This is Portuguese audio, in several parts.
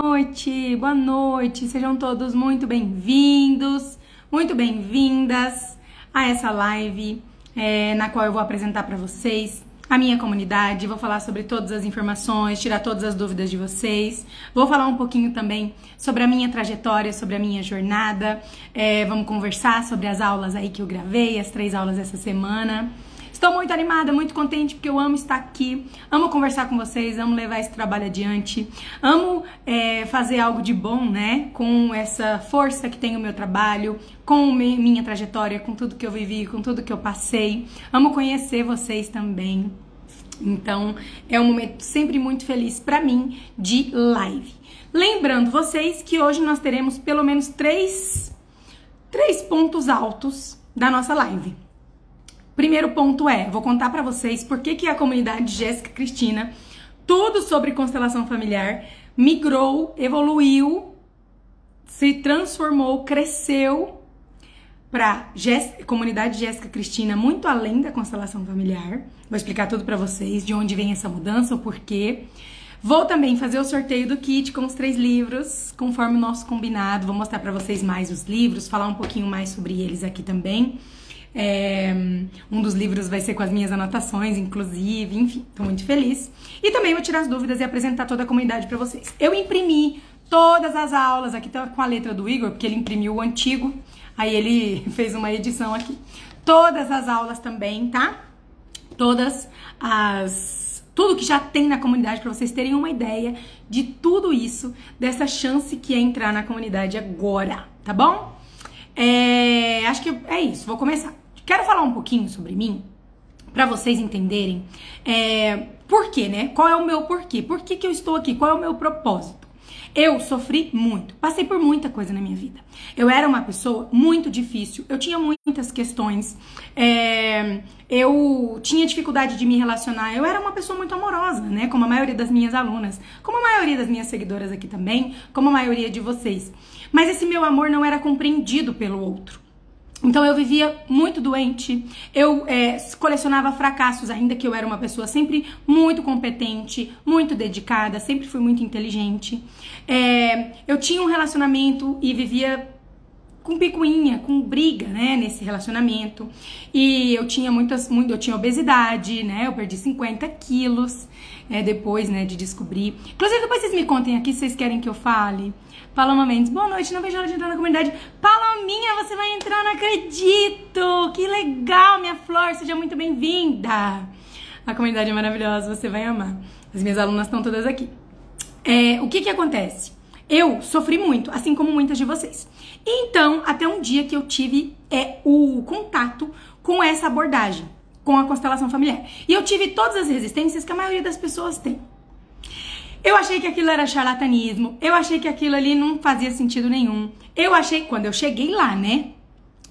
noite, boa noite. Sejam todos muito bem-vindos, muito bem-vindas a essa live é, na qual eu vou apresentar para vocês a minha comunidade, vou falar sobre todas as informações, tirar todas as dúvidas de vocês. Vou falar um pouquinho também sobre a minha trajetória, sobre a minha jornada. É, vamos conversar sobre as aulas aí que eu gravei, as três aulas essa semana. Estou muito animada, muito contente porque eu amo estar aqui, amo conversar com vocês, amo levar esse trabalho adiante, amo é, fazer algo de bom, né? Com essa força que tem o meu trabalho, com minha trajetória, com tudo que eu vivi, com tudo que eu passei. Amo conhecer vocês também. Então, é um momento sempre muito feliz para mim de live. Lembrando vocês que hoje nós teremos pelo menos três, três pontos altos da nossa live. Primeiro ponto é, vou contar para vocês por que, que a comunidade Jéssica Cristina, tudo sobre constelação familiar, migrou, evoluiu, se transformou, cresceu para comunidade Jéssica Cristina, muito além da constelação familiar. Vou explicar tudo para vocês, de onde vem essa mudança, o porquê. Vou também fazer o sorteio do kit com os três livros, conforme o nosso combinado. Vou mostrar para vocês mais os livros, falar um pouquinho mais sobre eles aqui também. É, um dos livros vai ser com as minhas anotações, inclusive, enfim, tô muito feliz. E também vou tirar as dúvidas e apresentar toda a comunidade para vocês. Eu imprimi todas as aulas, aqui tá com a letra do Igor, porque ele imprimiu o antigo, aí ele fez uma edição aqui. Todas as aulas também, tá? Todas as tudo que já tem na comunidade para vocês terem uma ideia de tudo isso, dessa chance que é entrar na comunidade agora, tá bom? É, acho que é isso, vou começar. Quero falar um pouquinho sobre mim, para vocês entenderem é, por quê, né? Qual é o meu porquê? Por que, que eu estou aqui? Qual é o meu propósito? Eu sofri muito, passei por muita coisa na minha vida. Eu era uma pessoa muito difícil, eu tinha muitas questões, é, eu tinha dificuldade de me relacionar. Eu era uma pessoa muito amorosa, né? Como a maioria das minhas alunas, como a maioria das minhas seguidoras aqui também, como a maioria de vocês. Mas esse meu amor não era compreendido pelo outro. Então eu vivia muito doente, eu é, colecionava fracassos, ainda que eu era uma pessoa sempre muito competente, muito dedicada, sempre fui muito inteligente. É, eu tinha um relacionamento e vivia com picuinha, com briga, né, nesse relacionamento. E eu tinha muitas, muito, eu tinha obesidade, né, eu perdi 50 quilos é, depois, né, de descobrir. Inclusive, depois vocês me contem aqui se vocês querem que eu fale. Paloma Mendes, boa noite, não vejo hora de entrar na comunidade. Palominha, você vai entrar, não acredito! Que legal, minha flor, seja muito bem-vinda! A comunidade é maravilhosa, você vai amar. As minhas alunas estão todas aqui. É, o que que acontece? Eu sofri muito, assim como muitas de vocês. Então, até um dia que eu tive é, o contato com essa abordagem, com a constelação familiar. E eu tive todas as resistências que a maioria das pessoas tem. Eu achei que aquilo era charlatanismo, eu achei que aquilo ali não fazia sentido nenhum. Eu achei, quando eu cheguei lá, né?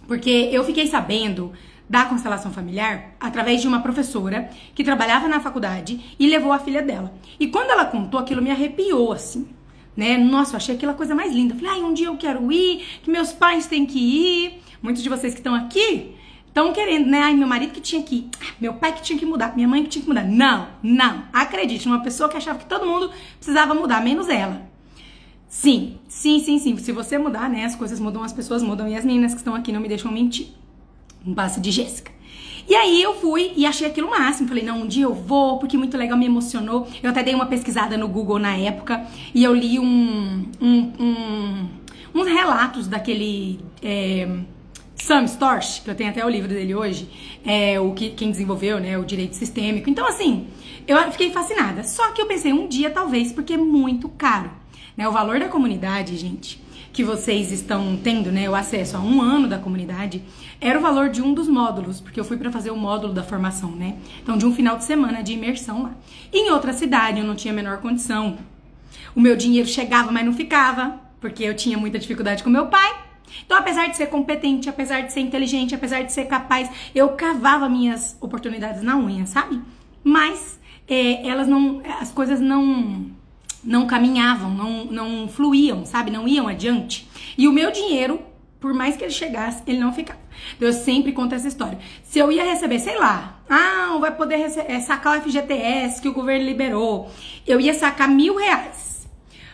Porque eu fiquei sabendo da constelação familiar através de uma professora que trabalhava na faculdade e levou a filha dela. E quando ela contou, aquilo me arrepiou, assim né? Nossa, eu achei aquela coisa mais linda. Falei, ai, um dia eu quero ir, que meus pais têm que ir. Muitos de vocês que estão aqui estão querendo, né? Ai, meu marido que tinha que meu pai que tinha que mudar, minha mãe que tinha que mudar. Não, não. Acredite, uma pessoa que achava que todo mundo precisava mudar, menos ela. Sim, sim, sim, sim. Se você mudar, né? As coisas mudam, as pessoas mudam e as meninas que estão aqui não me deixam mentir. Um passe de Jéssica. E aí eu fui e achei aquilo máximo. Falei, não, um dia eu vou, porque muito legal, me emocionou. Eu até dei uma pesquisada no Google na época e eu li um, um, um uns relatos daquele. É, Sam Storch, que eu tenho até o livro dele hoje, é o que quem desenvolveu, né, o direito sistêmico. Então assim, eu fiquei fascinada. Só que eu pensei um dia talvez porque é muito caro, né? O valor da comunidade, gente, que vocês estão tendo, né, o acesso a um ano da comunidade, era o valor de um dos módulos, porque eu fui para fazer o módulo da formação, né? Então, de um final de semana de imersão lá. Em outra cidade, eu não tinha a menor condição. O meu dinheiro chegava, mas não ficava, porque eu tinha muita dificuldade com meu pai. Então, apesar de ser competente, apesar de ser inteligente, apesar de ser capaz, eu cavava minhas oportunidades na unha, sabe? Mas é, elas não, as coisas não não caminhavam, não, não fluíam, sabe? Não iam adiante. E o meu dinheiro, por mais que ele chegasse, ele não ficava. Então, eu sempre conto essa história. Se eu ia receber, sei lá, ah, vai poder é, sacar o FGTS que o governo liberou, eu ia sacar mil reais.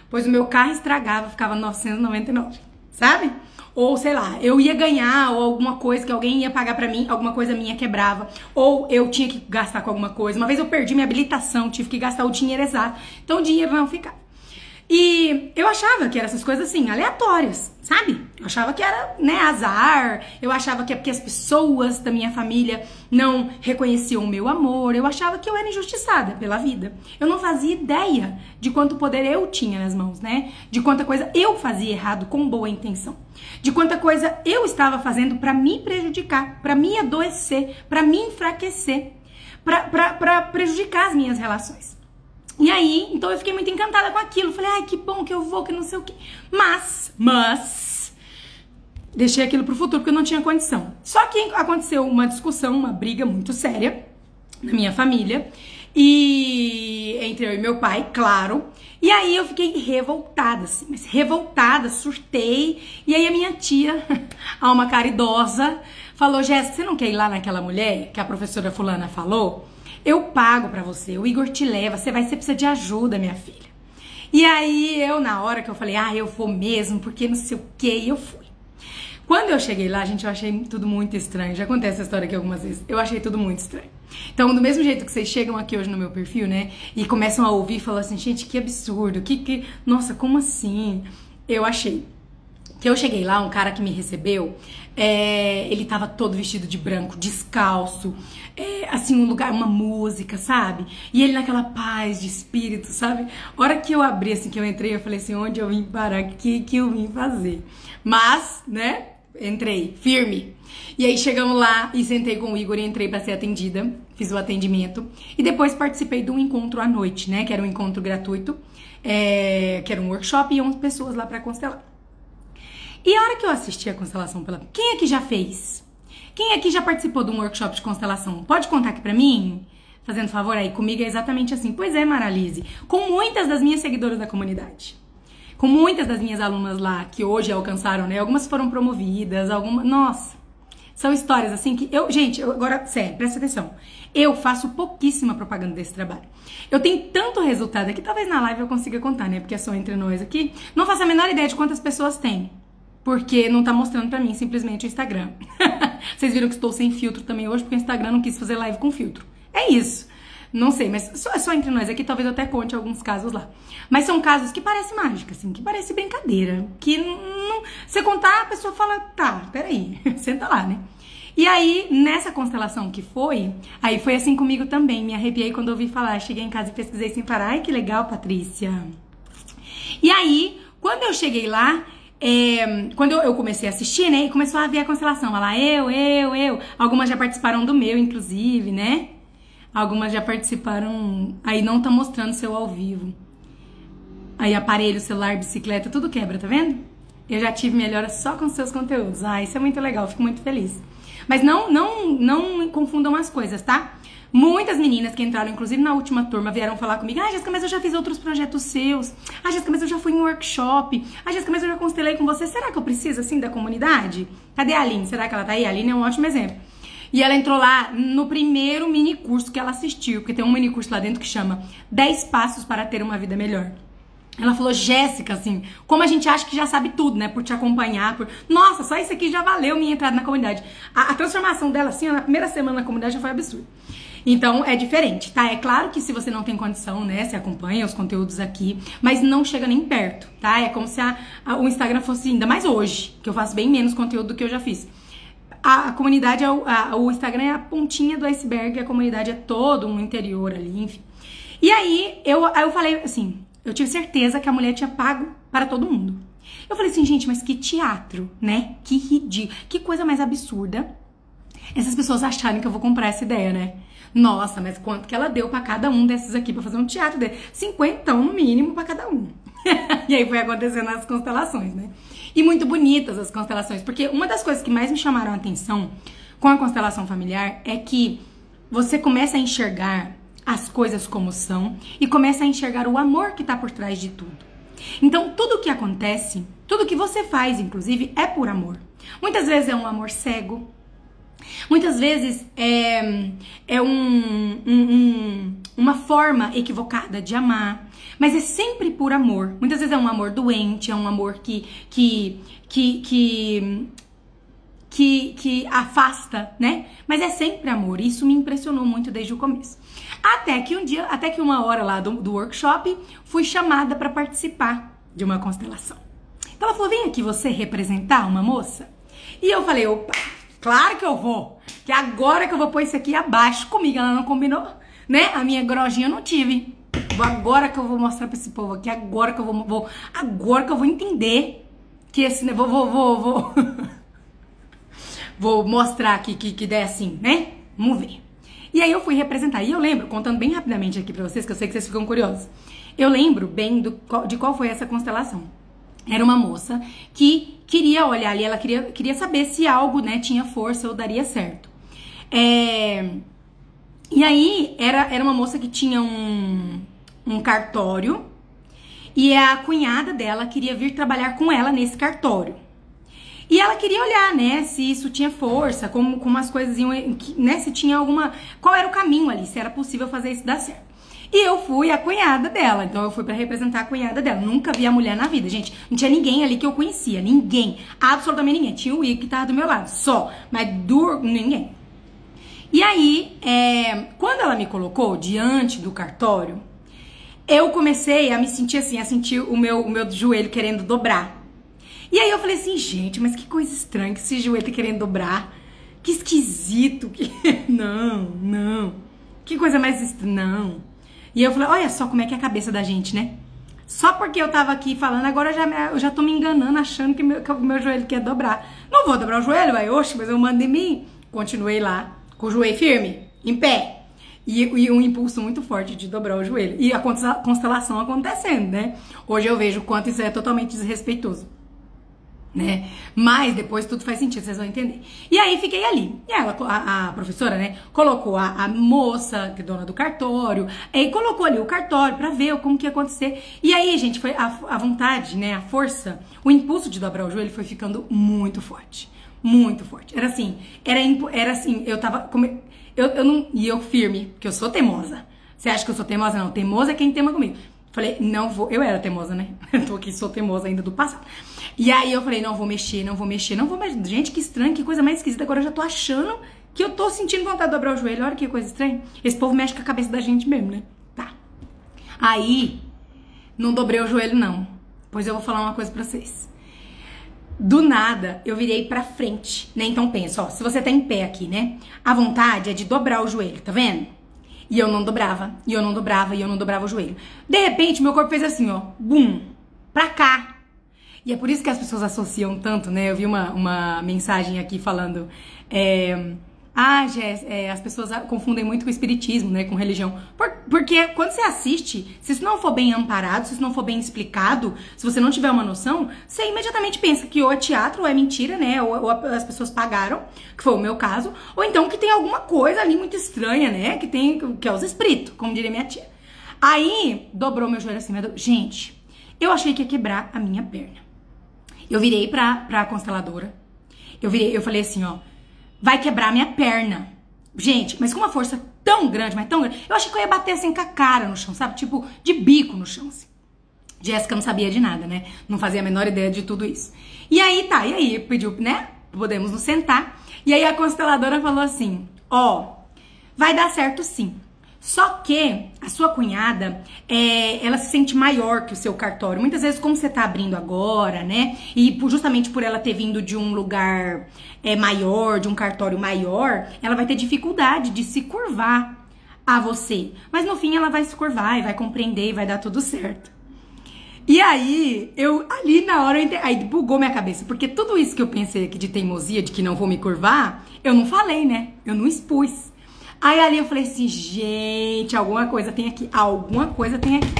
pois o meu carro estragava, ficava 999, sabe? Ou sei lá, eu ia ganhar ou alguma coisa que alguém ia pagar para mim, alguma coisa minha quebrava, ou eu tinha que gastar com alguma coisa. Uma vez eu perdi minha habilitação, tive que gastar o dinheiro exato. Então o dinheiro não ficava. E eu achava que eram essas coisas assim, aleatórias, sabe? Eu achava que era, né, azar. Eu achava que é porque as pessoas da minha família não reconheciam o meu amor. Eu achava que eu era injustiçada pela vida. Eu não fazia ideia de quanto poder eu tinha nas mãos, né? De quanta coisa eu fazia errado com boa intenção. De quanta coisa eu estava fazendo para me prejudicar, para me adoecer, para me enfraquecer, para prejudicar as minhas relações. E aí, então eu fiquei muito encantada com aquilo. Falei, ai, que bom que eu vou, que não sei o que. Mas, mas, deixei aquilo pro futuro porque eu não tinha condição. Só que aconteceu uma discussão, uma briga muito séria na minha família. E entre eu e meu pai, claro. E aí eu fiquei revoltada, assim, mas revoltada, surtei. E aí a minha tia, alma caridosa, falou: Jéssica, você não quer ir lá naquela mulher que a professora Fulana falou? Eu pago para você, o Igor te leva, você vai, você precisa de ajuda, minha filha. E aí eu, na hora que eu falei, ah, eu vou mesmo, porque não sei o que, eu fui. Quando eu cheguei lá, gente, eu achei tudo muito estranho. Já acontece essa história aqui algumas vezes. Eu achei tudo muito estranho. Então, do mesmo jeito que vocês chegam aqui hoje no meu perfil, né, e começam a ouvir e falam assim, gente, que absurdo, que, que, nossa, como assim? Eu achei que eu cheguei lá, um cara que me recebeu, é, ele tava todo vestido de branco, descalço, é, assim, um lugar, uma música, sabe? E ele naquela paz de espírito, sabe? A hora que eu abri, assim, que eu entrei, eu falei assim, onde eu vim parar? O que, que eu vim fazer? Mas, né, entrei, firme. E aí chegamos lá e sentei com o Igor e entrei para ser atendida, fiz o atendimento. E depois participei de um encontro à noite, né, que era um encontro gratuito, é, que era um workshop e 11 pessoas lá para constelar. E a hora que eu assisti a constelação pela. Quem aqui já fez? Quem aqui já participou de um workshop de constelação? Pode contar aqui pra mim? Fazendo favor aí, comigo é exatamente assim. Pois é, Maralise. Com muitas das minhas seguidoras da comunidade. Com muitas das minhas alunas lá que hoje alcançaram, né? Algumas foram promovidas, algumas. Nossa! São histórias assim que eu, gente, eu, agora, sério, presta atenção. Eu faço pouquíssima propaganda desse trabalho. Eu tenho tanto resultado aqui, talvez na live eu consiga contar, né? Porque é só entre nós aqui. Não faço a menor ideia de quantas pessoas tem porque não tá mostrando pra mim simplesmente o Instagram. Vocês viram que estou sem filtro também hoje, porque o Instagram não quis fazer live com filtro. É isso. Não sei, mas só, só entre nós aqui, talvez eu até conte alguns casos lá. Mas são casos que parecem mágica, assim, que parece brincadeira. Que não. Você contar, a pessoa fala, tá, peraí, senta lá, né? E aí, nessa constelação que foi, aí foi assim comigo também. Me arrepiei quando ouvi falar. Cheguei em casa e pesquisei sem parar. Ai, que legal, Patrícia. E aí, quando eu cheguei lá, é, quando eu, eu, comecei a assistir, né, e começou a ver a constelação, olha lá, eu, eu, eu. Algumas já participaram do meu, inclusive, né? Algumas já participaram. Aí não tá mostrando seu ao vivo. Aí aparelho, celular, bicicleta, tudo quebra, tá vendo? Eu já tive melhora só com seus conteúdos. Ah, isso é muito legal, fico muito feliz. Mas não, não, não confundam as coisas, tá? Muitas meninas que entraram, inclusive na última turma, vieram falar comigo: Ah, Jéssica, mas eu já fiz outros projetos seus. Ah, Jéssica, mas eu já fui em workshop. Ah, Jéssica, mas eu já constelei com você. Será que eu preciso, assim, da comunidade? Cadê a Aline? Será que ela tá aí? A Aline é um ótimo exemplo. E ela entrou lá no primeiro mini curso que ela assistiu, porque tem um mini curso lá dentro que chama 10 Passos para Ter uma Vida Melhor. Ela falou, Jéssica, assim, como a gente acha que já sabe tudo, né? Por te acompanhar, por. Nossa, só isso aqui já valeu minha entrada na comunidade. A, a transformação dela, assim, na primeira semana na comunidade já foi absurda. Então é diferente, tá? É claro que se você não tem condição, né, você acompanha os conteúdos aqui, mas não chega nem perto, tá? É como se a, a, o Instagram fosse ainda mais hoje, que eu faço bem menos conteúdo do que eu já fiz. A, a comunidade, é o, Instagram é a pontinha do iceberg, a comunidade é todo um interior ali, enfim. E aí eu, aí eu falei assim, eu tive certeza que a mulher tinha pago para todo mundo. Eu falei assim, gente, mas que teatro, né? Que ridículo, que coisa mais absurda. Essas pessoas acharem que eu vou comprar essa ideia, né? Nossa, mas quanto que ela deu para cada um desses aqui para fazer um teatro dele? 50 no mínimo para cada um. e aí foi acontecendo as constelações, né? E muito bonitas as constelações, porque uma das coisas que mais me chamaram a atenção com a constelação familiar é que você começa a enxergar as coisas como são e começa a enxergar o amor que está por trás de tudo. Então, tudo o que acontece, tudo que você faz, inclusive, é por amor. Muitas vezes é um amor cego, Muitas vezes é, é um, um, um, uma forma equivocada de amar, mas é sempre por amor. Muitas vezes é um amor doente, é um amor que que que que que, que afasta, né? Mas é sempre amor. Isso me impressionou muito desde o começo. Até que um dia, até que uma hora lá do, do workshop, fui chamada para participar de uma constelação. Então ela falou: vem aqui você representar uma moça. E eu falei: opa, claro que eu vou. Que agora que eu vou pôr isso aqui abaixo. Comigo ela não combinou, né? A minha grojinha eu não tive. Agora que eu vou mostrar pra esse povo aqui, agora que eu vou, vou agora que eu vou entender que esse, vou, vou, vou, vou, vou mostrar aqui que, que der assim, né? Vamos ver. E aí eu fui representar. E eu lembro, contando bem rapidamente aqui pra vocês, que eu sei que vocês ficam curiosos. Eu lembro bem do, de qual foi essa constelação. Era uma moça que queria olhar ali, ela queria, queria saber se algo né, tinha força ou daria certo. É... E aí era, era uma moça que tinha um, um cartório e a cunhada dela queria vir trabalhar com ela nesse cartório. E ela queria olhar, né, se isso tinha força, como, como as coisas iam, né, se tinha alguma. Qual era o caminho ali, se era possível fazer isso dar certo. E eu fui a cunhada dela, então eu fui para representar a cunhada dela. Nunca vi a mulher na vida, gente. Não tinha ninguém ali que eu conhecia, ninguém, absolutamente ninguém. Tinha o Igor que tava do meu lado, só, mas do ninguém. E aí, é, quando ela me colocou diante do cartório, eu comecei a me sentir assim, a sentir o meu, o meu joelho querendo dobrar. E aí eu falei assim, gente, mas que coisa estranha que esse joelho tá querendo dobrar. Que esquisito. Que... Não, não. Que coisa mais estranha. Não. E eu falei, olha só como é que é a cabeça da gente, né? Só porque eu tava aqui falando, agora eu já, eu já tô me enganando, achando que, meu, que o meu joelho quer dobrar. Não vou dobrar o joelho, vai, oxe, mas eu mando em mim. Continuei lá, com o joelho firme, em pé. E, e, um impulso muito forte de dobrar o joelho. E a constelação acontecendo, né? Hoje eu vejo o quanto isso é totalmente desrespeitoso né? Mas depois tudo faz sentido, vocês vão entender. E aí fiquei ali. E ela, a, a professora, né, colocou a, a, moça, que é dona do cartório, e colocou ali o cartório para ver como que ia acontecer. E aí, gente, foi a, a vontade, né, a força, o impulso de dobrar o joelho foi ficando muito forte. Muito forte. Era assim, era, era assim, eu tava. Eu, eu não. E eu firme, porque eu sou teimosa. Você acha que eu sou teimosa? Não, teimosa é quem tema comigo. Falei, não vou. Eu era teimosa, né? Eu tô aqui, sou teimosa ainda do passado. E aí eu falei, não vou mexer, não vou mexer, não vou mexer. Gente, que estranho, que coisa mais esquisita. Agora eu já tô achando que eu tô sentindo vontade de dobrar o joelho. Olha que coisa estranha. Esse povo mexe com a cabeça da gente mesmo, né? Tá. Aí, não dobrei o joelho, não. Pois eu vou falar uma coisa pra vocês. Do nada, eu virei pra frente, né? Então pensa, ó, se você tá em pé aqui, né? A vontade é de dobrar o joelho, tá vendo? E eu não dobrava, e eu não dobrava, e eu não dobrava o joelho. De repente, meu corpo fez assim, ó, bum, pra cá. E é por isso que as pessoas associam tanto, né? Eu vi uma, uma mensagem aqui falando. É, ah, Jess, é, as pessoas confundem muito com espiritismo, né? Com religião. Por, porque quando você assiste, se isso não for bem amparado, se isso não for bem explicado, se você não tiver uma noção, você imediatamente pensa que ou é teatro ou é mentira, né? Ou, ou as pessoas pagaram, que foi o meu caso, ou então que tem alguma coisa ali muito estranha, né? Que tem, que é os espíritos, como diria minha tia. Aí, dobrou meu joelho assim, meu gente, eu achei que ia quebrar a minha perna. Eu virei pra, pra consteladora, eu virei, eu falei assim, ó vai quebrar minha perna. Gente, mas com uma força tão grande, mas tão grande. Eu achei que eu ia bater assim com a cara no chão, sabe? Tipo, de bico no chão, assim. Jéssica não sabia de nada, né? Não fazia a menor ideia de tudo isso. E aí, tá, e aí pediu, né? Podemos nos sentar. E aí a consteladora falou assim: Ó, oh, vai dar certo sim. Só que a sua cunhada, é, ela se sente maior que o seu cartório. Muitas vezes, como você tá abrindo agora, né? E justamente por ela ter vindo de um lugar é, maior, de um cartório maior, ela vai ter dificuldade de se curvar a você. Mas no fim ela vai se curvar e vai compreender e vai dar tudo certo. E aí, eu ali na hora, eu aí bugou minha cabeça, porque tudo isso que eu pensei aqui de teimosia, de que não vou me curvar, eu não falei, né? Eu não expus. Aí ali eu falei assim, gente, alguma coisa tem aqui, alguma coisa tem aqui,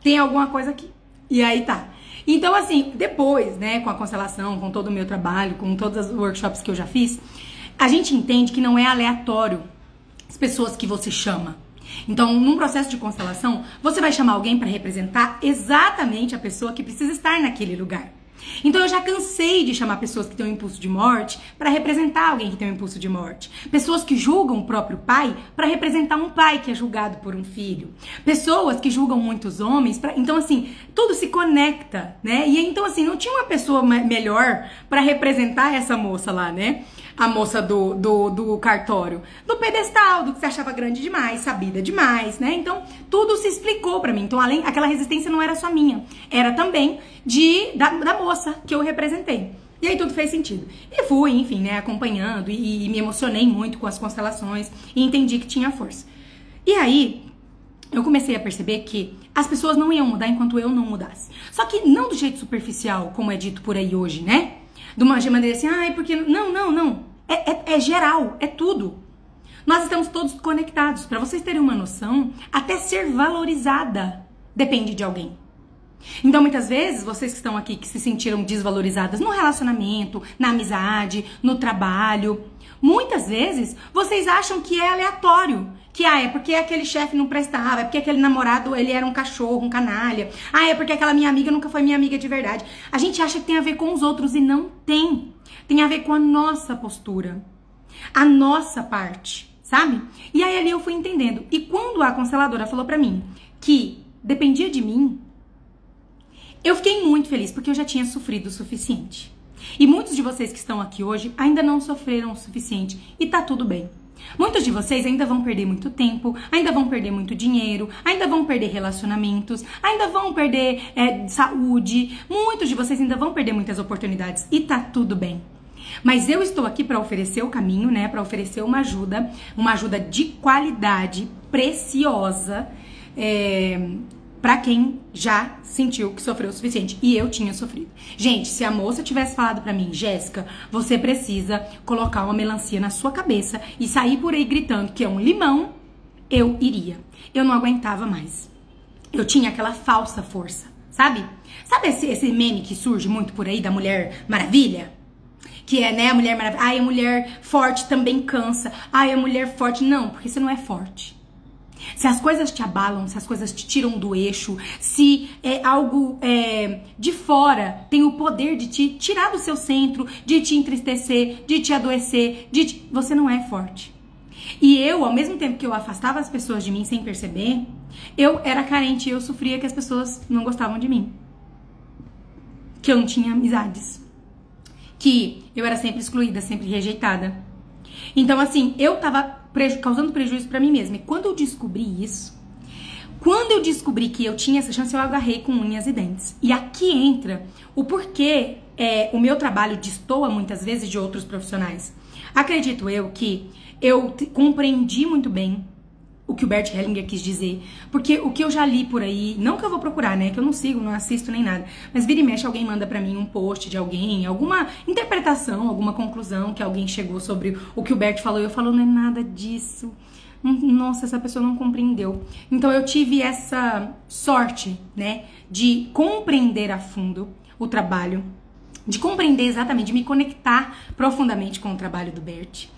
tem alguma coisa aqui. E aí tá. Então, assim, depois, né, com a constelação, com todo o meu trabalho, com todos os workshops que eu já fiz, a gente entende que não é aleatório as pessoas que você chama. Então, num processo de constelação, você vai chamar alguém para representar exatamente a pessoa que precisa estar naquele lugar. Então eu já cansei de chamar pessoas que têm um impulso de morte para representar alguém que tem um impulso de morte. Pessoas que julgam o próprio pai para representar um pai que é julgado por um filho. Pessoas que julgam muitos homens, então assim, tudo se conecta, né? E então assim, não tinha uma pessoa melhor para representar essa moça lá, né? A moça do, do, do cartório? Do pedestal, do que você achava grande demais, sabida demais, né? Então, tudo se explicou para mim. Então, além, aquela resistência não era só minha, era também de da, da moça que eu representei. E aí tudo fez sentido. E fui, enfim, né, acompanhando e, e me emocionei muito com as constelações e entendi que tinha força. E aí, eu comecei a perceber que as pessoas não iam mudar enquanto eu não mudasse. Só que não do jeito superficial, como é dito por aí hoje, né? De uma maneira assim, ai, porque. Não, não, não. É, é, é geral, é tudo. Nós estamos todos conectados. Para vocês terem uma noção, até ser valorizada depende de alguém. Então, muitas vezes, vocês que estão aqui que se sentiram desvalorizadas no relacionamento, na amizade, no trabalho, muitas vezes vocês acham que é aleatório. Que ah, é porque aquele chefe não prestava, é porque aquele namorado ele era um cachorro, um canalha. Ah, é porque aquela minha amiga nunca foi minha amiga de verdade. A gente acha que tem a ver com os outros e não tem. Tem a ver com a nossa postura, a nossa parte, sabe? E aí ali eu fui entendendo. E quando a consteladora falou para mim que dependia de mim, eu fiquei muito feliz porque eu já tinha sofrido o suficiente. E muitos de vocês que estão aqui hoje ainda não sofreram o suficiente e tá tudo bem. Muitos de vocês ainda vão perder muito tempo, ainda vão perder muito dinheiro, ainda vão perder relacionamentos, ainda vão perder é, saúde. Muitos de vocês ainda vão perder muitas oportunidades e tá tudo bem. Mas eu estou aqui para oferecer o caminho, né? Para oferecer uma ajuda, uma ajuda de qualidade, preciosa, é, para quem já sentiu que sofreu o suficiente. E eu tinha sofrido. Gente, se a moça tivesse falado para mim, Jéssica, você precisa colocar uma melancia na sua cabeça e sair por aí gritando que é um limão, eu iria. Eu não aguentava mais. Eu tinha aquela falsa força, sabe? Sabe esse, esse meme que surge muito por aí da Mulher Maravilha? que é, né, a mulher maravilhosa. Ai, a mulher forte também cansa. Ai, a mulher forte. Não, porque você não é forte. Se as coisas te abalam, se as coisas te tiram do eixo, se é algo é, de fora tem o poder de te tirar do seu centro, de te entristecer, de te adoecer, de te... você não é forte. E eu, ao mesmo tempo que eu afastava as pessoas de mim sem perceber, eu era carente e eu sofria que as pessoas não gostavam de mim. Que eu não tinha amizades que eu era sempre excluída, sempre rejeitada. Então, assim, eu tava preju causando prejuízo para mim mesma. E quando eu descobri isso, quando eu descobri que eu tinha essa chance, eu agarrei com unhas e dentes. E aqui entra o porquê é, o meu trabalho destoa muitas vezes de outros profissionais. Acredito eu que eu compreendi muito bem o que o Bert Hellinger quis dizer. Porque o que eu já li por aí, não que eu vou procurar, né? Que eu não sigo, não assisto nem nada. Mas vira e mexe, alguém manda para mim um post de alguém, alguma interpretação, alguma conclusão que alguém chegou sobre o que o Bert falou. E eu falo, não é nada disso. Hum, nossa, essa pessoa não compreendeu. Então eu tive essa sorte, né? De compreender a fundo o trabalho de compreender exatamente, de me conectar profundamente com o trabalho do Bert.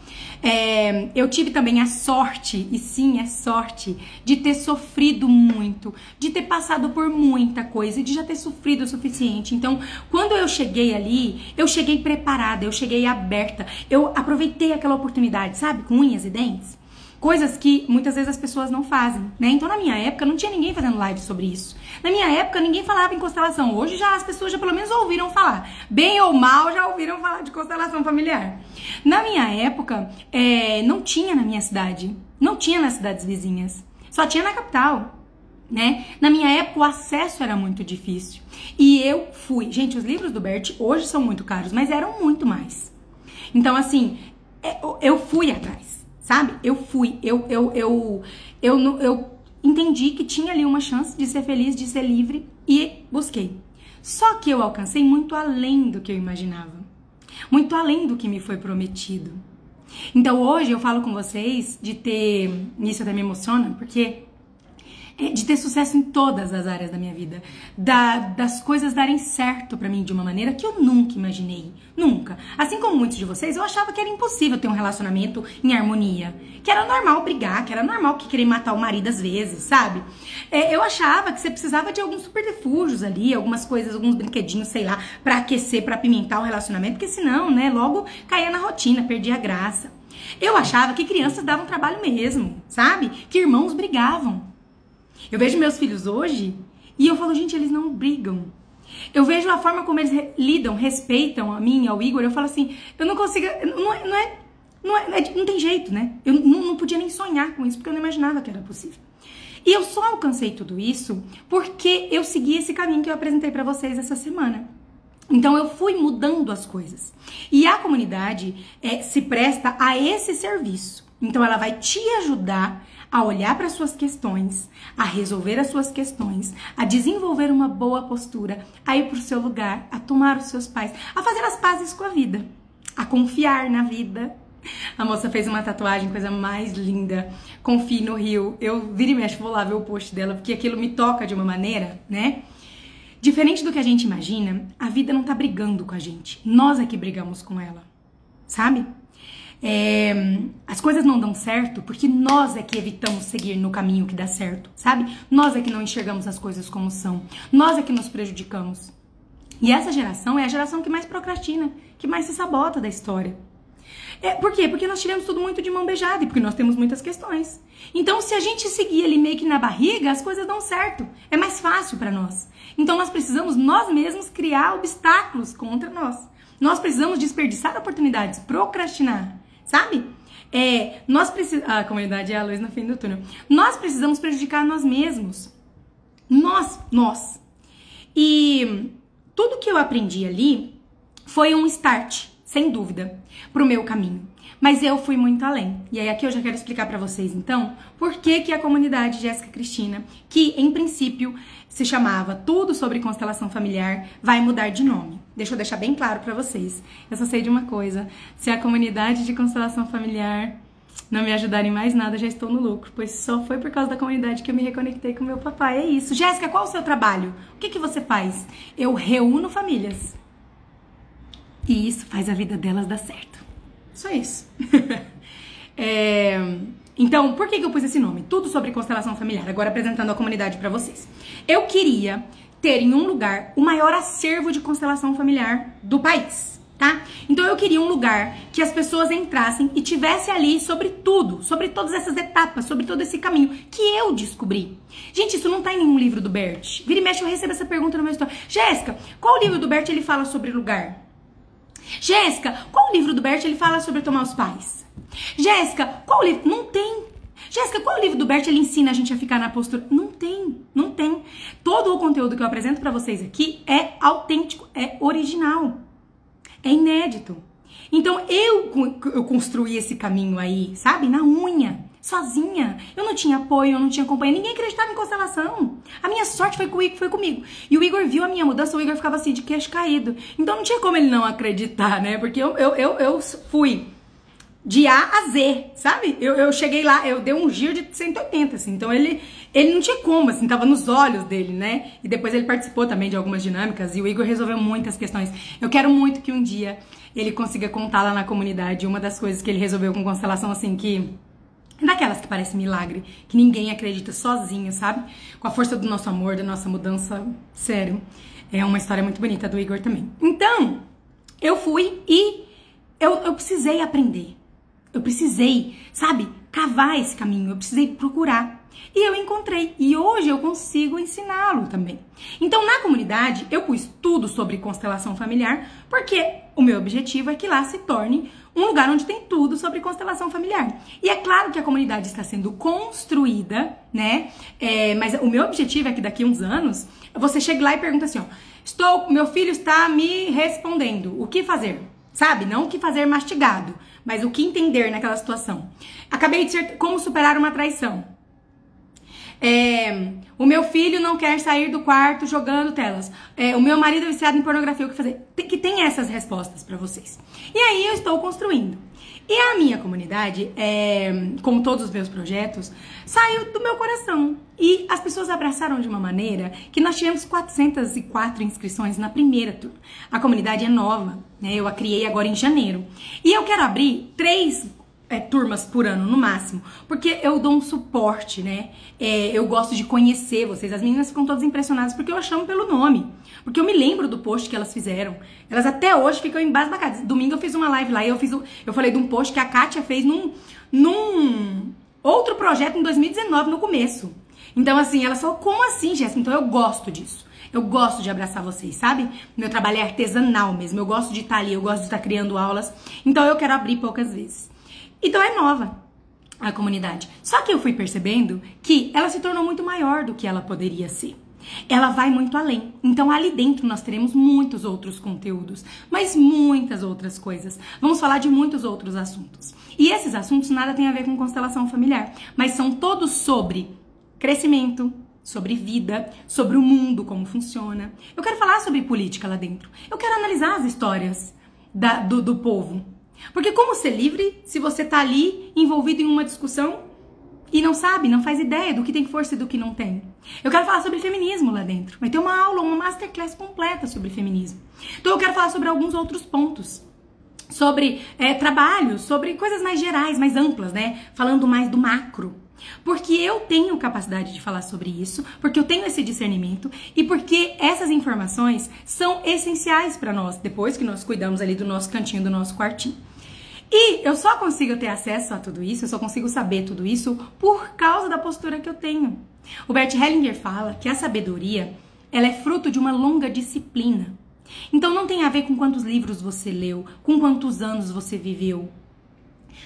É, eu tive também a sorte, e sim, é sorte, de ter sofrido muito, de ter passado por muita coisa e de já ter sofrido o suficiente. Então, quando eu cheguei ali, eu cheguei preparada, eu cheguei aberta, eu aproveitei aquela oportunidade, sabe, com unhas e dentes. Coisas que muitas vezes as pessoas não fazem, né? Então, na minha época, não tinha ninguém fazendo live sobre isso. Na minha época, ninguém falava em constelação. Hoje, já as pessoas já pelo menos ouviram falar. Bem ou mal, já ouviram falar de constelação familiar. Na minha época, é, não tinha na minha cidade. Não tinha nas cidades vizinhas. Só tinha na capital. Né? Na minha época o acesso era muito difícil. E eu fui. Gente, os livros do Bert hoje são muito caros, mas eram muito mais. Então, assim, é, eu fui atrás sabe? Eu fui, eu, eu, eu, eu, eu, eu entendi que tinha ali uma chance de ser feliz, de ser livre e busquei. Só que eu alcancei muito além do que eu imaginava, muito além do que me foi prometido. Então hoje eu falo com vocês de ter, isso até me emociona, porque de ter sucesso em todas as áreas da minha vida, da, das coisas darem certo para mim de uma maneira que eu nunca imaginei, nunca. Assim como muitos de vocês, eu achava que era impossível ter um relacionamento em harmonia, que era normal brigar, que era normal que querer matar o marido às vezes, sabe? É, eu achava que você precisava de alguns superfúgios ali, algumas coisas, alguns brinquedinhos, sei lá, para aquecer, para apimentar o relacionamento, porque senão, né, logo caía na rotina, perdia a graça. Eu achava que crianças davam trabalho mesmo, sabe? Que irmãos brigavam. Eu vejo meus filhos hoje e eu falo, gente, eles não brigam. Eu vejo a forma como eles lidam, respeitam a mim, ao Igor. Eu falo assim, eu não consigo. Não é. Não, é, não, é, não tem jeito, né? Eu não, não podia nem sonhar com isso, porque eu não imaginava que era possível. E eu só alcancei tudo isso porque eu segui esse caminho que eu apresentei para vocês essa semana. Então eu fui mudando as coisas. E a comunidade é, se presta a esse serviço. Então ela vai te ajudar a olhar para suas questões, a resolver as suas questões, a desenvolver uma boa postura, a ir para o seu lugar, a tomar os seus pais, a fazer as pazes com a vida, a confiar na vida. A moça fez uma tatuagem, coisa mais linda. Confie no Rio. Eu vira e mexe, vou lá ver o post dela, porque aquilo me toca de uma maneira, né? Diferente do que a gente imagina, a vida não tá brigando com a gente. Nós é que brigamos com ela, sabe? É, as coisas não dão certo porque nós é que evitamos seguir no caminho que dá certo, sabe? Nós é que não enxergamos as coisas como são. Nós é que nos prejudicamos. E essa geração é a geração que mais procrastina, que mais se sabota da história. É, por quê? Porque nós tivemos tudo muito de mão beijada e porque nós temos muitas questões. Então, se a gente seguir ali meio que na barriga, as coisas dão certo. É mais fácil para nós. Então, nós precisamos nós mesmos criar obstáculos contra nós. Nós precisamos desperdiçar oportunidades, procrastinar sabe? É, nós precisamos. A comunidade é a luz no fim do túnel. Nós precisamos prejudicar nós mesmos. Nós, nós. E tudo que eu aprendi ali foi um start, sem dúvida, pro meu caminho. Mas eu fui muito além. E aí aqui eu já quero explicar para vocês então por que que a comunidade Jéssica Cristina, que em princípio se chamava Tudo sobre constelação familiar, vai mudar de nome. Deixa eu deixar bem claro para vocês. Eu só sei de uma coisa, se a comunidade de constelação familiar não me ajudarem mais nada, já estou no lucro, pois só foi por causa da comunidade que eu me reconectei com meu papai. É isso. Jéssica, qual o seu trabalho? O que, que você faz? Eu reúno famílias. E isso faz a vida delas dar certo. Só isso. é, então, por que, que eu pus esse nome? Tudo sobre constelação familiar, agora apresentando a comunidade para vocês. Eu queria ter em um lugar o maior acervo de constelação familiar do país. Tá? Então eu queria um lugar que as pessoas entrassem e tivesse ali sobre tudo, sobre todas essas etapas, sobre todo esse caminho que eu descobri. Gente, isso não tá em nenhum livro do Bert. Vira e mexe, eu recebo essa pergunta no meu história. Jéssica, qual livro do Bert ele fala sobre lugar? Jéssica, qual livro do Bert ele fala sobre tomar os pais? Jéssica, qual livro? Não tem. Jéssica, qual livro do Bert ele ensina a gente a ficar na postura? Não tem, não tem. Todo o conteúdo que eu apresento para vocês aqui é autêntico, é original, é inédito. Então eu, eu construí esse caminho aí, sabe? Na unha sozinha. Eu não tinha apoio, eu não tinha companhia, ninguém acreditava em constelação. A minha sorte foi, com, foi comigo. E o Igor viu a minha mudança, o Igor ficava assim, de queixo caído. Então não tinha como ele não acreditar, né? Porque eu, eu, eu, eu fui de A a Z, sabe? Eu, eu cheguei lá, eu dei um giro de 180, assim. Então ele, ele não tinha como, assim, tava nos olhos dele, né? E depois ele participou também de algumas dinâmicas e o Igor resolveu muitas questões. Eu quero muito que um dia ele consiga contar lá na comunidade uma das coisas que ele resolveu com constelação, assim, que Daquelas que parece milagre, que ninguém acredita sozinho, sabe? Com a força do nosso amor, da nossa mudança, sério. É uma história muito bonita do Igor também. Então, eu fui e eu, eu precisei aprender. Eu precisei, sabe, cavar esse caminho, eu precisei procurar. E eu encontrei. E hoje eu consigo ensiná-lo também. Então, na comunidade, eu pus tudo sobre constelação familiar, porque o meu objetivo é que lá se torne um lugar onde tem tudo sobre constelação familiar. E é claro que a comunidade está sendo construída, né? É, mas o meu objetivo é que daqui a uns anos você chegue lá e pergunte assim: ó, estou, meu filho está me respondendo, o que fazer? Sabe? Não o que fazer mastigado, mas o que entender naquela situação. Acabei de ser como superar uma traição. É, o meu filho não quer sair do quarto jogando telas. É, o meu marido é viciado em pornografia. O que fazer? Tem, que tem essas respostas para vocês. E aí eu estou construindo. E a minha comunidade, é, como todos os meus projetos, saiu do meu coração. E as pessoas abraçaram de uma maneira que nós tivemos 404 inscrições na primeira turma. A comunidade é nova, né? Eu a criei agora em janeiro. E eu quero abrir três é, turmas por ano, no máximo. Porque eu dou um suporte, né? É, eu gosto de conhecer vocês. As meninas ficam todas impressionadas porque eu chamo pelo nome. Porque eu me lembro do post que elas fizeram. Elas até hoje ficam embasbacadas. Domingo eu fiz uma live lá e eu fiz o, eu falei de um post que a Kátia fez num, num outro projeto em 2019, no começo. Então, assim, ela falou, como assim, Jéssica? Então eu gosto disso. Eu gosto de abraçar vocês, sabe? Meu trabalho é artesanal mesmo. Eu gosto de estar ali, eu gosto de estar criando aulas. Então eu quero abrir poucas vezes. Então é nova a comunidade. Só que eu fui percebendo que ela se tornou muito maior do que ela poderia ser. Ela vai muito além. Então, ali dentro nós teremos muitos outros conteúdos, mas muitas outras coisas. Vamos falar de muitos outros assuntos. E esses assuntos nada tem a ver com constelação familiar, mas são todos sobre crescimento, sobre vida, sobre o mundo, como funciona. Eu quero falar sobre política lá dentro. Eu quero analisar as histórias da, do, do povo, porque como ser livre se você tá ali envolvido em uma discussão e não sabe, não faz ideia do que tem força e do que não tem? Eu quero falar sobre feminismo lá dentro. Vai ter uma aula, uma masterclass completa sobre feminismo. Então eu quero falar sobre alguns outros pontos. Sobre é, trabalho, sobre coisas mais gerais, mais amplas, né? Falando mais do macro. Porque eu tenho capacidade de falar sobre isso, porque eu tenho esse discernimento e porque essas informações são essenciais para nós, depois que nós cuidamos ali do nosso cantinho, do nosso quartinho. E eu só consigo ter acesso a tudo isso, eu só consigo saber tudo isso por causa da postura que eu tenho. O Bert Hellinger fala que a sabedoria, ela é fruto de uma longa disciplina. Então não tem a ver com quantos livros você leu, com quantos anos você viveu.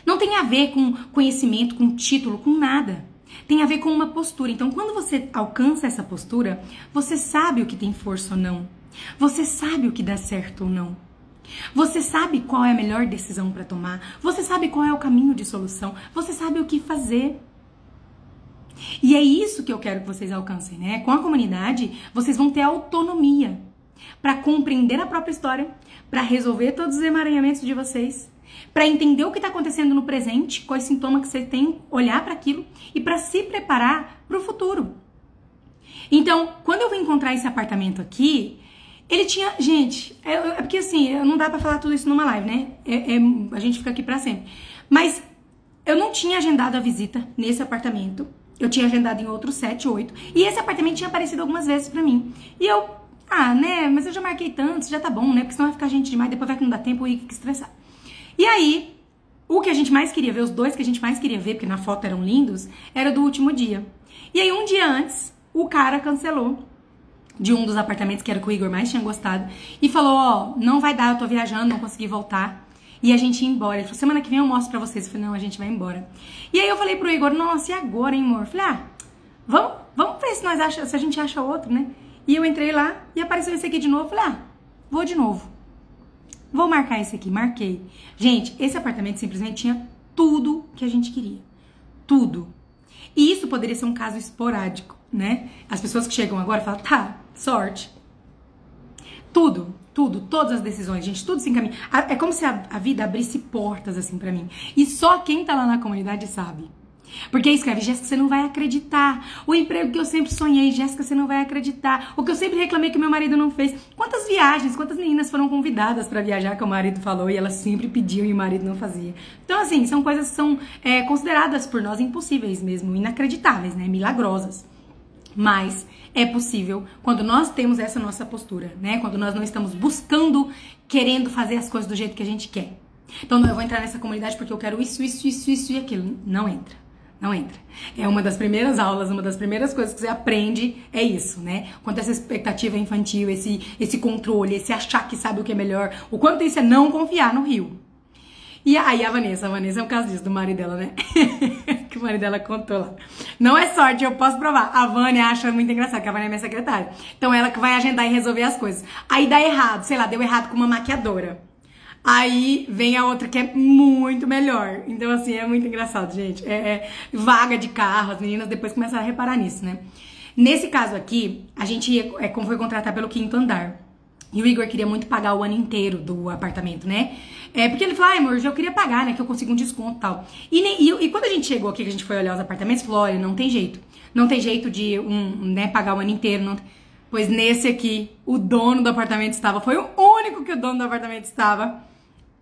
Não tem a ver com conhecimento, com título, com nada. Tem a ver com uma postura. Então, quando você alcança essa postura, você sabe o que tem força ou não. Você sabe o que dá certo ou não. Você sabe qual é a melhor decisão para tomar. Você sabe qual é o caminho de solução. Você sabe o que fazer. E é isso que eu quero que vocês alcancem, né? Com a comunidade, vocês vão ter autonomia para compreender a própria história, para resolver todos os emaranhamentos de vocês, para entender o que está acontecendo no presente, quais sintomas que você tem, olhar para aquilo e para se preparar para o futuro. Então, quando eu vim encontrar esse apartamento aqui, ele tinha. Gente, é, é porque assim, não dá para falar tudo isso numa live, né? É, é, a gente fica aqui para sempre. Mas eu não tinha agendado a visita nesse apartamento. Eu tinha agendado em outros sete, oito. E esse apartamento tinha aparecido algumas vezes para mim. E eu, ah, né? Mas eu já marquei tanto, já tá bom, né? Porque senão vai ficar gente demais, depois vai que não dá tempo e fica estressado. E aí, o que a gente mais queria ver, os dois que a gente mais queria ver, porque na foto eram lindos, era do último dia. E aí, um dia antes, o cara cancelou de um dos apartamentos que era que o Igor mais tinha gostado e falou: Ó, oh, não vai dar, eu tô viajando, não consegui voltar. E a gente ia embora. Ele falou: semana que vem eu mostro pra vocês. Eu falei: não, a gente vai embora. E aí eu falei pro Igor: nossa, e agora, hein, amor? Eu falei: ah, vamos, vamos ver se, nós acha, se a gente acha outro, né? E eu entrei lá e apareceu esse aqui de novo. Eu falei: ah, vou de novo. Vou marcar esse aqui, marquei. Gente, esse apartamento simplesmente tinha tudo que a gente queria. Tudo. E isso poderia ser um caso esporádico, né? As pessoas que chegam agora falam, tá, sorte. Tudo, tudo, todas as decisões, gente, tudo se encaminha. É como se a, a vida abrisse portas assim para mim. E só quem tá lá na comunidade sabe. Porque escreve, Jéssica, você não vai acreditar. O emprego que eu sempre sonhei, Jéssica, você não vai acreditar. O que eu sempre reclamei que meu marido não fez. Quantas viagens, quantas meninas foram convidadas para viajar que o marido falou e elas sempre pediam e o marido não fazia. Então, assim, são coisas que são é, consideradas por nós impossíveis mesmo, inacreditáveis, né? Milagrosas. Mas é possível quando nós temos essa nossa postura, né? Quando nós não estamos buscando, querendo fazer as coisas do jeito que a gente quer. Então, não, eu vou entrar nessa comunidade porque eu quero isso, isso, isso, isso e aquilo. Não entra. Não entra. É uma das primeiras aulas, uma das primeiras coisas que você aprende é isso, né? Quanto essa expectativa infantil, esse, esse controle, esse achar que sabe o que é melhor, o quanto isso é não confiar no rio. E aí a Vanessa, a Vanessa é um caso disso, do marido dela, né? que o marido dela contou lá. Não é sorte, eu posso provar. A Vânia acha muito engraçado, que a Vânia é minha secretária. Então ela que vai agendar e resolver as coisas. Aí dá errado, sei lá, deu errado com uma maquiadora. Aí vem a outra que é muito melhor. Então, assim, é muito engraçado, gente. É, é vaga de carro, as meninas depois começam a reparar nisso, né? Nesse caso aqui, a gente é, foi contratar pelo quinto andar. E o Igor queria muito pagar o ano inteiro do apartamento, né? É, porque ele falou, ai, amor, eu queria pagar, né? Que eu consigo um desconto e tal. E, e, e, quando a gente chegou aqui, que a gente foi olhar os apartamentos, falou, olha, não tem jeito. Não tem jeito de um, né, pagar o ano inteiro. Não... Pois nesse aqui, o dono do apartamento estava. Foi o único que o dono do apartamento estava.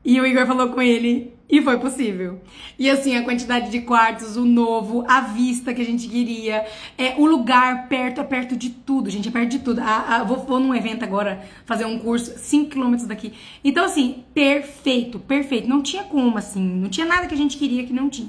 E o Igor falou com ele e foi possível. E assim, a quantidade de quartos, o novo, a vista que a gente queria, é o lugar perto, é perto de tudo, gente, é perto de tudo. A, a, vou, vou num evento agora fazer um curso 5 quilômetros daqui. Então, assim, perfeito, perfeito. Não tinha como, assim, não tinha nada que a gente queria que não tinha.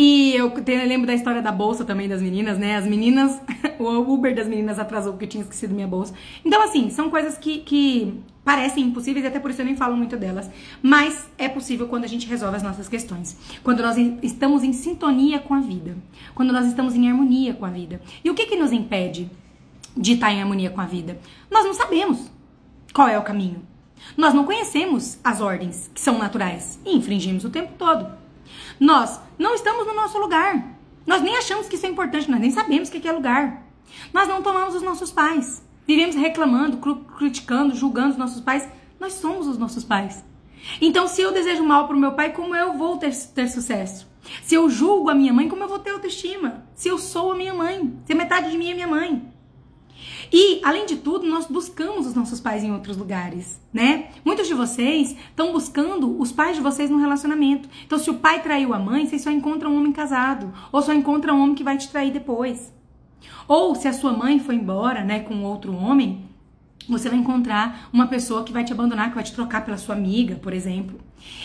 E eu, lembro da história da bolsa também das meninas, né? As meninas, o Uber das meninas atrasou porque tinha esquecido minha bolsa. Então, assim, são coisas que, que parecem impossíveis e até por isso eu nem falo muito delas. Mas é possível quando a gente resolve as nossas questões. Quando nós estamos em sintonia com a vida. Quando nós estamos em harmonia com a vida. E o que, que nos impede de estar em harmonia com a vida? Nós não sabemos qual é o caminho. Nós não conhecemos as ordens que são naturais e infringimos o tempo todo. Nós não estamos no nosso lugar. Nós nem achamos que isso é importante, nós nem sabemos o que é lugar. Nós não tomamos os nossos pais. Vivemos reclamando, criticando, julgando os nossos pais. Nós somos os nossos pais. Então, se eu desejo mal para o meu pai, como eu vou ter, ter sucesso? Se eu julgo a minha mãe, como eu vou ter autoestima? Se eu sou a minha mãe, se metade de mim é minha mãe. E, além de tudo, nós buscamos os nossos pais em outros lugares, né? Muitos de vocês estão buscando os pais de vocês no relacionamento. Então, se o pai traiu a mãe, vocês só encontram um homem casado. Ou só encontram um homem que vai te trair depois. Ou se a sua mãe foi embora, né, com outro homem, você vai encontrar uma pessoa que vai te abandonar, que vai te trocar pela sua amiga, por exemplo.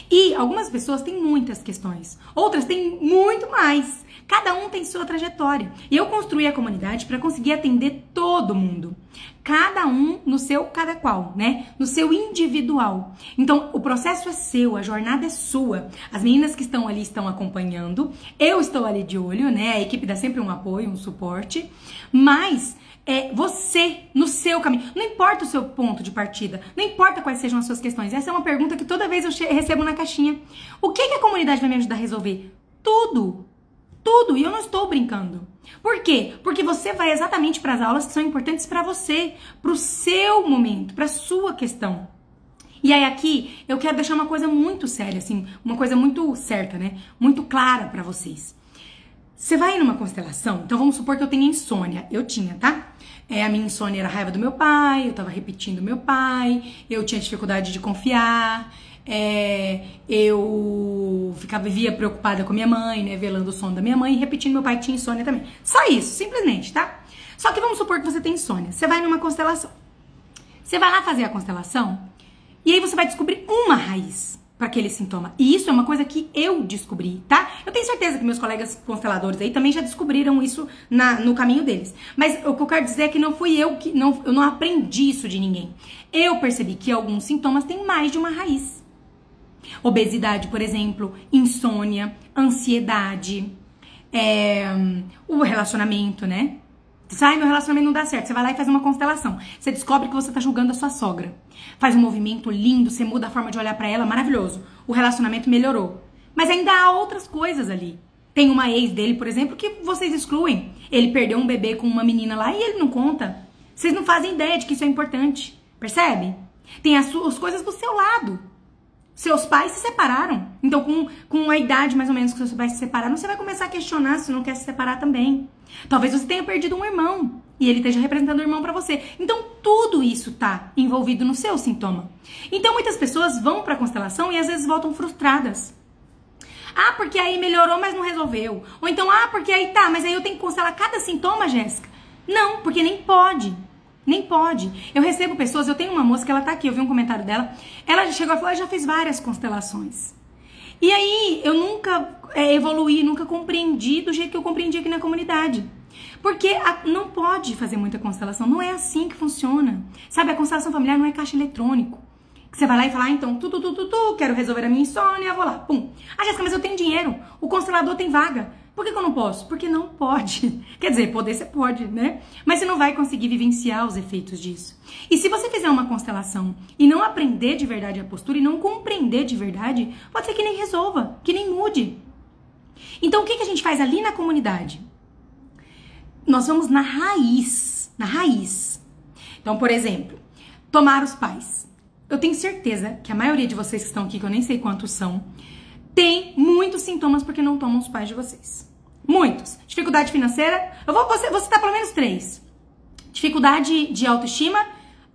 E algumas pessoas têm muitas questões, outras têm muito mais. Cada um tem sua trajetória. E eu construí a comunidade para conseguir atender todo mundo. Cada um no seu cada qual, né? No seu individual. Então, o processo é seu, a jornada é sua. As meninas que estão ali estão acompanhando. Eu estou ali de olho, né? A equipe dá sempre um apoio, um suporte. Mas é você no seu caminho. Não importa o seu ponto de partida, não importa quais sejam as suas questões. Essa é uma pergunta que toda vez eu recebo na caixinha. O que, que a comunidade vai me ajudar a resolver? Tudo. Tudo. E eu não estou brincando. Por quê? Porque você vai exatamente para as aulas que são importantes para você, para o seu momento, para a sua questão. E aí aqui eu quero deixar uma coisa muito séria, assim, uma coisa muito certa, né? Muito clara para vocês. Você vai numa constelação, então vamos supor que eu tenha insônia. Eu tinha, tá? É, a minha insônia era a raiva do meu pai, eu tava repetindo meu pai, eu tinha dificuldade de confiar, é, eu ficava, vivia preocupada com minha mãe, né? Velando o sono da minha mãe e repetindo meu pai que tinha insônia também. Só isso, simplesmente, tá? Só que vamos supor que você tem insônia. Você vai numa constelação. Você vai lá fazer a constelação e aí você vai descobrir uma raiz para aquele sintoma. E isso é uma coisa que eu descobri, tá? Eu tenho certeza que meus colegas consteladores aí também já descobriram isso na, no caminho deles. Mas o que eu quero dizer é que não fui eu que não, eu não aprendi isso de ninguém. Eu percebi que alguns sintomas têm mais de uma raiz. Obesidade, por exemplo, insônia, ansiedade, é, o relacionamento, né? Sai, meu relacionamento não dá certo. Você vai lá e faz uma constelação. Você descobre que você tá julgando a sua sogra. Faz um movimento lindo, você muda a forma de olhar para ela, maravilhoso. O relacionamento melhorou. Mas ainda há outras coisas ali. Tem uma ex dele, por exemplo, que vocês excluem. Ele perdeu um bebê com uma menina lá e ele não conta. Vocês não fazem ideia de que isso é importante. Percebe? Tem as, as coisas do seu lado. Seus pais se separaram. Então, com, com a idade mais ou menos que seus pais se separaram, você vai começar a questionar se não quer se separar também. Talvez você tenha perdido um irmão e ele esteja representando o irmão para você. Então, tudo isso tá envolvido no seu sintoma. Então, muitas pessoas vão para a constelação e às vezes voltam frustradas. Ah, porque aí melhorou, mas não resolveu. Ou então, ah, porque aí tá, mas aí eu tenho que constelar cada sintoma, Jéssica. Não, porque nem pode. Nem pode. Eu recebo pessoas, eu tenho uma moça que ela tá aqui, eu vi um comentário dela. Ela chegou e falou: eu já fiz várias constelações. E aí eu nunca é, evoluí, nunca compreendi do jeito que eu compreendi aqui na comunidade. Porque a, não pode fazer muita constelação, não é assim que funciona. Sabe, a constelação familiar não é caixa eletrônico. Que você vai lá e fala, ah, então, tu, tu, tu, tu, tu, quero resolver a minha insônia, vou lá, pum. Ah, Jéssica, mas eu tenho dinheiro, o constelador tem vaga. Por que, que eu não posso? Porque não pode. Quer dizer, poder você pode, né? Mas você não vai conseguir vivenciar os efeitos disso. E se você fizer uma constelação e não aprender de verdade a postura e não compreender de verdade, pode ser que nem resolva, que nem mude. Então o que, que a gente faz ali na comunidade? Nós vamos na raiz, na raiz. Então, por exemplo, tomar os pais. Eu tenho certeza que a maioria de vocês que estão aqui, que eu nem sei quantos são, tem muitos sintomas porque não tomam os pais de vocês. Muitos. Dificuldade financeira. Eu vou, você, vou citar pelo menos três. Dificuldade de autoestima,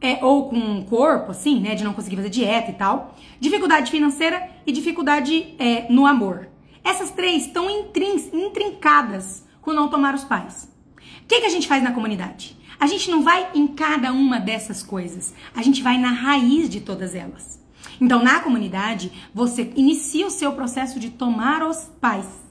é, ou com o corpo, assim, né? De não conseguir fazer dieta e tal. Dificuldade financeira e dificuldade é, no amor. Essas três estão intrincadas com não tomar os pais. O que, que a gente faz na comunidade? A gente não vai em cada uma dessas coisas, a gente vai na raiz de todas elas. Então, na comunidade, você inicia o seu processo de tomar os pais.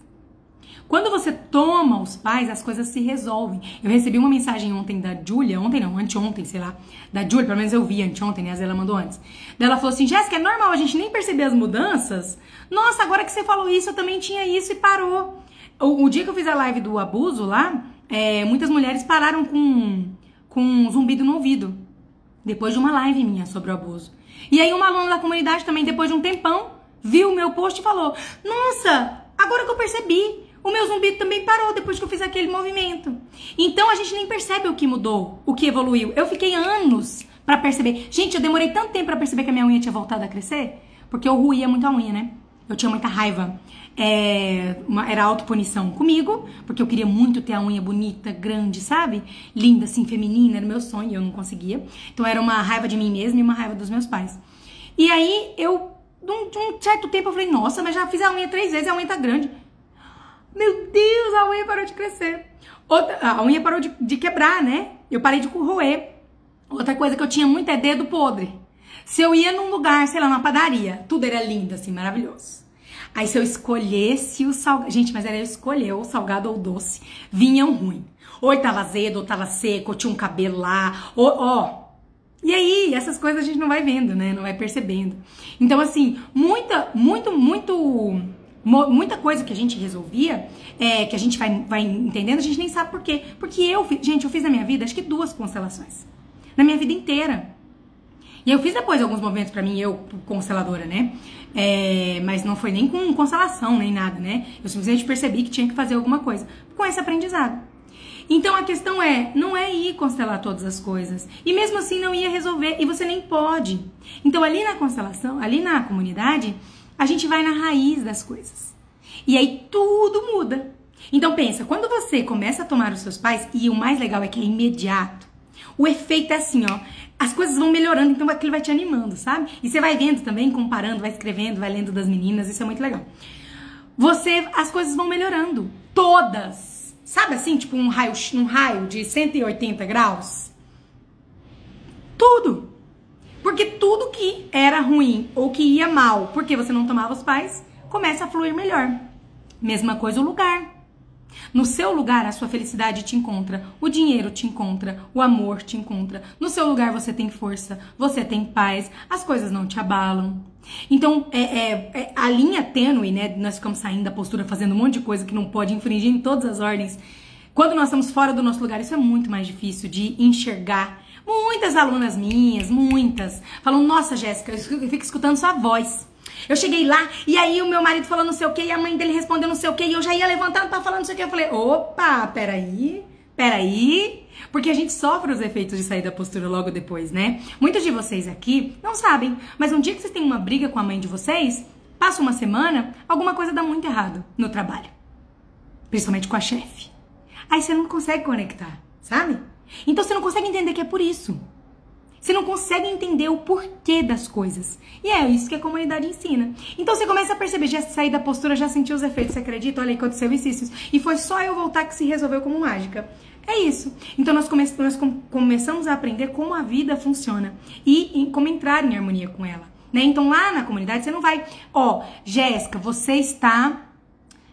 Quando você toma os pais, as coisas se resolvem. Eu recebi uma mensagem ontem da Júlia, ontem não, anteontem, sei lá, da Júlia, pelo menos eu vi anteontem, né? Ela mandou antes. Ela falou assim: Jéssica, é normal a gente nem perceber as mudanças? Nossa, agora que você falou isso, eu também tinha isso e parou. O, o dia que eu fiz a live do abuso lá, é, muitas mulheres pararam com, com um zumbido no ouvido. Depois de uma live minha sobre o abuso. E aí uma aluna da comunidade também, depois de um tempão, viu o meu post e falou: Nossa, agora que eu percebi, o meu zumbido também parou depois que eu fiz aquele movimento. Então a gente nem percebe o que mudou, o que evoluiu. Eu fiquei anos para perceber. Gente, eu demorei tanto tempo para perceber que a minha unha tinha voltado a crescer, porque eu ruía muito a unha, né? Eu tinha muita raiva. É, uma, era autopunição comigo, porque eu queria muito ter a unha bonita, grande, sabe? Linda, assim, feminina, era meu sonho e eu não conseguia. Então era uma raiva de mim mesma e uma raiva dos meus pais. E aí eu, de um, de um certo tempo, eu falei, nossa, mas já fiz a unha três vezes, a unha tá grande. Meu Deus, a unha parou de crescer. Outra, a unha parou de, de quebrar, né? Eu parei de roer. Outra coisa que eu tinha muito é dedo podre. Se eu ia num lugar, sei lá, numa padaria, tudo era lindo, assim, maravilhoso. Aí se eu escolhesse o salgado. Gente, mas era eu escolher o salgado ou o doce. Vinham ruim. Ou tava azedo, ou tava seco, ou tinha um cabelo lá. Ou, ó. E aí, essas coisas a gente não vai vendo, né? Não vai percebendo. Então, assim, muita, muito, muito muita coisa que a gente resolvia, é, que a gente vai, vai entendendo, a gente nem sabe por quê. Porque eu, gente, eu fiz na minha vida acho que duas constelações. Na minha vida inteira. E eu fiz depois alguns movimentos para mim, eu, consteladora, né? É, mas não foi nem com constelação, nem nada, né? Eu simplesmente percebi que tinha que fazer alguma coisa com esse aprendizado. Então a questão é, não é ir constelar todas as coisas. E mesmo assim não ia resolver, e você nem pode. Então ali na constelação, ali na comunidade, a gente vai na raiz das coisas. E aí tudo muda. Então pensa, quando você começa a tomar os seus pais, e o mais legal é que é imediato, o efeito é assim, ó, as coisas vão melhorando, então aquilo vai te animando, sabe? E você vai vendo também, comparando, vai escrevendo, vai lendo das meninas, isso é muito legal. Você, as coisas vão melhorando, todas. Sabe assim, tipo um raio, um raio de 180 graus? Tudo. Porque tudo que era ruim ou que ia mal, porque você não tomava os pais, começa a fluir melhor. Mesma coisa o lugar. No seu lugar, a sua felicidade te encontra, o dinheiro te encontra, o amor te encontra. No seu lugar, você tem força, você tem paz, as coisas não te abalam. Então, é, é, é a linha tênue, né? Nós ficamos saindo da postura, fazendo um monte de coisa que não pode infringir em todas as ordens. Quando nós estamos fora do nosso lugar, isso é muito mais difícil de enxergar Muitas alunas minhas, muitas, falam: Nossa, Jéssica, eu fico escutando sua voz. Eu cheguei lá e aí o meu marido falou não sei o que e a mãe dele respondeu não sei o que e eu já ia levantando para falar não sei o que. Eu falei: opa, peraí, peraí. Porque a gente sofre os efeitos de sair da postura logo depois, né? Muitos de vocês aqui não sabem, mas um dia que vocês têm uma briga com a mãe de vocês, passa uma semana, alguma coisa dá muito errado no trabalho. Principalmente com a chefe. Aí você não consegue conectar, sabe? Então você não consegue entender que é por isso. Você não consegue entender o porquê das coisas. E é isso que a comunidade ensina. Então você começa a perceber, já sair da postura, já sentiu os efeitos, você acredita? Olha aí, aconteceu isso, isso. E foi só eu voltar que se resolveu como mágica. É isso. Então nós, come nós com começamos a aprender como a vida funciona e em, como entrar em harmonia com ela. Né? Então lá na comunidade você não vai, ó, oh, Jéssica, você está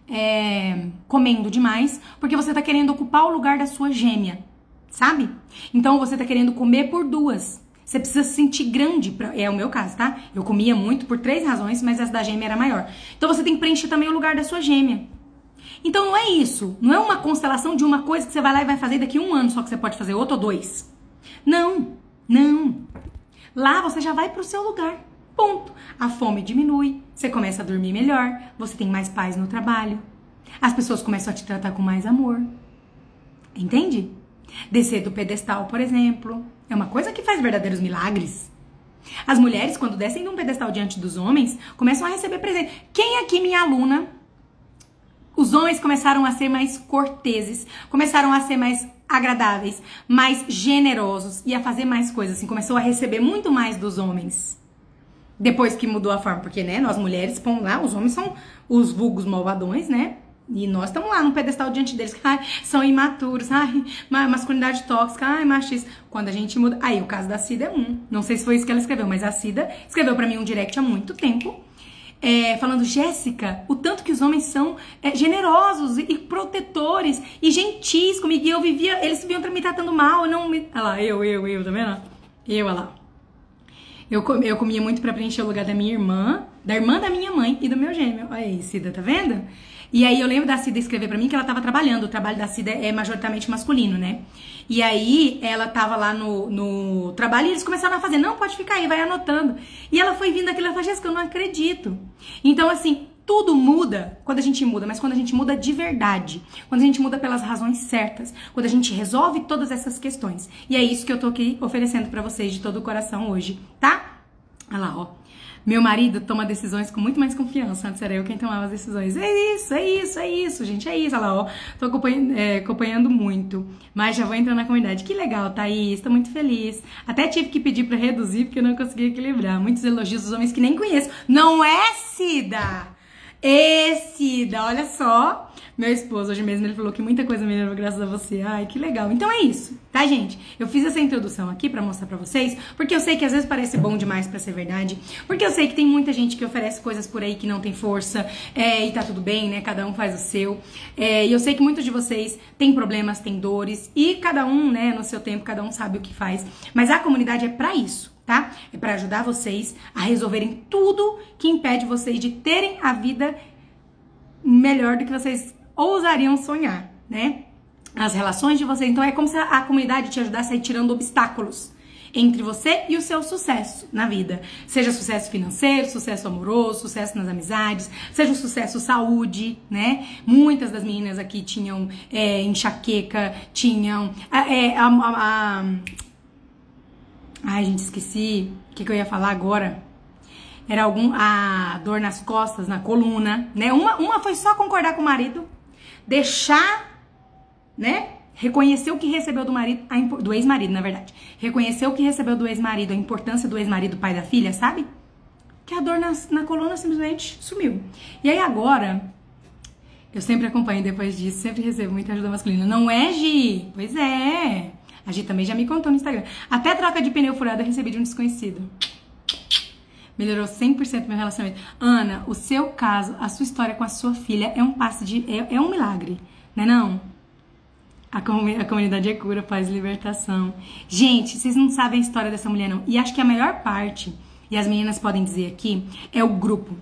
é, comendo demais porque você está querendo ocupar o lugar da sua gêmea sabe? Então você tá querendo comer por duas. Você precisa se sentir grande, pra, é o meu caso, tá? Eu comia muito por três razões, mas essa da gêmea era maior. Então você tem que preencher também o lugar da sua gêmea. Então não é isso. Não é uma constelação de uma coisa que você vai lá e vai fazer daqui a um ano, só que você pode fazer outro ou dois. Não, não. Lá você já vai para o seu lugar. Ponto. A fome diminui, você começa a dormir melhor, você tem mais paz no trabalho. As pessoas começam a te tratar com mais amor. Entende? Descer do pedestal, por exemplo, é uma coisa que faz verdadeiros milagres. As mulheres, quando descem de um pedestal diante dos homens, começam a receber presente. Quem aqui, minha aluna, os homens começaram a ser mais corteses, começaram a ser mais agradáveis, mais generosos e a fazer mais coisas, assim, começou a receber muito mais dos homens. Depois que mudou a forma, porque, né, nós mulheres, pão lá, os homens são os vulgos malvadões, né? E nós estamos lá no pedestal diante deles, ai, são imaturos, ai, masculinidade tóxica, ai, machista. Quando a gente muda. Aí, o caso da Cida é um. Não sei se foi isso que ela escreveu, mas a Cida escreveu para mim um direct há muito tempo. É, falando, Jéssica, o tanto que os homens são é, generosos e, e, protetores e gentis comigo. E eu vivia, eles vinham me tratando mal, eu não me. Olha lá, eu, eu, eu, tá vendo? Eu, olha lá. Eu, eu comia muito para preencher o lugar da minha irmã, da irmã da minha mãe e do meu gêmeo. Olha aí, Cida, tá vendo? E aí eu lembro da Cida escrever para mim que ela tava trabalhando. O trabalho da Cida é majoritariamente masculino, né? E aí ela tava lá no, no trabalho e eles começaram a fazer, não, pode ficar aí, vai anotando. E ela foi vindo aquilo, ela falou, Jéssica, eu não acredito. Então, assim, tudo muda quando a gente muda, mas quando a gente muda de verdade, quando a gente muda pelas razões certas, quando a gente resolve todas essas questões. E é isso que eu tô aqui oferecendo para vocês de todo o coração hoje, tá? Olha lá, ó. Meu marido toma decisões com muito mais confiança. Antes era eu quem tomava as decisões. É isso, é isso, é isso, gente, é isso. Olha lá, ó. Tô acompanhando, é, acompanhando muito. Mas já vou entrar na comunidade. Que legal, Thaís. Tô muito feliz. Até tive que pedir para reduzir porque eu não consegui equilibrar. Muitos elogios dos homens que nem conheço. Não é, Cida? Esse, olha só. Meu esposo hoje mesmo ele falou que muita coisa melhorou graças a você. Ai, que legal. Então é isso, tá, gente? Eu fiz essa introdução aqui para mostrar para vocês, porque eu sei que às vezes parece bom demais para ser verdade, porque eu sei que tem muita gente que oferece coisas por aí que não tem força, é, e tá tudo bem, né? Cada um faz o seu. É, e eu sei que muitos de vocês têm problemas, têm dores, e cada um, né, no seu tempo, cada um sabe o que faz. Mas a comunidade é para isso tá? É para ajudar vocês a resolverem tudo que impede vocês de terem a vida melhor do que vocês ousariam sonhar, né? As relações de vocês. Então é como se a comunidade te ajudasse a ir tirando obstáculos entre você e o seu sucesso na vida. Seja sucesso financeiro, sucesso amoroso, sucesso nas amizades, seja um sucesso saúde, né? Muitas das meninas aqui tinham é, enxaqueca, tinham. É, a, a, a, Ai, gente, esqueci o que, que eu ia falar agora. Era algum a dor nas costas, na coluna, né? Uma, uma foi só concordar com o marido, deixar, né? Reconhecer o que recebeu do marido, a, do ex-marido, na verdade. Reconhecer o que recebeu do ex-marido, a importância do ex-marido, pai da filha, sabe? Que a dor na, na coluna simplesmente sumiu. E aí agora, eu sempre acompanho depois disso, sempre recebo muita ajuda masculina. Não é, Gi? Pois é. A Gi também já me contou no Instagram. Até troca de pneu furado eu recebi de um desconhecido. Melhorou 100% meu relacionamento. Ana, o seu caso, a sua história com a sua filha é um passo de. É, é um milagre, né? Não? A, comunidade, a comunidade é cura, faz libertação. Gente, vocês não sabem a história dessa mulher, não. E acho que a melhor parte, e as meninas podem dizer aqui, é o grupo.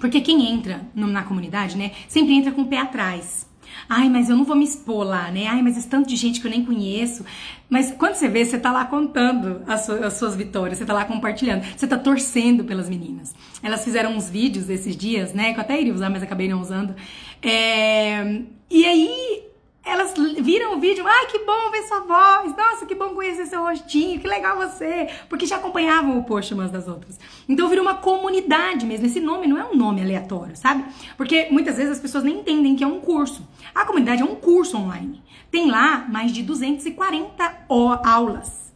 Porque quem entra na comunidade, né, sempre entra com o pé atrás. Ai, mas eu não vou me expor lá, né? Ai, mas é tanto de gente que eu nem conheço. Mas quando você vê, você tá lá contando as, suas, as suas vitórias, você tá lá compartilhando, você tá torcendo pelas meninas. Elas fizeram uns vídeos esses dias, né? Que eu até iria usar, mas acabei não usando. É... E aí elas viram o vídeo, ai que bom ver sua voz, nossa que bom conhecer seu rostinho, que legal você, porque já acompanhavam o post umas das outras. Então virou uma comunidade mesmo. Esse nome não é um nome aleatório, sabe? Porque muitas vezes as pessoas nem entendem que é um curso. A comunidade é um curso online. Tem lá mais de 240 aulas,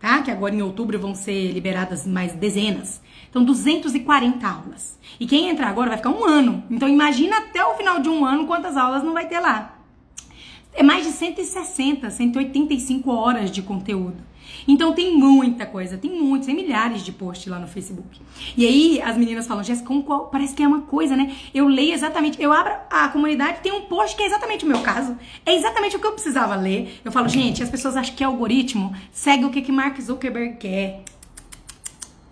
tá? Que agora em outubro vão ser liberadas mais dezenas. Então 240 aulas. E quem entrar agora vai ficar um ano. Então imagina até o final de um ano quantas aulas não vai ter lá. É mais de 160, 185 horas de conteúdo. Então tem muita coisa, tem muitos, tem milhares de posts lá no Facebook. E aí as meninas falam, Jéssica, parece que é uma coisa, né? Eu leio exatamente, eu abro a comunidade, tem um post que é exatamente o meu caso, é exatamente o que eu precisava ler. Eu falo, gente, as pessoas acham que é algoritmo, segue o que, que Mark Zuckerberg quer.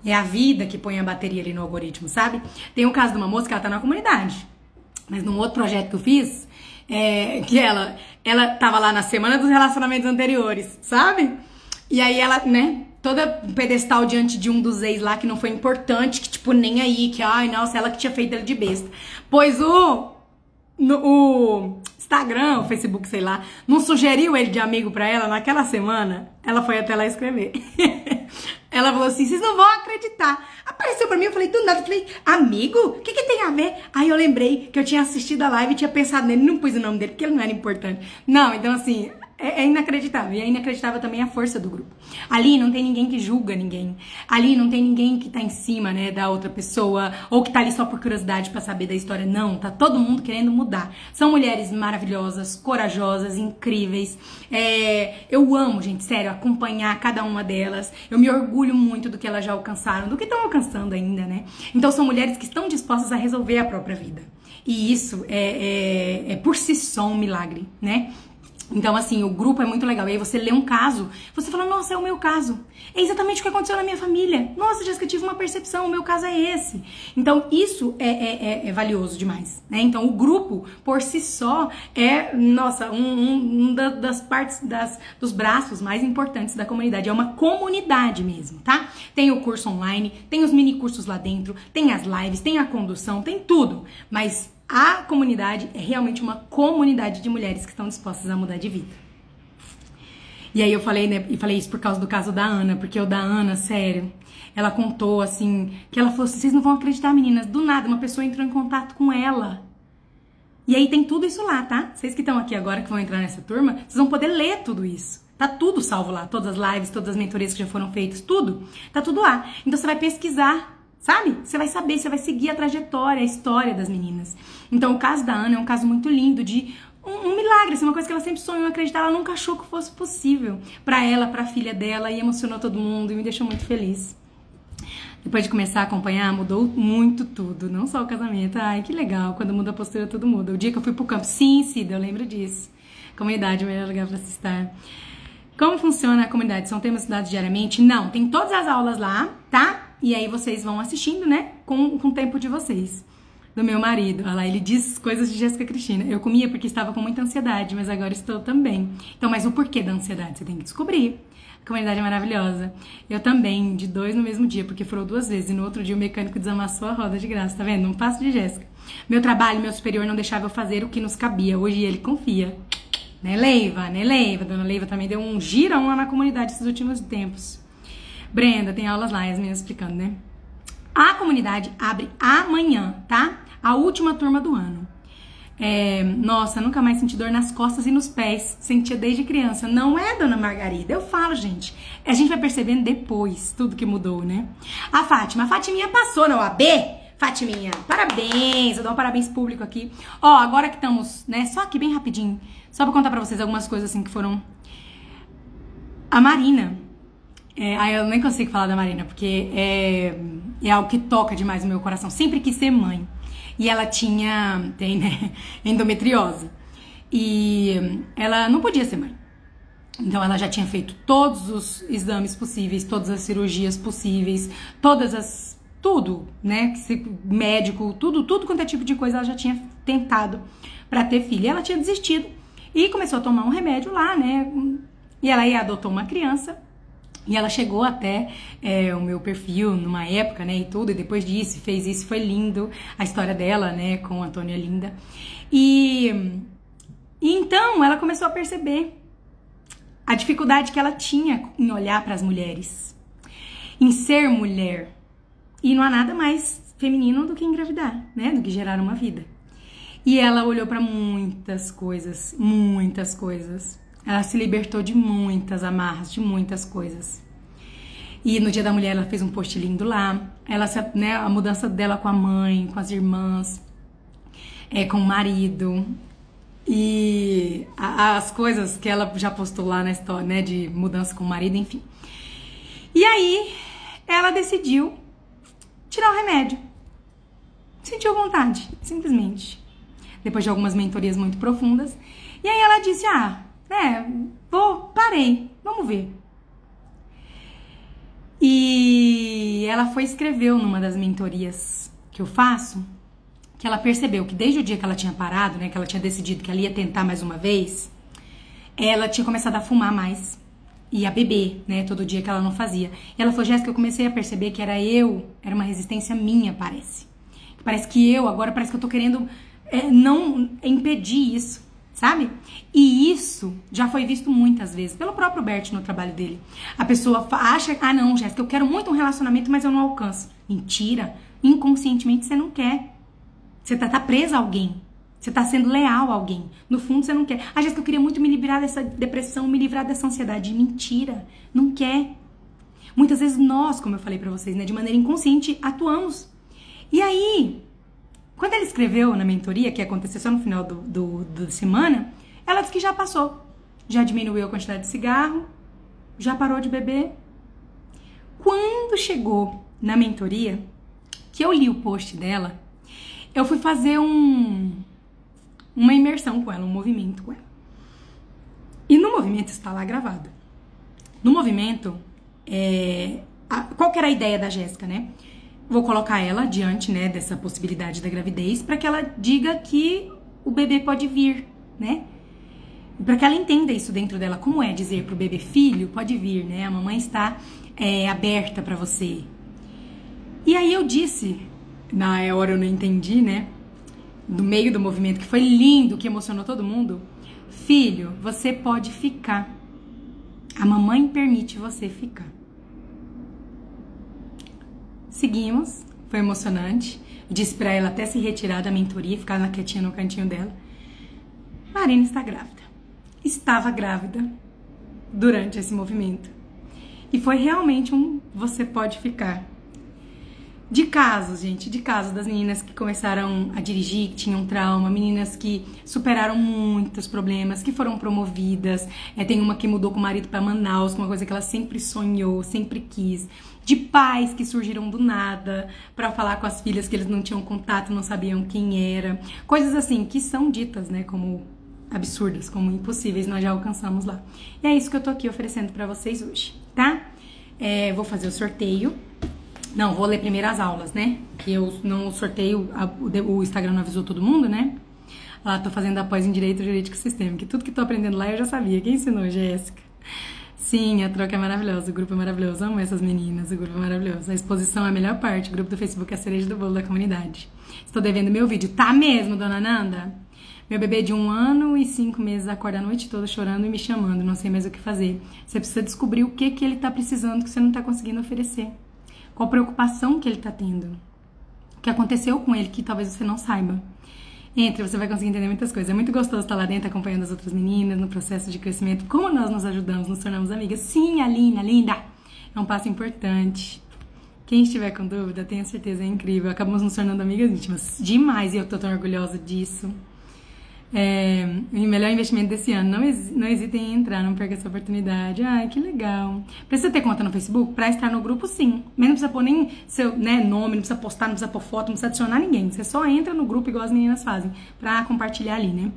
É a vida que põe a bateria ali no algoritmo, sabe? Tem o caso de uma moça que ela tá na comunidade. mas num outro projeto que eu fiz, é, que ela, ela tava lá na semana dos relacionamentos anteriores, sabe? E aí ela, né, toda pedestal diante de um dos ex lá que não foi importante, que tipo, nem aí, que ai, nossa, ela que tinha feito ele de besta. Pois o, no, o Instagram, o Facebook, sei lá, não sugeriu ele de amigo pra ela naquela semana, ela foi até lá escrever. ela falou assim: vocês não vão acreditar. Apareceu pra mim, eu falei, do nada, eu falei, amigo? O que, que tem a ver? Aí eu lembrei que eu tinha assistido a live e tinha pensado nele, não pus o nome dele, porque ele não era importante. Não, então assim, é, é, inacreditável. E é inacreditável também a força do grupo. Ali não tem ninguém que julga ninguém. Ali não tem ninguém que tá em cima, né, da outra pessoa ou que tá ali só por curiosidade para saber da história. Não, tá todo mundo querendo mudar. São mulheres maravilhosas, corajosas, incríveis. É, eu amo, gente, sério, acompanhar cada uma delas. Eu me orgulho muito do que elas já alcançaram, do que estão alcançando ainda, né? Então são mulheres que estão dispostas a resolver a própria vida. E isso é, é, é por si só um milagre, né? Então, assim, o grupo é muito legal. E aí você lê um caso, você fala, nossa, é o meu caso. É exatamente o que aconteceu na minha família. Nossa, Jéssica, tive uma percepção, o meu caso é esse. Então, isso é, é, é, é valioso demais. Né? Então, o grupo, por si só, é, nossa, um, um, um das partes, das, dos braços mais importantes da comunidade. É uma comunidade mesmo, tá? Tem o curso online, tem os mini cursos lá dentro, tem as lives, tem a condução, tem tudo. Mas a comunidade é realmente uma comunidade de mulheres que estão dispostas a mudar de vida. E aí eu falei, né, e falei isso por causa do caso da Ana, porque o da Ana, sério, ela contou assim, que ela falou assim, vocês não vão acreditar, meninas, do nada uma pessoa entrou em contato com ela. E aí tem tudo isso lá, tá? Vocês que estão aqui agora, que vão entrar nessa turma, vocês vão poder ler tudo isso. Tá tudo salvo lá, todas as lives, todas as mentorias que já foram feitas, tudo. Tá tudo lá. Então você vai pesquisar Sabe? Você vai saber, você vai seguir a trajetória, a história das meninas. Então, o caso da Ana é um caso muito lindo de um, um milagre, assim, uma coisa que ela sempre sonhou acreditar, ela nunca achou que fosse possível para ela, para a filha dela, e emocionou todo mundo e me deixou muito feliz. Depois de começar a acompanhar, mudou muito tudo, não só o casamento. Ai, que legal, quando muda a postura, tudo muda. O dia que eu fui pro campo, sim, Cida, eu lembro disso. Comunidade, o melhor lugar para se estar. Como funciona a comunidade? São temas estudados diariamente? Não, tem todas as aulas lá, tá? E aí vocês vão assistindo, né? Com, com o tempo de vocês. Do meu marido. Olha lá, ele diz coisas de Jéssica Cristina. Eu comia porque estava com muita ansiedade, mas agora estou também. Então, mas o porquê da ansiedade? Você tem que descobrir. A comunidade é maravilhosa. Eu também, de dois no mesmo dia, porque foram duas vezes. E no outro dia o mecânico desamassou a roda de graça, tá vendo? Um passo de Jéssica. Meu trabalho, meu superior não deixava eu fazer o que nos cabia. Hoje ele confia. Né, Leiva? Né, Leiva? Dona Leiva também deu um girão lá na comunidade esses últimos tempos. Brenda, tem aulas lá, as meninas explicando, né? A comunidade abre amanhã, tá? A última turma do ano. É, nossa, nunca mais senti dor nas costas e nos pés. Sentia desde criança. Não é, dona Margarida? Eu falo, gente. A gente vai percebendo depois tudo que mudou, né? A Fátima. A Fatiminha passou na OAB. Fatiminha, parabéns. Eu dou um parabéns público aqui. Ó, agora que estamos, né? Só aqui bem rapidinho. Só pra contar pra vocês algumas coisas assim que foram. A Marina é, aí eu nem consigo falar da Marina, porque é, é algo que toca demais o meu coração. Sempre quis ser mãe. E ela tinha, tem, né, endometriose. E ela não podia ser mãe. Então ela já tinha feito todos os exames possíveis, todas as cirurgias possíveis, todas as tudo, né? Médico, tudo, tudo quanto é tipo de coisa ela já tinha tentado para ter filho. E ela tinha desistido e começou a tomar um remédio lá, né? E ela aí adotou uma criança e ela chegou até é, o meu perfil numa época, né, e tudo, e depois disso fez isso, foi lindo a história dela, né, com a Antônia Linda. E, e então ela começou a perceber a dificuldade que ela tinha em olhar para as mulheres, em ser mulher. E não há nada mais feminino do que engravidar, né, do que gerar uma vida. E ela olhou para muitas coisas, muitas coisas ela se libertou de muitas amarras, de muitas coisas. E no Dia da Mulher ela fez um post lindo lá. Ela, né, a mudança dela com a mãe, com as irmãs, é, com o marido. E as coisas que ela já postou lá na história, né, de mudança com o marido, enfim. E aí ela decidiu tirar o remédio. Sentiu vontade, simplesmente. Depois de algumas mentorias muito profundas. E aí ela disse: Ah, é, vou, parei, vamos ver. E ela foi escreveu numa das mentorias que eu faço, que ela percebeu que desde o dia que ela tinha parado, né, que ela tinha decidido que ela ia tentar mais uma vez, ela tinha começado a fumar mais e a beber, né, todo dia que ela não fazia. E ela falou, Jéssica, eu comecei a perceber que era eu, era uma resistência minha, parece. Parece que eu, agora parece que eu tô querendo é, não impedir isso, sabe? E isso já foi visto muitas vezes pelo próprio Bert no trabalho dele. A pessoa acha, ah não, Jéssica, eu quero muito um relacionamento, mas eu não alcanço. Mentira, inconscientemente você não quer. Você tá, tá presa a alguém. Você tá sendo leal a alguém. No fundo, você não quer. Ah, Jéssica, eu queria muito me livrar dessa depressão, me livrar dessa ansiedade. Mentira. Não quer. Muitas vezes nós, como eu falei para vocês, né, de maneira inconsciente, atuamos. E aí, quando ela escreveu na mentoria, que aconteceu só no final do, do, do semana, ela disse que já passou. Já diminuiu a quantidade de cigarro, já parou de beber. Quando chegou na mentoria, que eu li o post dela, eu fui fazer um, uma imersão com ela, um movimento com ela. E no movimento está lá gravado. No movimento, é, a, qual que era a ideia da Jéssica, né? Vou colocar ela diante, né, dessa possibilidade da gravidez para que ela diga que o bebê pode vir, né? Para que ela entenda isso dentro dela, como é dizer pro bebê filho, pode vir, né? A mamãe está é, aberta para você. E aí eu disse, na hora eu não entendi, né? Do meio do movimento, que foi lindo, que emocionou todo mundo. Filho, você pode ficar. A mamãe permite você ficar. Seguimos, foi emocionante. disse para ela até se retirar da mentoria, ficar na quietinha no cantinho dela. Marina está grávida. Estava grávida durante esse movimento. E foi realmente um você pode ficar. De casos, gente, de casos das meninas que começaram a dirigir, que tinham trauma, meninas que superaram muitos problemas, que foram promovidas. É, tem uma que mudou com o marido para Manaus, uma coisa que ela sempre sonhou, sempre quis de pais que surgiram do nada para falar com as filhas que eles não tinham contato, não sabiam quem era. Coisas assim que são ditas, né, como absurdas, como impossíveis, nós já alcançamos lá. E é isso que eu tô aqui oferecendo para vocês hoje, tá? É, vou fazer o sorteio. Não, vou ler primeiro as aulas, né? Que eu não sorteio, a, o Instagram não avisou todo mundo, né? Lá, tô fazendo após em Direito Jurídico Sistêmico. Que tudo que tô aprendendo lá eu já sabia. Quem ensinou, Jéssica? Sim, a troca é maravilhosa, o grupo é maravilhoso, amo essas meninas, o grupo é maravilhoso. A exposição é a melhor parte, o grupo do Facebook é a cereja do bolo da comunidade. Estou devendo meu vídeo. Tá mesmo, dona Nanda? Meu bebê de um ano e cinco meses acorda a noite toda chorando e me chamando, não sei mais o que fazer. Você precisa descobrir o que, que ele tá precisando que você não tá conseguindo oferecer. Qual preocupação que ele tá tendo. O que aconteceu com ele que talvez você não saiba. Entre, você vai conseguir entender muitas coisas. É muito gostoso estar lá dentro acompanhando as outras meninas no processo de crescimento. Como nós nos ajudamos, nos tornamos amigas. Sim, Alina, linda! É um passo importante. Quem estiver com dúvida, tenha certeza, é incrível. Acabamos nos tornando amigas íntimas. Demais, e eu tô tão orgulhosa disso. É, melhor investimento desse ano. Não, não hesitem em entrar, não perca essa oportunidade. Ai, que legal. Precisa ter conta no Facebook? Pra estar no grupo, sim. Mas não precisa pôr nem seu né, nome, não precisa postar, não precisa pôr foto, não precisa adicionar ninguém. Você só entra no grupo igual as meninas fazem, pra compartilhar ali, né?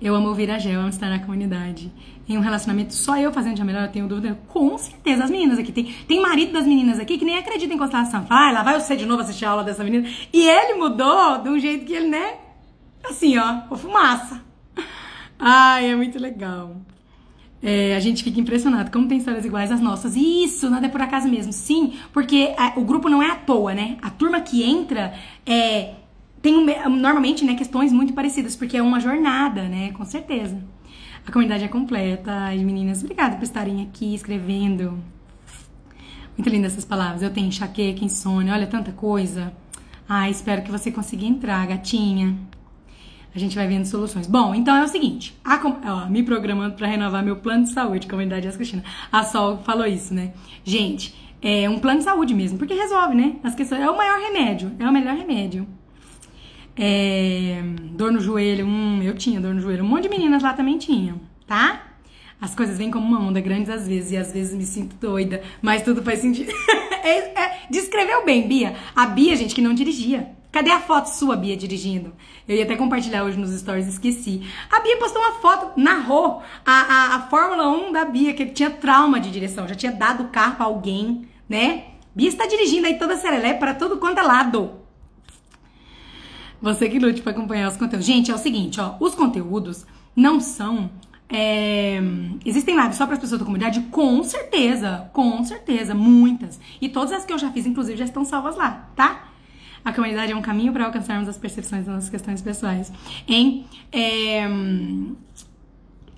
Eu amo ouvir a Gel, amo estar na comunidade. Em um relacionamento, só eu fazendo de melhor, eu tenho dúvida. Com certeza, as meninas aqui. Tem, tem marido das meninas aqui que nem acredita em constelação. Fala, ah, lá vai você de novo assistir a aula dessa menina. E ele mudou de um jeito que ele, né? Assim, ó, o fumaça. Ai, é muito legal. É, a gente fica impressionado como tem histórias iguais às nossas. E isso, nada é por acaso mesmo. Sim, porque a, o grupo não é à toa, né? A turma que entra é, tem normalmente né, questões muito parecidas, porque é uma jornada, né? Com certeza. A comunidade é completa. E meninas, obrigada por estarem aqui escrevendo. Muito lindas essas palavras. Eu tenho enxaqueca, insônia, olha tanta coisa. Ai, espero que você consiga entrar, gatinha. A gente vai vendo soluções. Bom, então é o seguinte: a, ó, me programando para renovar meu plano de saúde, comunidade As Cristina. A Sol falou isso, né? Gente, é um plano de saúde mesmo, porque resolve, né? As questões. É o maior remédio, é o melhor remédio. É, dor no joelho, hum, eu tinha dor no joelho. Um monte de meninas lá também tinham, tá? As coisas vêm como uma onda, grandes às vezes, e às vezes me sinto doida, mas tudo faz sentido. é, é, descreveu bem, Bia. A Bia, gente, que não dirigia. Cadê a foto sua, Bia, dirigindo? Eu ia até compartilhar hoje nos stories, esqueci. A Bia postou uma foto, narrou a, a, a Fórmula 1 da Bia, que tinha trauma de direção, já tinha dado o carro pra alguém, né? Bia está dirigindo aí toda a serelé para todo quanto é lado. Você que lute para acompanhar os conteúdos. Gente, é o seguinte, ó, os conteúdos não são é, existem lives só para as pessoas da comunidade? Com certeza, com certeza, muitas. E todas as que eu já fiz, inclusive, já estão salvas lá, tá? A comunidade é um caminho para alcançarmos as percepções das nossas questões pessoais. Em é,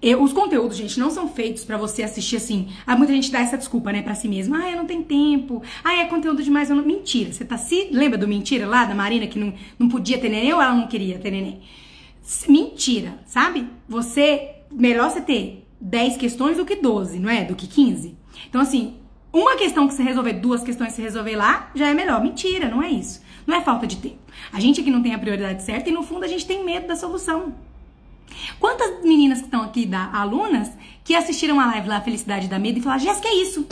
eu, os conteúdos, gente, não são feitos para você assistir assim. Ah, muita gente dá essa desculpa, né, para si mesma. Ah, eu não tenho tempo. Ah, é conteúdo demais. Eu não... Mentira. Você tá se. Lembra do mentira lá da Marina que não, não podia ter neném ou ela não queria ter neném? Mentira, sabe? Você. Melhor você ter 10 questões do que 12, não é? Do que 15. Então, assim, uma questão que você resolver, duas questões que você resolver lá, já é melhor. Mentira, não é isso. Não é falta de tempo. A gente aqui não tem a prioridade certa e no fundo a gente tem medo da solução. Quantas meninas que estão aqui, da alunas, que assistiram a live lá, Felicidade da Medo, e falaram, Jéssica, é isso.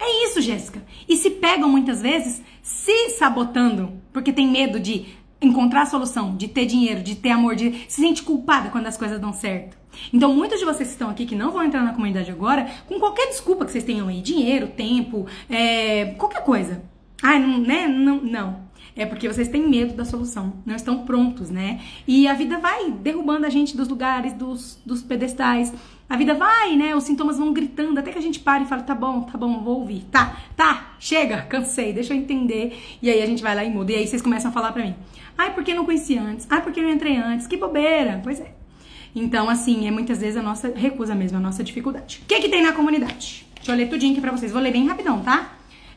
É isso, Jéssica. E se pegam muitas vezes se sabotando, porque tem medo de encontrar a solução, de ter dinheiro, de ter amor, de se sente culpada quando as coisas dão certo. Então, muitos de vocês que estão aqui que não vão entrar na comunidade agora, com qualquer desculpa que vocês tenham aí, dinheiro, tempo, é, qualquer coisa. Ai, não, né? Não, não é porque vocês têm medo da solução, não estão prontos, né? E a vida vai derrubando a gente dos lugares, dos, dos pedestais. A vida vai, né? Os sintomas vão gritando até que a gente para e fala: tá bom, tá bom, vou ouvir. Tá, tá, chega, cansei, deixa eu entender. E aí a gente vai lá e muda. E aí vocês começam a falar pra mim: ai, por que não conheci antes? Ai, por que não entrei antes? Que bobeira. Pois é. Então, assim, é muitas vezes a nossa recusa mesmo, a nossa dificuldade. O que, que tem na comunidade? Deixa eu ler tudinho aqui pra vocês. Vou ler bem rapidão, tá?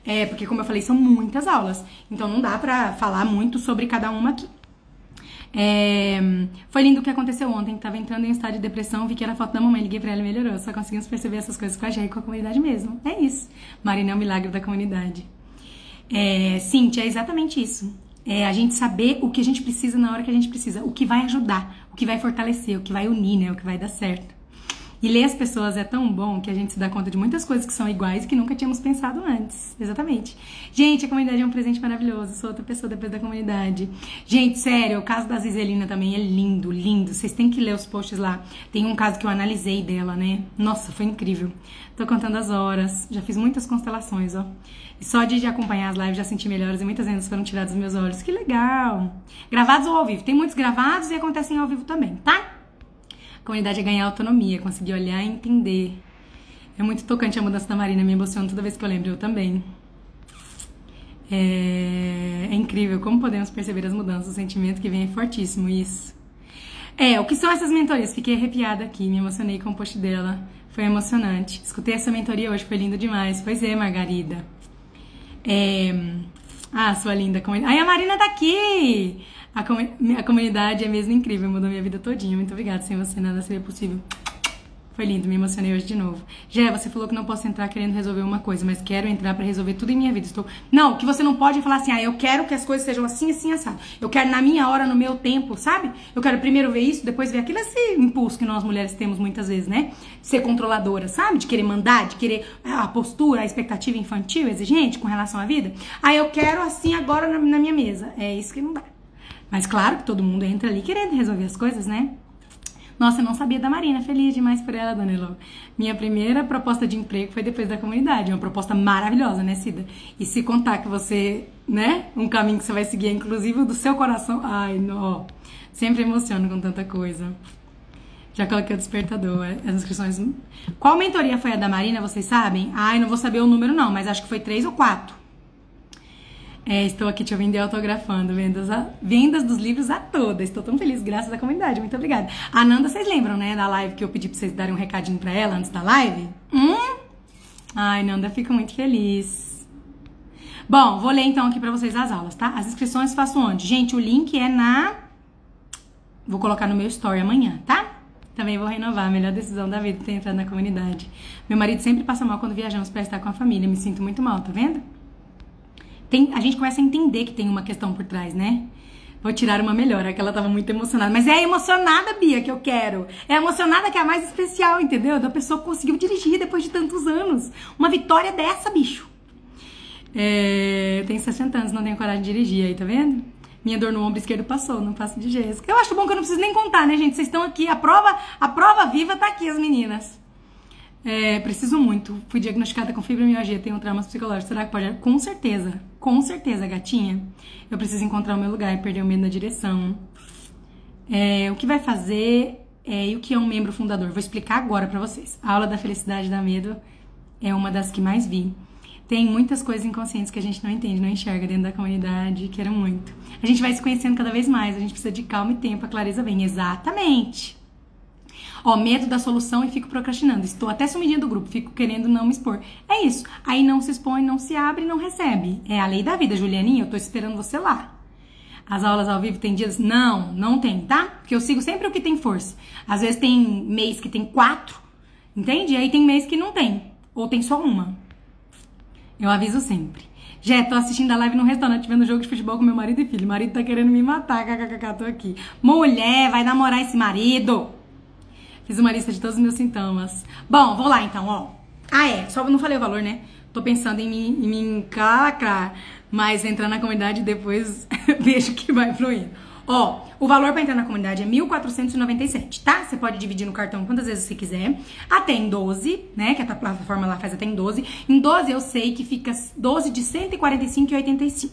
É, porque como eu falei, são muitas aulas. Então não dá pra falar muito sobre cada uma aqui. É, foi lindo o que aconteceu ontem. Tava entrando em estado de depressão, vi que era foto da mamãe, liguei pra ela e melhorou. Só conseguimos perceber essas coisas com a Jé e com a comunidade mesmo. É isso. Marina é o milagre da comunidade. É, Cintia, é exatamente isso. É a gente saber o que a gente precisa na hora que a gente precisa. O que vai ajudar, o que vai fortalecer, o que vai unir, né? O que vai dar certo. E ler as pessoas é tão bom que a gente se dá conta de muitas coisas que são iguais que nunca tínhamos pensado antes. Exatamente. Gente, a comunidade é um presente maravilhoso. Sou outra pessoa depois da comunidade. Gente, sério, o caso da Zizelina também é lindo, lindo. Vocês têm que ler os posts lá. Tem um caso que eu analisei dela, né? Nossa, foi incrível. Tô contando as horas. Já fiz muitas constelações, ó. E só de acompanhar as lives já senti melhores e muitas vendas foram tiradas dos meus olhos. Que legal! Gravados ou ao vivo? Tem muitos gravados e acontecem ao vivo também, tá? Comunidade é ganhar autonomia, conseguir olhar e entender. É muito tocante a mudança da Marina, me emociona toda vez que eu lembro, eu também. É, é incrível como podemos perceber as mudanças, o sentimento que vem é fortíssimo, isso. É, o que são essas mentorias? Fiquei arrepiada aqui, me emocionei com o post dela, foi emocionante. Escutei essa mentoria hoje, foi lindo demais. Pois é, Margarida. É... Ah, sua linda comunidade. Ai, a Marina tá aqui! A, com comunidade é mesmo incrível, mudou minha vida todinha. Muito obrigada, sem você nada seria possível. Foi lindo, me emocionei hoje de novo. Jé, você falou que não posso entrar querendo resolver uma coisa, mas quero entrar para resolver tudo em minha vida. Estou. Não, que você não pode falar assim, ah, eu quero que as coisas sejam assim, assim, assado. Eu quero na minha hora, no meu tempo, sabe? Eu quero primeiro ver isso, depois ver aquilo. Esse impulso que nós mulheres temos muitas vezes, né? Ser controladora, sabe? De querer mandar, de querer ah, a postura, a expectativa infantil, exigente com relação à vida. Ah, eu quero assim agora na minha mesa. É isso que não dá. Mas claro que todo mundo entra ali querendo resolver as coisas, né? Nossa, eu não sabia da Marina. Feliz demais por ela, Dona. Minha primeira proposta de emprego foi depois da comunidade. Uma proposta maravilhosa, né, Cida? E se contar que você, né, um caminho que você vai seguir, inclusive do seu coração. Ai, não. Sempre emociono com tanta coisa. Já coloquei o despertador, é, as inscrições. Qual mentoria foi a da Marina, vocês sabem? Ai, não vou saber o número, não, mas acho que foi três ou quatro. É, estou aqui te ouvindo e autografando. Vendas, a, vendas dos livros a toda. Estou tão feliz, graças à comunidade. Muito obrigada. A Nanda, vocês lembram, né, da live que eu pedi pra vocês darem um recadinho pra ela antes da live? Hum? Ai, Nanda, fico muito feliz. Bom, vou ler então aqui pra vocês as aulas, tá? As inscrições faço onde? Gente, o link é na. Vou colocar no meu story amanhã, tá? Também vou renovar. A melhor decisão da vida ter entrado na comunidade. Meu marido sempre passa mal quando viajamos pra estar com a família. Me sinto muito mal, tá vendo? Tem, a gente começa a entender que tem uma questão por trás, né? Vou tirar uma melhor, é que ela tava muito emocionada. Mas é emocionada, Bia, que eu quero. É emocionada que é a mais especial, entendeu? Da pessoa que conseguiu dirigir depois de tantos anos. Uma vitória dessa, bicho. É, eu tenho 60 anos, não tenho coragem de dirigir aí, tá vendo? Minha dor no ombro esquerdo passou, não passo de Jéssica. Eu acho bom que eu não preciso nem contar, né, gente? Vocês estão aqui, a prova, a prova viva tá aqui, as meninas. É, preciso muito. Fui diagnosticada com fibromialgia, tenho traumas psicológicos. Será que pode? Com certeza. Com certeza, gatinha. Eu preciso encontrar o meu lugar e perder o medo da direção. É, o que vai fazer é, e o que é um membro fundador? Vou explicar agora para vocês. A aula da felicidade da medo é uma das que mais vi. Tem muitas coisas inconscientes que a gente não entende, não enxerga dentro da comunidade, quero muito. A gente vai se conhecendo cada vez mais, a gente precisa de calma e tempo, a clareza vem. Exatamente. Ó, medo da solução e fico procrastinando. Estou até sumidinha do grupo, fico querendo não me expor. É isso. Aí não se expõe, não se abre, não recebe. É a lei da vida, Julianinha. Eu tô esperando você lá. As aulas ao vivo tem dias? Não, não tem, tá? Porque eu sigo sempre o que tem força. Às vezes tem mês que tem quatro, entende? Aí tem mês que não tem. Ou tem só uma. Eu aviso sempre. Jé, tô assistindo a live no restaurante, vendo jogo de futebol com meu marido e filho. O marido tá querendo me matar, kkk, tô aqui. Mulher, vai namorar esse marido. Fiz uma lista de todos os meus sintomas. Bom, vou lá então, ó. Ah, é, só não falei o valor, né? Tô pensando em me, em mas entrar na comunidade depois vejo que vai fluindo. Ó, o valor para entrar na comunidade é 1.497, tá? Você pode dividir no cartão quantas vezes você quiser. Até em 12, né? Que a plataforma lá faz até em 12. Em 12 eu sei que fica 12 de 145,85.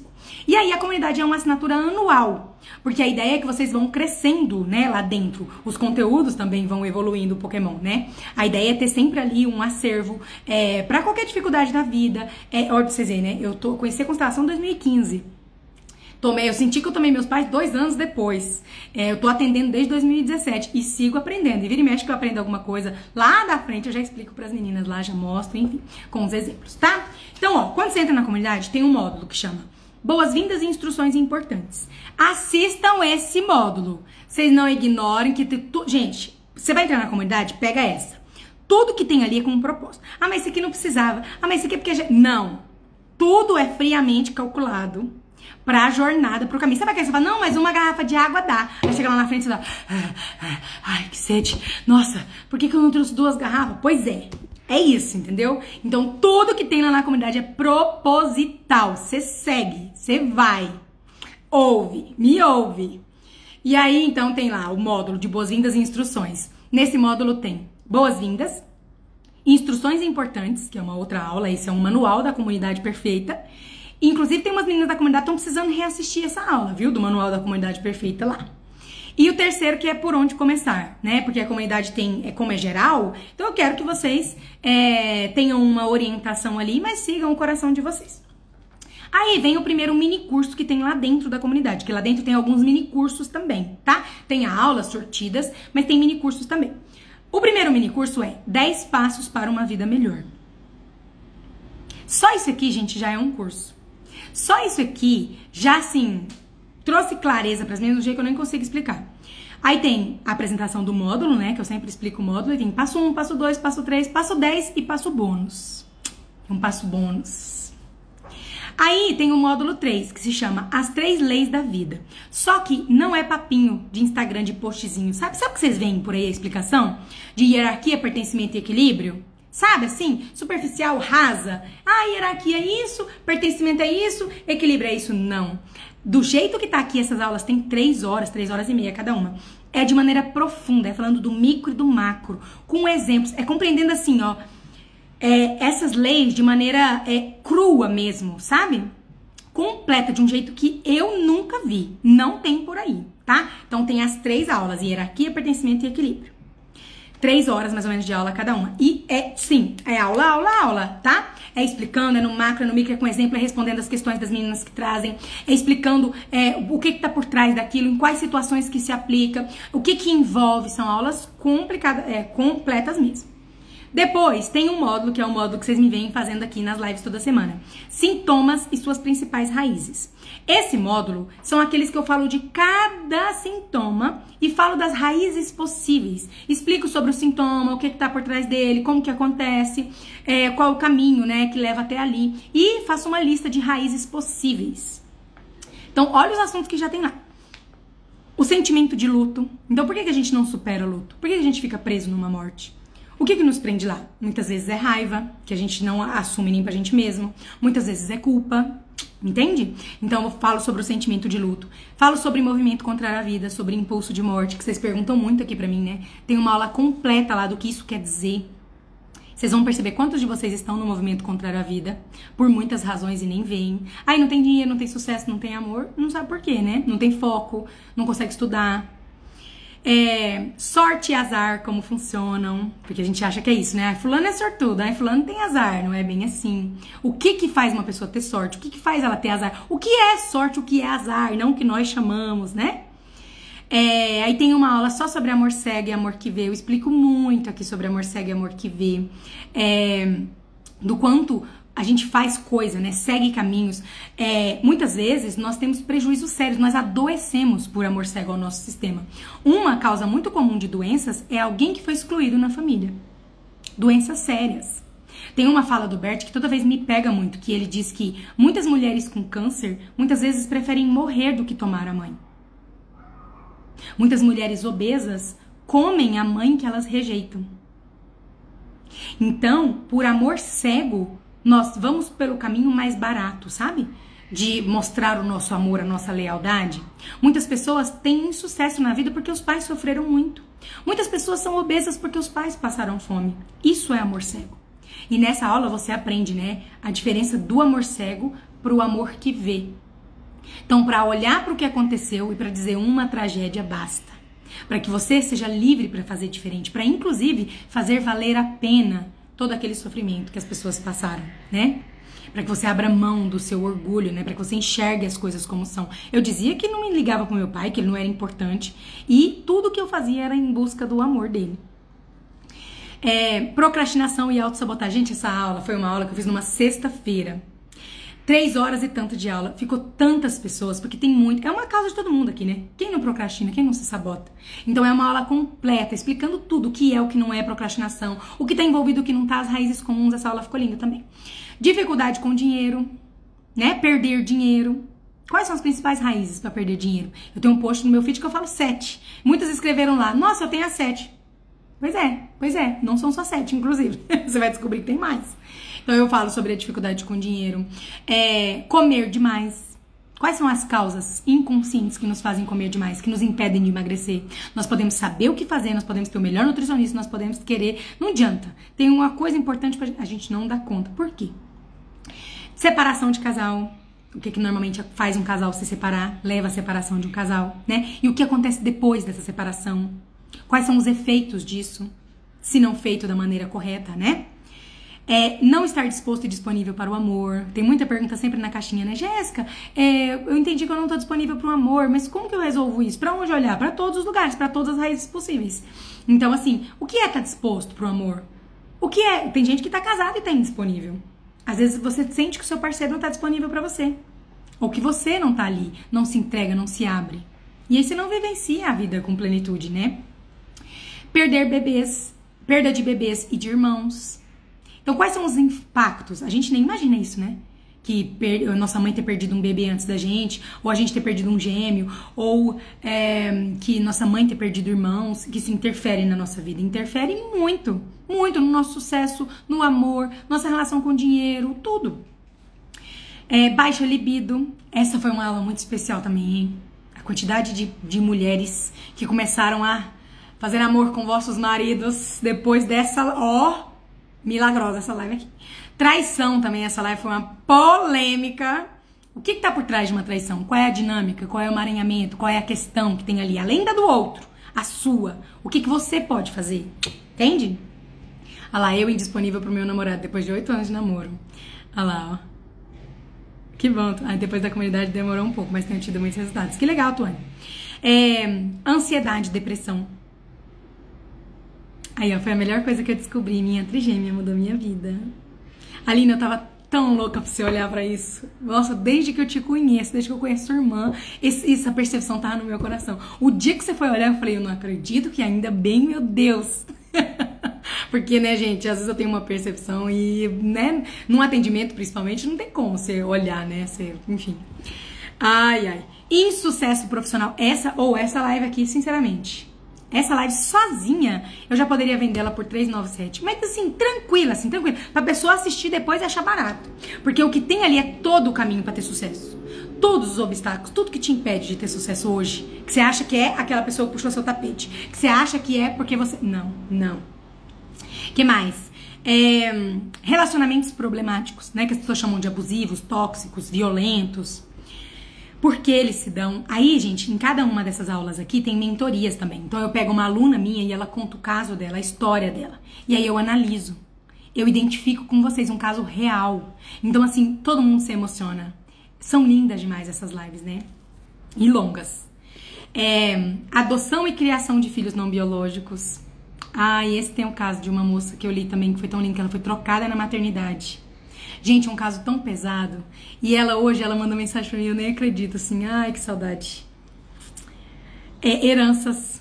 E aí a comunidade é uma assinatura anual, porque a ideia é que vocês vão crescendo, né, lá dentro. Os conteúdos também vão evoluindo o Pokémon, né? A ideia é ter sempre ali um acervo é, para qualquer dificuldade da vida. É, olha pra vocês verem, né? Eu tô conheci a constelação em 2015. Tomei, eu senti que eu tomei meus pais dois anos depois. É, eu tô atendendo desde 2017 e sigo aprendendo. E vira e mexe que eu aprendo alguma coisa lá da frente, eu já explico para as meninas lá, já mostro, enfim, com os exemplos, tá? Então, ó, quando você entra na comunidade, tem um módulo que chama Boas-vindas e instruções importantes. Assistam esse módulo. Vocês não ignorem que. Tu... Gente, você vai entrar na comunidade? Pega essa. Tudo que tem ali é com um propósito. Ah, mas esse aqui não precisava. Ah, mas esse aqui é porque. Não. Tudo é friamente calculado pra jornada, pro caminho. Sabe aquele que você fala, não, mas uma garrafa de água dá. Aí chega lá na frente e fala, ah, ah, ai, que sede. Nossa, por que, que eu não trouxe duas garrafas? Pois é. É isso, entendeu? Então, tudo que tem lá na comunidade é proposital. Você segue, você vai, ouve, me ouve. E aí, então, tem lá o módulo de boas-vindas e instruções. Nesse módulo tem boas-vindas, instruções importantes, que é uma outra aula, esse é um manual da comunidade perfeita, Inclusive, tem umas meninas da comunidade que estão precisando reassistir essa aula, viu? Do Manual da Comunidade Perfeita lá. E o terceiro que é por onde começar, né? Porque a comunidade tem, é como é geral, então eu quero que vocês é, tenham uma orientação ali, mas sigam o coração de vocês. Aí vem o primeiro mini curso que tem lá dentro da comunidade, que lá dentro tem alguns mini cursos também, tá? Tem aulas sortidas, mas tem mini cursos também. O primeiro mini curso é 10 passos para uma vida melhor. Só isso aqui, gente, já é um curso. Só isso aqui já assim trouxe clareza para as minhas de um jeito que eu nem consigo explicar. Aí tem a apresentação do módulo, né? Que eu sempre explico o módulo. E tem passo 1, passo 2, passo 3, passo 10 e passo bônus. Um passo bônus. Aí tem o módulo 3, que se chama As Três Leis da Vida. Só que não é papinho de Instagram de postzinho. Sabe, sabe que vocês veem por aí a explicação? De hierarquia, pertencimento e equilíbrio? Sabe assim? Superficial, rasa. Ah, hierarquia é isso, pertencimento é isso, equilíbrio é isso. Não. Do jeito que tá aqui, essas aulas tem três horas, três horas e meia cada uma. É de maneira profunda, é falando do micro e do macro, com exemplos, é compreendendo assim, ó, é, essas leis de maneira é, crua mesmo, sabe? Completa, de um jeito que eu nunca vi. Não tem por aí, tá? Então tem as três aulas: hierarquia, pertencimento e equilíbrio três horas mais ou menos de aula cada uma. E é, sim, é aula, aula, aula, tá? É explicando, é no macro, é no micro, é com exemplo, é respondendo as questões das meninas que trazem, é explicando é, o que, que tá por trás daquilo, em quais situações que se aplica, o que que envolve, são aulas complicadas, é, completas mesmo. Depois, tem um módulo, que é o módulo que vocês me vêm fazendo aqui nas lives toda semana. Sintomas e suas principais raízes. Esse módulo são aqueles que eu falo de cada sintoma e falo das raízes possíveis. Explico sobre o sintoma, o que está por trás dele, como que acontece, é, qual o caminho né, que leva até ali. E faço uma lista de raízes possíveis. Então, olha os assuntos que já tem lá. O sentimento de luto. Então, por que, que a gente não supera o luto? Por que, que a gente fica preso numa morte? O que, que nos prende lá? Muitas vezes é raiva, que a gente não assume nem pra gente mesmo. Muitas vezes é culpa, entende? Então eu falo sobre o sentimento de luto. Falo sobre movimento contra a vida, sobre impulso de morte, que vocês perguntam muito aqui pra mim, né? Tem uma aula completa lá do que isso quer dizer. Vocês vão perceber quantos de vocês estão no movimento contrário à vida, por muitas razões e nem veem. Aí não tem dinheiro, não tem sucesso, não tem amor, não sabe por quê, né? Não tem foco, não consegue estudar. É, sorte e azar, como funcionam, porque a gente acha que é isso, né? fulano é sortudo, aí fulano tem azar, não é bem assim. O que que faz uma pessoa ter sorte? O que que faz ela ter azar? O que é sorte, o que é azar, não o que nós chamamos, né? É, aí tem uma aula só sobre amor cego e amor que vê. Eu explico muito aqui sobre amor cego e amor que vê. É, do quanto a gente faz coisa, né? Segue caminhos. É, muitas vezes nós temos prejuízos sérios, nós adoecemos por amor cego ao nosso sistema. Uma causa muito comum de doenças é alguém que foi excluído na família. Doenças sérias. Tem uma fala do Bert que toda vez me pega muito, que ele diz que muitas mulheres com câncer muitas vezes preferem morrer do que tomar a mãe. Muitas mulheres obesas comem a mãe que elas rejeitam. Então, por amor cego, nós vamos pelo caminho mais barato, sabe? De mostrar o nosso amor, a nossa lealdade. Muitas pessoas têm sucesso na vida porque os pais sofreram muito. Muitas pessoas são obesas porque os pais passaram fome. Isso é amor cego. E nessa aula você aprende, né, a diferença do amor cego para o amor que vê. Então, para olhar para o que aconteceu e para dizer uma tragédia basta. Para que você seja livre para fazer diferente, para inclusive fazer valer a pena todo aquele sofrimento que as pessoas passaram, né? Para que você abra mão do seu orgulho, né? Para que você enxergue as coisas como são. Eu dizia que não me ligava com meu pai, que ele não era importante, e tudo que eu fazia era em busca do amor dele. É, procrastinação e autossabotagem. Gente, essa aula foi uma aula que eu fiz numa sexta-feira. Três horas e tanto de aula. Ficou tantas pessoas, porque tem muito. É uma causa de todo mundo aqui, né? Quem não procrastina, quem não se sabota? Então é uma aula completa, explicando tudo, o que é, o que não é procrastinação, o que tá envolvido, o que não tá, as raízes comuns. Essa aula ficou linda também. Dificuldade com dinheiro, né? Perder dinheiro. Quais são as principais raízes para perder dinheiro? Eu tenho um post no meu feed que eu falo sete. Muitas escreveram lá, nossa, eu tenho a sete. Pois é, pois é, não são só sete, inclusive. Você vai descobrir que tem mais. Então eu falo sobre a dificuldade com dinheiro. É, comer demais. Quais são as causas inconscientes que nos fazem comer demais, que nos impedem de emagrecer? Nós podemos saber o que fazer, nós podemos ter o melhor nutricionista, nós podemos querer. Não adianta. Tem uma coisa importante pra a gente não dar conta. Por quê? Separação de casal. O que, que normalmente faz um casal se separar? Leva à separação de um casal, né? E o que acontece depois dessa separação? Quais são os efeitos disso? Se não feito da maneira correta, né? É, não estar disposto e disponível para o amor. Tem muita pergunta sempre na caixinha, né? Jéssica, é, eu entendi que eu não estou disponível para o amor, mas como que eu resolvo isso? Para onde olhar? Para todos os lugares, para todas as raízes possíveis. Então, assim, o que é estar tá disposto para o amor? O que é? Tem gente que está casada e está indisponível. Às vezes você sente que o seu parceiro não está disponível para você. Ou que você não está ali, não se entrega, não se abre. E aí você não vivencia a vida com plenitude, né? Perder bebês, perda de bebês e de irmãos então, quais são os impactos? A gente nem imagina isso, né? Que per... nossa mãe ter perdido um bebê antes da gente, ou a gente ter perdido um gêmeo, ou é, que nossa mãe ter perdido irmãos, que se interferem na nossa vida. Interfere muito, muito no nosso sucesso, no amor, nossa relação com o dinheiro, tudo. É, baixa libido. Essa foi uma aula muito especial também, hein? A quantidade de, de mulheres que começaram a fazer amor com vossos maridos depois dessa, ó, milagrosa essa live aqui. Traição também, essa live foi uma polêmica. O que está por trás de uma traição? Qual é a dinâmica? Qual é o emaranhamento? Qual é a questão que tem ali? Além da do outro, a sua. O que, que você pode fazer? Entende? Olha lá, eu indisponível pro meu namorado depois de oito anos de namoro. Olha lá, ó. Que bom. Aí depois da comunidade demorou um pouco, mas tenho tido muitos resultados. Que legal, Tuane. É, ansiedade, depressão. Aí, ó, foi a melhor coisa que eu descobri. Minha trigêmea mudou minha vida. Aline, eu tava tão louca pra você olhar para isso. Nossa, desde que eu te conheço, desde que eu conheço sua irmã, esse, essa percepção tava no meu coração. O dia que você foi olhar, eu falei, eu não acredito que ainda bem, meu Deus. Porque, né, gente, às vezes eu tenho uma percepção e, né, num atendimento principalmente, não tem como você olhar, né, você, enfim. Ai, ai. Insucesso profissional. Essa ou essa live aqui, sinceramente essa live sozinha, eu já poderia vendê-la por 397. Mas assim, tranquila, assim, tranquila. Pra pessoa assistir depois e achar barato. Porque o que tem ali é todo o caminho para ter sucesso. Todos os obstáculos, tudo que te impede de ter sucesso hoje. Que você acha que é aquela pessoa que puxou seu tapete. Que você acha que é porque você. Não, não. que mais? É, relacionamentos problemáticos, né? Que as pessoas chamam de abusivos, tóxicos, violentos. Por que eles se dão? Aí, gente, em cada uma dessas aulas aqui tem mentorias também. Então eu pego uma aluna minha e ela conta o caso dela, a história dela. E aí eu analiso. Eu identifico com vocês um caso real. Então, assim, todo mundo se emociona. São lindas demais essas lives, né? E longas. É, adoção e criação de filhos não biológicos. Ah, e esse tem o caso de uma moça que eu li também, que foi tão linda, que ela foi trocada na maternidade. Gente, é um caso tão pesado. E ela hoje, ela manda mensagem pra mim, eu nem acredito, assim, ai, que saudade. É, heranças.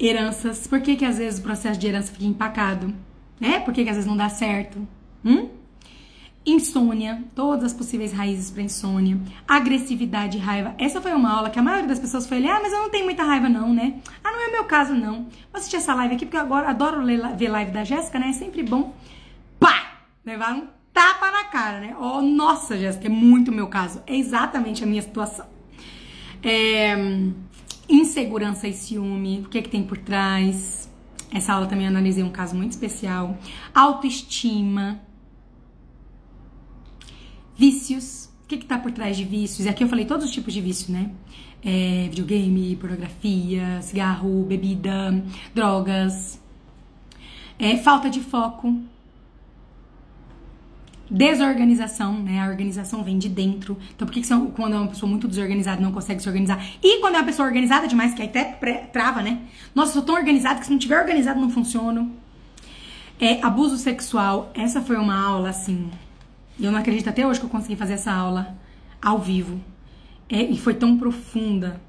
Heranças. Por que que às vezes o processo de herança fica empacado? Né? Por que que às vezes não dá certo? Hum? Insônia, todas as possíveis raízes para insônia, agressividade e raiva. Essa foi uma aula que a maioria das pessoas foi ali, ah, mas eu não tenho muita raiva não, né? Ah, não é o meu caso não. Vou assistir essa live aqui porque eu agora adoro ver live da Jéssica, né? É sempre bom pá! Levaram um tapa na cara, né? Oh, nossa, Jéssica, é muito o meu caso. É exatamente a minha situação. É, insegurança e ciúme, o que, é que tem por trás? Essa aula também analisei um caso muito especial. Autoestima. Vícios. O que está por trás de vícios? E aqui eu falei todos os tipos de vício, né? É, videogame, pornografia, cigarro, bebida, drogas. É, falta de foco. Desorganização, né? A organização vem de dentro. Então, por que, que são, quando é uma pessoa muito desorganizada não consegue se organizar? E quando é uma pessoa organizada demais, que até trava, né? Nossa, eu sou tão organizado que se não tiver organizado não funciona. É, abuso sexual. Essa foi uma aula, assim. Eu não acredito até hoje que eu consegui fazer essa aula ao vivo. É, e foi tão profunda,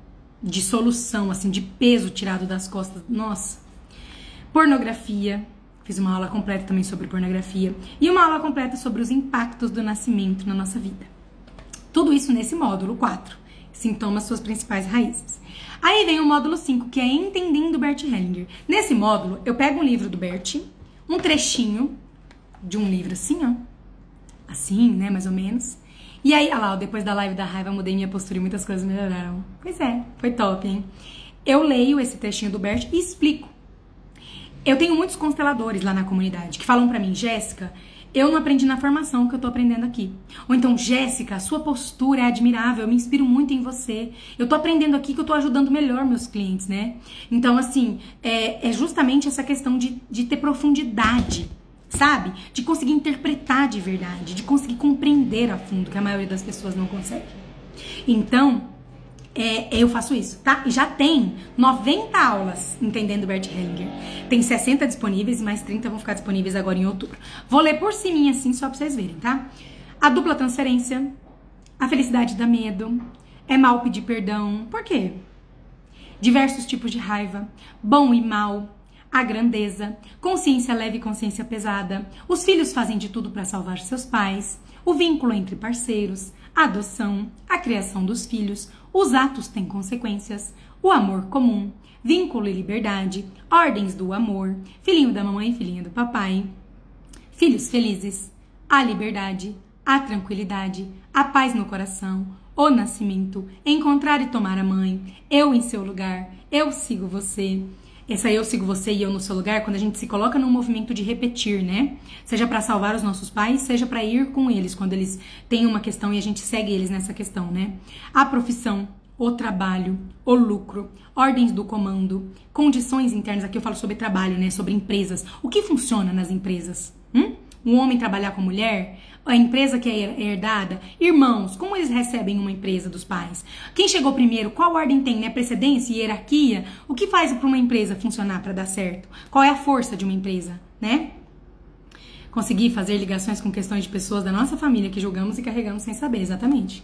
de solução, assim, de peso tirado das costas. Nossa. Pornografia Fiz uma aula completa também sobre pornografia e uma aula completa sobre os impactos do nascimento na nossa vida. Tudo isso nesse módulo 4, sintomas suas principais raízes. Aí vem o módulo 5, que é Entendendo Bert Hellinger. Nesse módulo, eu pego um livro do Bert, um trechinho de um livro assim, ó. Assim, né, mais ou menos. E aí, olha lá, depois da live da raiva, mudei minha postura e muitas coisas melhoraram. Pois é, foi top, hein? Eu leio esse trechinho do Bert e explico eu tenho muitos consteladores lá na comunidade que falam para mim, Jéssica, eu não aprendi na formação que eu tô aprendendo aqui. Ou então, Jéssica, sua postura é admirável, eu me inspiro muito em você. Eu tô aprendendo aqui que eu tô ajudando melhor meus clientes, né? Então, assim, é, é justamente essa questão de, de ter profundidade, sabe? De conseguir interpretar de verdade, de conseguir compreender a fundo, que a maioria das pessoas não consegue. Então, é, eu faço isso, tá? E já tem 90 aulas entendendo Bert Hellinger. Tem 60 disponíveis, mais 30 vão ficar disponíveis agora em outubro. Vou ler por cima assim, só pra vocês verem, tá? A dupla transferência, a felicidade dá medo, é mal pedir perdão. Por quê? Diversos tipos de raiva, bom e mal, a grandeza, consciência leve e consciência pesada, os filhos fazem de tudo para salvar seus pais, o vínculo entre parceiros, a adoção, a criação dos filhos, os atos têm consequências, o amor comum, vínculo e liberdade, ordens do amor, filhinho da mamãe, filhinha do papai, filhos felizes, a liberdade, a tranquilidade, a paz no coração, o nascimento, encontrar e tomar a mãe, eu em seu lugar, eu sigo você. Essa eu sigo você e eu no seu lugar, quando a gente se coloca num movimento de repetir, né? Seja para salvar os nossos pais, seja para ir com eles quando eles têm uma questão e a gente segue eles nessa questão, né? A profissão, o trabalho, o lucro, ordens do comando, condições internas. Aqui eu falo sobre trabalho, né? Sobre empresas. O que funciona nas empresas? Hum? Um homem trabalhar com mulher? A empresa que é herdada? Irmãos, como eles recebem uma empresa dos pais? Quem chegou primeiro? Qual ordem tem? Né? Precedência e hierarquia? O que faz para uma empresa funcionar para dar certo? Qual é a força de uma empresa, né? Conseguir fazer ligações com questões de pessoas da nossa família que julgamos e carregamos sem saber exatamente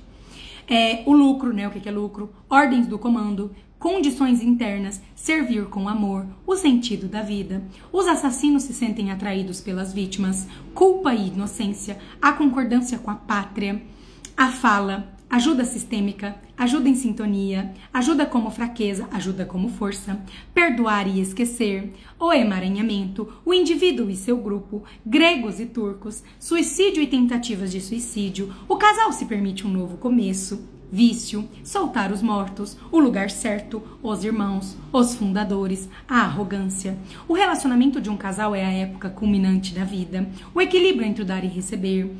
é, o lucro, né? O que é lucro? Ordens do comando, condições internas, servir com amor, o sentido da vida. Os assassinos se sentem atraídos pelas vítimas, culpa e inocência, a concordância com a pátria, a fala, ajuda sistêmica, ajuda em sintonia, ajuda como fraqueza, ajuda como força, perdoar e esquecer, o emaranhamento, o indivíduo e seu grupo, gregos e turcos, suicídio e tentativas de suicídio, o casal se permite um novo começo, vício, soltar os mortos, o lugar certo, os irmãos, os fundadores, a arrogância. O relacionamento de um casal é a época culminante da vida, o equilíbrio entre o dar e receber.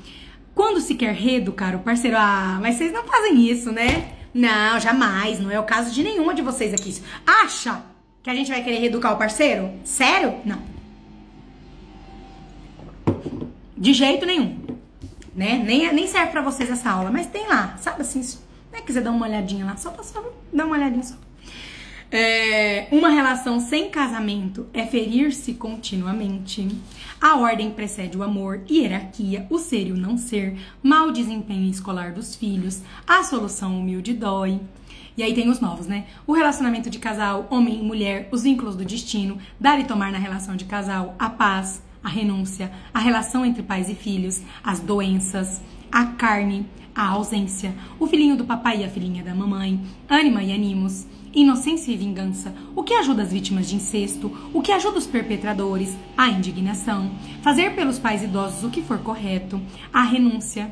Quando se quer reeducar o parceiro, ah, mas vocês não fazem isso, né? Não, jamais, não é o caso de nenhuma de vocês aqui. Acha que a gente vai querer reeducar o parceiro? Sério? Não. De jeito nenhum. Né? Nem, nem serve para vocês essa aula, mas tem lá, sabe assim, né, quiser dar uma olhadinha lá, só pra só dar uma olhadinha só. É, uma relação sem casamento é ferir-se continuamente. A ordem precede o amor, hierarquia, o ser e o não ser, mau desempenho escolar dos filhos, a solução humilde dói. E aí tem os novos, né? O relacionamento de casal, homem e mulher, os vínculos do destino, dar e tomar na relação de casal, a paz, a renúncia, a relação entre pais e filhos, as doenças, a carne, a ausência, o filhinho do papai e a filhinha da mamãe, ânima e animos, inocência e vingança, o que ajuda as vítimas de incesto, o que ajuda os perpetradores, a indignação, fazer pelos pais idosos o que for correto, a renúncia.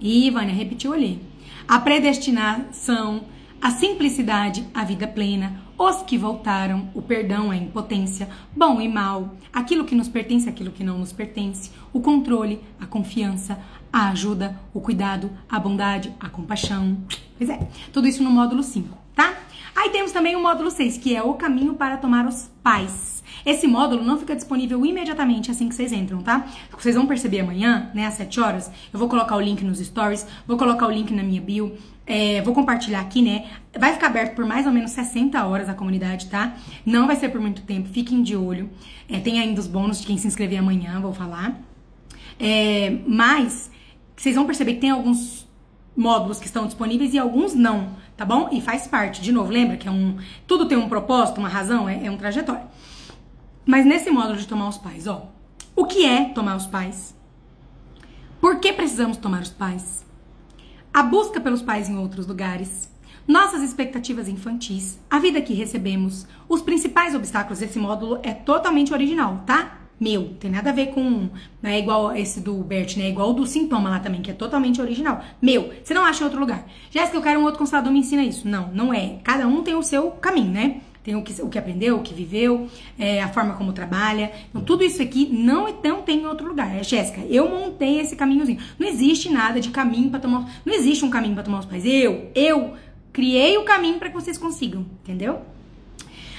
E Vânia repetiu ali. A predestinação, a simplicidade, a vida plena, os que voltaram, o perdão, a impotência, bom e mal, aquilo que nos pertence, aquilo que não nos pertence, o controle, a confiança, a ajuda, o cuidado, a bondade, a compaixão. Pois é, tudo isso no módulo 5, tá? Aí temos também o módulo 6, que é o caminho para tomar os pais. Esse módulo não fica disponível imediatamente assim que vocês entram, tá? Vocês vão perceber amanhã, né, às 7 horas, eu vou colocar o link nos stories, vou colocar o link na minha bio, é, vou compartilhar aqui, né? Vai ficar aberto por mais ou menos 60 horas a comunidade, tá? Não vai ser por muito tempo, fiquem de olho. É, tem ainda os bônus de quem se inscrever amanhã, vou falar. É, mas vocês vão perceber que tem alguns módulos que estão disponíveis e alguns não, tá bom? E faz parte, de novo, lembra que é um. Tudo tem um propósito, uma razão, é, é um trajetório. Mas nesse módulo de tomar os pais, ó. O que é tomar os pais? Por que precisamos tomar os pais? A busca pelos pais em outros lugares. Nossas expectativas infantis, a vida que recebemos, os principais obstáculos desse módulo é totalmente original, tá? Meu, tem nada a ver com. Não é igual esse do Bert, né? É igual do sintoma lá também, que é totalmente original. Meu, você não acha em outro lugar. Jéssica, eu quero um outro constelador me ensina isso. Não, não é. Cada um tem o seu caminho, né? Tem o que, o que aprendeu, o que viveu, é, a forma como trabalha. Então, tudo isso aqui não, não tem em outro lugar. É, Jéssica, eu montei esse caminhozinho. Não existe nada de caminho para tomar. Não existe um caminho para tomar os pais. Eu, eu criei o caminho para que vocês consigam, entendeu?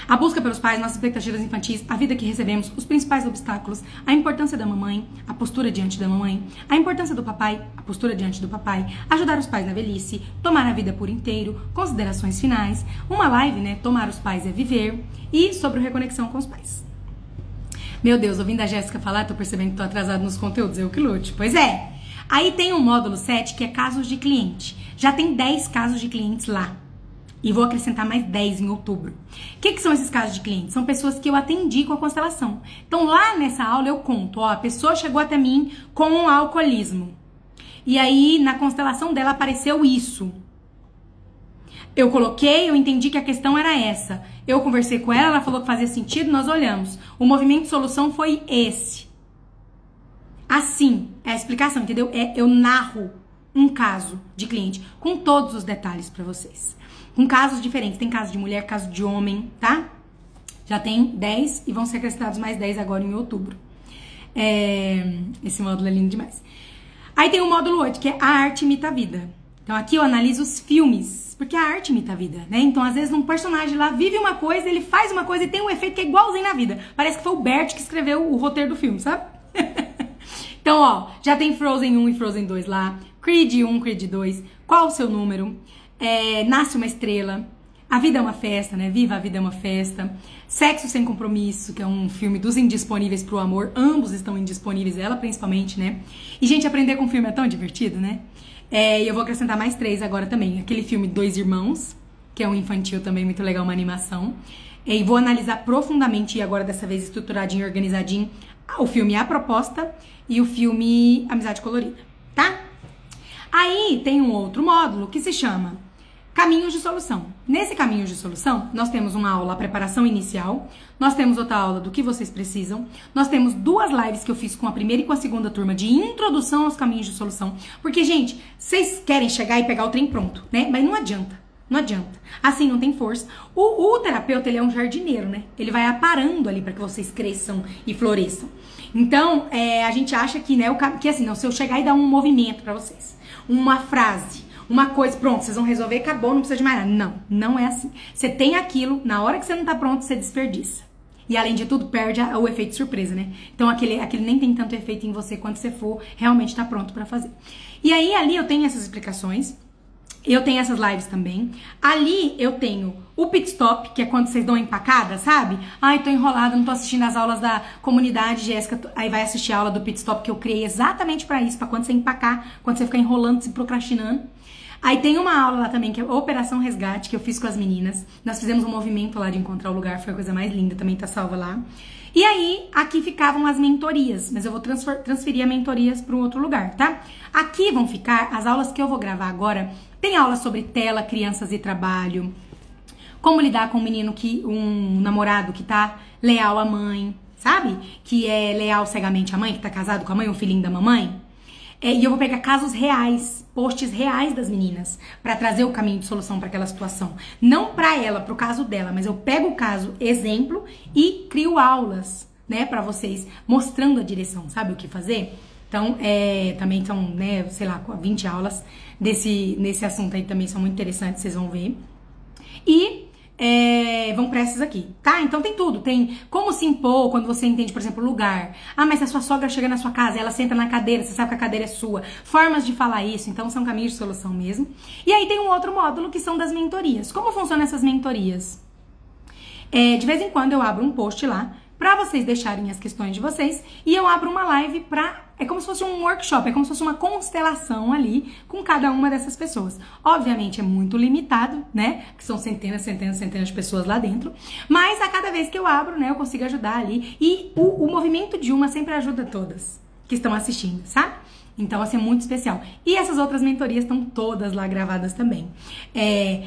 A busca pelos pais, nossas expectativas infantis, a vida que recebemos, os principais obstáculos, a importância da mamãe, a postura diante da mamãe, a importância do papai, a postura diante do papai, ajudar os pais na velhice, tomar a vida por inteiro, considerações finais, uma live, né? Tomar os pais é viver e sobre reconexão com os pais. Meu Deus, ouvindo a Jéssica falar, tô percebendo que tô atrasado nos conteúdos, eu que lute. Pois é. Aí tem um módulo 7 que é casos de cliente. Já tem 10 casos de clientes lá. E vou acrescentar mais 10 em outubro. O que, que, são esses casos de clientes? São pessoas que eu atendi com a constelação. Então, lá nessa aula eu conto, ó, a pessoa chegou até mim com um alcoolismo. E aí, na constelação dela apareceu isso. Eu coloquei, eu entendi que a questão era essa. Eu conversei com ela, ela falou que fazia sentido, nós olhamos. O movimento de solução foi esse. Assim, é a explicação, entendeu? É, eu narro um caso de cliente com todos os detalhes para vocês com casos diferentes. Tem caso de mulher, caso de homem, tá? Já tem 10 e vão ser acrescentados mais 10 agora em outubro. É, esse módulo é lindo demais. Aí tem o módulo 8, que é a arte imita a vida. Então aqui eu analiso os filmes, porque a arte imita a vida, né? Então às vezes um personagem lá vive uma coisa, ele faz uma coisa e tem um efeito que é igualzinho na vida. Parece que foi o Bert que escreveu o roteiro do filme, sabe? então, ó, já tem Frozen 1 e Frozen 2 lá, Creed 1, Creed 2. Qual o seu número? É, Nasce uma Estrela, A Vida é uma Festa, né? Viva a Vida é uma Festa, Sexo Sem Compromisso, que é um filme dos indisponíveis pro amor, ambos estão indisponíveis, ela principalmente, né? E, gente, aprender com filme é tão divertido, né? É, e eu vou acrescentar mais três agora também. Aquele filme Dois Irmãos, que é um infantil também muito legal, uma animação. E vou analisar profundamente, e agora dessa vez estruturadinho e organizadinho, o filme A Proposta e o filme Amizade Colorida, tá? Aí tem um outro módulo que se chama Caminhos de solução. Nesse caminho de solução, nós temos uma aula preparação inicial, nós temos outra aula do que vocês precisam, nós temos duas lives que eu fiz com a primeira e com a segunda turma de introdução aos caminhos de solução. Porque, gente, vocês querem chegar e pegar o trem pronto, né? Mas não adianta. Não adianta. Assim não tem força. O, o terapeuta, ele é um jardineiro, né? Ele vai aparando ali para que vocês cresçam e floresçam. Então, é, a gente acha que, né, o, que assim, não, se eu chegar e dar um movimento para vocês, uma frase, uma coisa, pronto, vocês vão resolver, acabou, não precisa de mais nada. Não, não é assim. Você tem aquilo, na hora que você não tá pronto, você desperdiça. E além de tudo, perde a, o efeito surpresa, né? Então aquele, aquele nem tem tanto efeito em você quando você for realmente tá pronto para fazer. E aí ali eu tenho essas explicações. Eu tenho essas lives também. Ali eu tenho o pit stop, que é quando vocês dão empacada, sabe? Ai, tô enrolada, não tô assistindo as aulas da comunidade, Jéssica. Aí vai assistir a aula do pit stop que eu criei exatamente para isso, para quando você empacar, quando você ficar enrolando, se procrastinando. Aí tem uma aula lá também que é Operação Resgate, que eu fiz com as meninas. Nós fizemos um movimento lá de encontrar o lugar, foi a coisa mais linda, também tá salva lá. E aí, aqui ficavam as mentorias, mas eu vou transferir a mentorias para um outro lugar, tá? Aqui vão ficar as aulas que eu vou gravar agora. Tem aula sobre tela, crianças e trabalho, como lidar com um menino que um namorado que tá leal à mãe, sabe? Que é leal cegamente à mãe, que tá casado com a mãe, o filhinho da mamãe. É, e eu vou pegar casos reais, posts reais das meninas, para trazer o caminho de solução para aquela situação. Não para ela, pro caso dela, mas eu pego o caso exemplo e crio aulas, né, para vocês, mostrando a direção, sabe o que fazer? Então, é, também são, né, sei lá, 20 aulas desse, nesse assunto aí também são muito interessantes, vocês vão ver. E é, vão para essas aqui, tá? Então tem tudo. Tem como se impor quando você entende, por exemplo, lugar. Ah, mas se a sua sogra chega na sua casa ela senta na cadeira, você sabe que a cadeira é sua. Formas de falar isso, então são caminhos de solução mesmo. E aí tem um outro módulo que são das mentorias. Como funcionam essas mentorias? É, de vez em quando eu abro um post lá para vocês deixarem as questões de vocês e eu abro uma live para é como se fosse um workshop, é como se fosse uma constelação ali com cada uma dessas pessoas. Obviamente é muito limitado, né? Que são centenas, centenas, centenas de pessoas lá dentro. Mas a cada vez que eu abro, né, eu consigo ajudar ali. E o, o movimento de uma sempre ajuda todas que estão assistindo, sabe? Então, assim, é muito especial. E essas outras mentorias estão todas lá gravadas também. É,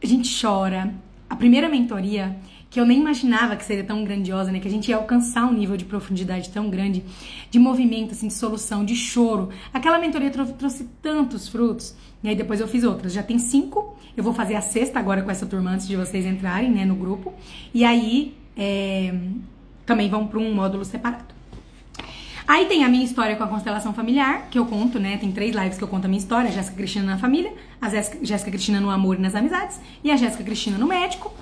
a gente chora. A primeira mentoria que eu nem imaginava que seria tão grandiosa, né? Que a gente ia alcançar um nível de profundidade tão grande, de movimento, assim, de solução, de choro. Aquela mentoria trou trouxe tantos frutos. E aí depois eu fiz outras. Já tem cinco. Eu vou fazer a sexta agora com essa turma antes de vocês entrarem, né, no grupo. E aí é, também vão para um módulo separado. Aí tem a minha história com a constelação familiar, que eu conto, né? Tem três lives que eu conto a minha história: a Jéssica Cristina na família, a Jéssica Cristina no amor e nas amizades, e a Jéssica Cristina no médico.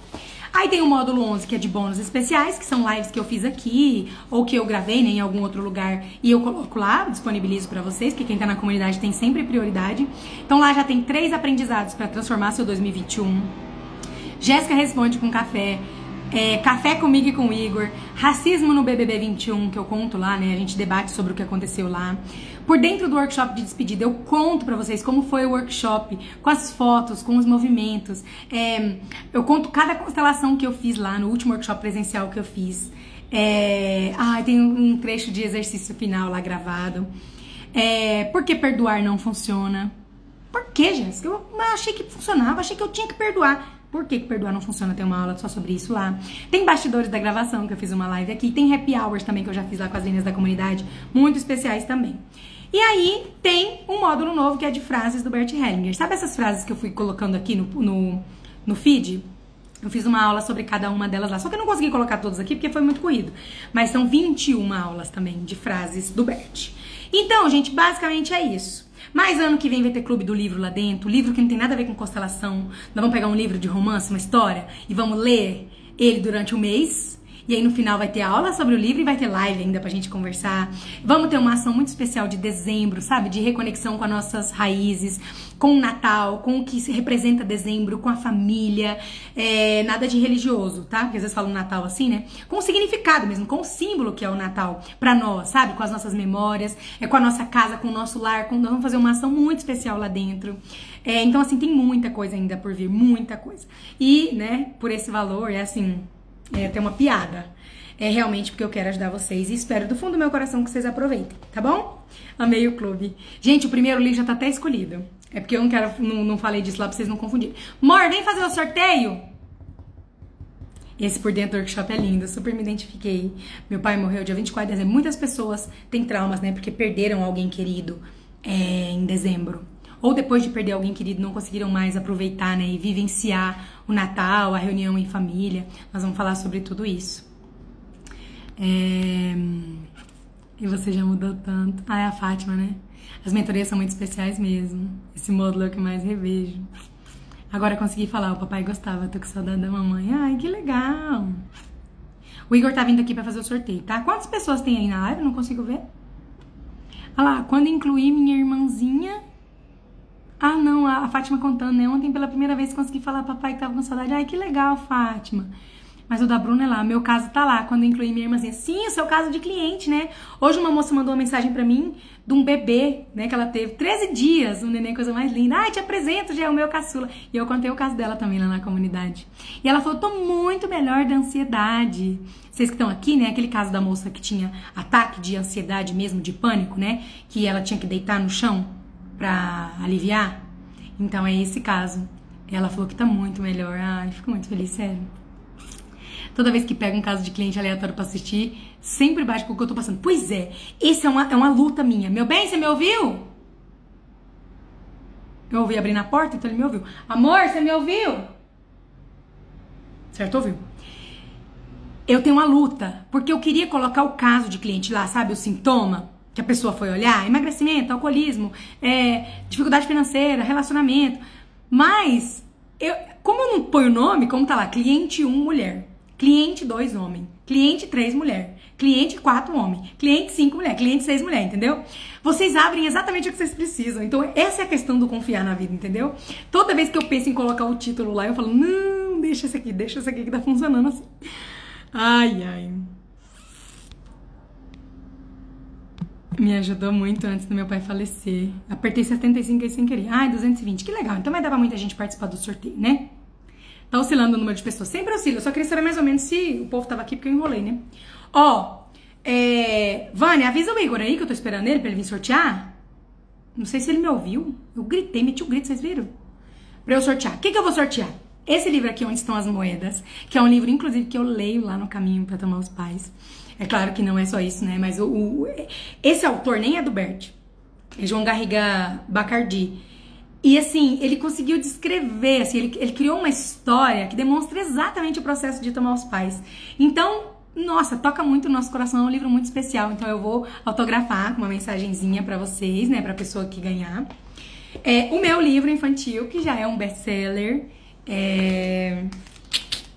Aí tem o módulo 11, que é de bônus especiais, que são lives que eu fiz aqui, ou que eu gravei né, em algum outro lugar e eu coloco lá, disponibilizo para vocês, porque quem tá na comunidade tem sempre prioridade. Então lá já tem três aprendizados para transformar seu 2021. Jéssica responde com café. É, Café comigo e com o Igor, Racismo no BBB 21, que eu conto lá, né? A gente debate sobre o que aconteceu lá. Por dentro do workshop de despedida, eu conto para vocês como foi o workshop, com as fotos, com os movimentos. É, eu conto cada constelação que eu fiz lá no último workshop presencial que eu fiz. É, ah, tem um trecho de exercício final lá gravado. É, por que perdoar não funciona? Por que, Jéssica? Eu achei que funcionava, achei que eu tinha que perdoar. Por que, que perdoar não funciona? Tem uma aula só sobre isso lá. Tem bastidores da gravação, que eu fiz uma live aqui. Tem happy hours também, que eu já fiz lá com as meninas da comunidade. Muito especiais também. E aí tem um módulo novo que é de frases do Bert Hellinger. Sabe essas frases que eu fui colocando aqui no, no, no feed? Eu fiz uma aula sobre cada uma delas lá. Só que eu não consegui colocar todas aqui porque foi muito corrido. Mas são 21 aulas também de frases do Bert. Então, gente, basicamente é isso. Mas ano que vem vai ter clube do livro lá dentro, livro que não tem nada a ver com constelação. Nós vamos pegar um livro de romance, uma história, e vamos ler ele durante o mês. E aí no final vai ter aula sobre o livro e vai ter live ainda pra gente conversar. Vamos ter uma ação muito especial de dezembro, sabe? De reconexão com as nossas raízes, com o Natal, com o que se representa dezembro, com a família. É, nada de religioso, tá? Porque às vezes falam Natal assim, né? Com o significado mesmo, com o símbolo que é o Natal pra nós, sabe? Com as nossas memórias, é com a nossa casa, com o nosso lar. Com... Nós vamos fazer uma ação muito especial lá dentro. É, então, assim, tem muita coisa ainda por vir, muita coisa. E, né, por esse valor, é assim é até uma piada. É realmente porque eu quero ajudar vocês e espero do fundo do meu coração que vocês aproveitem, tá bom? Amei o clube. Gente, o primeiro livro já tá até escolhido. É porque eu não quero, não, não falei disso lá pra vocês não confundirem. Mor, vem fazer o sorteio! Esse por dentro do workshop é lindo, super me identifiquei. Meu pai morreu dia 24 de dezembro. Muitas pessoas têm traumas, né? Porque perderam alguém querido é, em dezembro. Ou depois de perder alguém querido, não conseguiram mais aproveitar, né? E vivenciar o Natal, a reunião em família. Nós vamos falar sobre tudo isso. É... E você já mudou tanto. Ah, é a Fátima, né? As mentorias são muito especiais mesmo. Esse módulo é o que mais revejo. Agora consegui falar, o papai gostava, tô com saudade da mamãe. Ai, que legal. O Igor tá vindo aqui para fazer o sorteio, tá? Quantas pessoas tem aí na live? Não consigo ver. Olha lá, quando incluí minha irmãzinha. Ah, não, a Fátima contando, né? Ontem pela primeira vez consegui falar papai que tava com saudade. Ai, que legal, Fátima. Mas o da Bruna é lá, meu caso tá lá, quando eu incluí minha irmãzinha. Sim, o seu caso de cliente, né? Hoje uma moça mandou uma mensagem para mim de um bebê, né, que ela teve 13 dias, um neném, coisa mais linda. Ai, te apresento, já é o meu caçula. E eu contei o caso dela também lá na comunidade. E ela falou, tô muito melhor da ansiedade. Vocês que estão aqui, né, aquele caso da moça que tinha ataque de ansiedade mesmo, de pânico, né, que ela tinha que deitar no chão pra aliviar. Então é esse caso. Ela falou que tá muito melhor. Ai, fico muito feliz, sério. Toda vez que pego um caso de cliente aleatório para assistir, sempre bate com o que eu tô passando. Pois é, esse é uma, é uma luta minha. Meu bem, você me ouviu? Eu ouvi abrir na porta, então ele me ouviu. Amor, você me ouviu? Certo, ouviu? Eu tenho uma luta, porque eu queria colocar o caso de cliente lá, sabe? O sintoma que a pessoa foi olhar: emagrecimento, alcoolismo, é, dificuldade financeira, relacionamento. Mas, eu, como eu não ponho nome, como tá lá, cliente 1, mulher. Cliente 2 homem, cliente 3 mulher, cliente 4 homem, cliente 5 mulher, cliente 6 mulher, entendeu? Vocês abrem exatamente o que vocês precisam. Então, essa é a questão do confiar na vida, entendeu? Toda vez que eu penso em colocar o título lá, eu falo: "Não, deixa esse aqui, deixa esse aqui que tá funcionando assim". Ai, ai. Me ajudou muito antes do meu pai falecer. Apertei 75 aí sem querer. Ai, 220. Que legal. Então vai dar pra muita gente participar do sorteio, né? Tá oscilando o número de pessoas. Sempre oscila. Eu só queria saber mais ou menos se o povo tava aqui, porque eu enrolei, né? Ó, é... Vânia, avisa o Igor aí que eu tô esperando ele pra ele vir sortear. Não sei se ele me ouviu. Eu gritei, meti o grito, vocês viram? Pra eu sortear. O que, que eu vou sortear? Esse livro aqui, Onde Estão as Moedas, que é um livro, inclusive, que eu leio lá no caminho para tomar os pais. É claro que não é só isso, né? Mas o, o esse autor nem é do Bert. É João Garriga Bacardi. E assim, ele conseguiu descrever, assim, ele, ele criou uma história que demonstra exatamente o processo de tomar os pais. Então, nossa, toca muito no nosso coração, é um livro muito especial. Então eu vou autografar com uma mensagenzinha para vocês, né, pra pessoa que ganhar. É, o meu livro infantil, que já é um best-seller. É...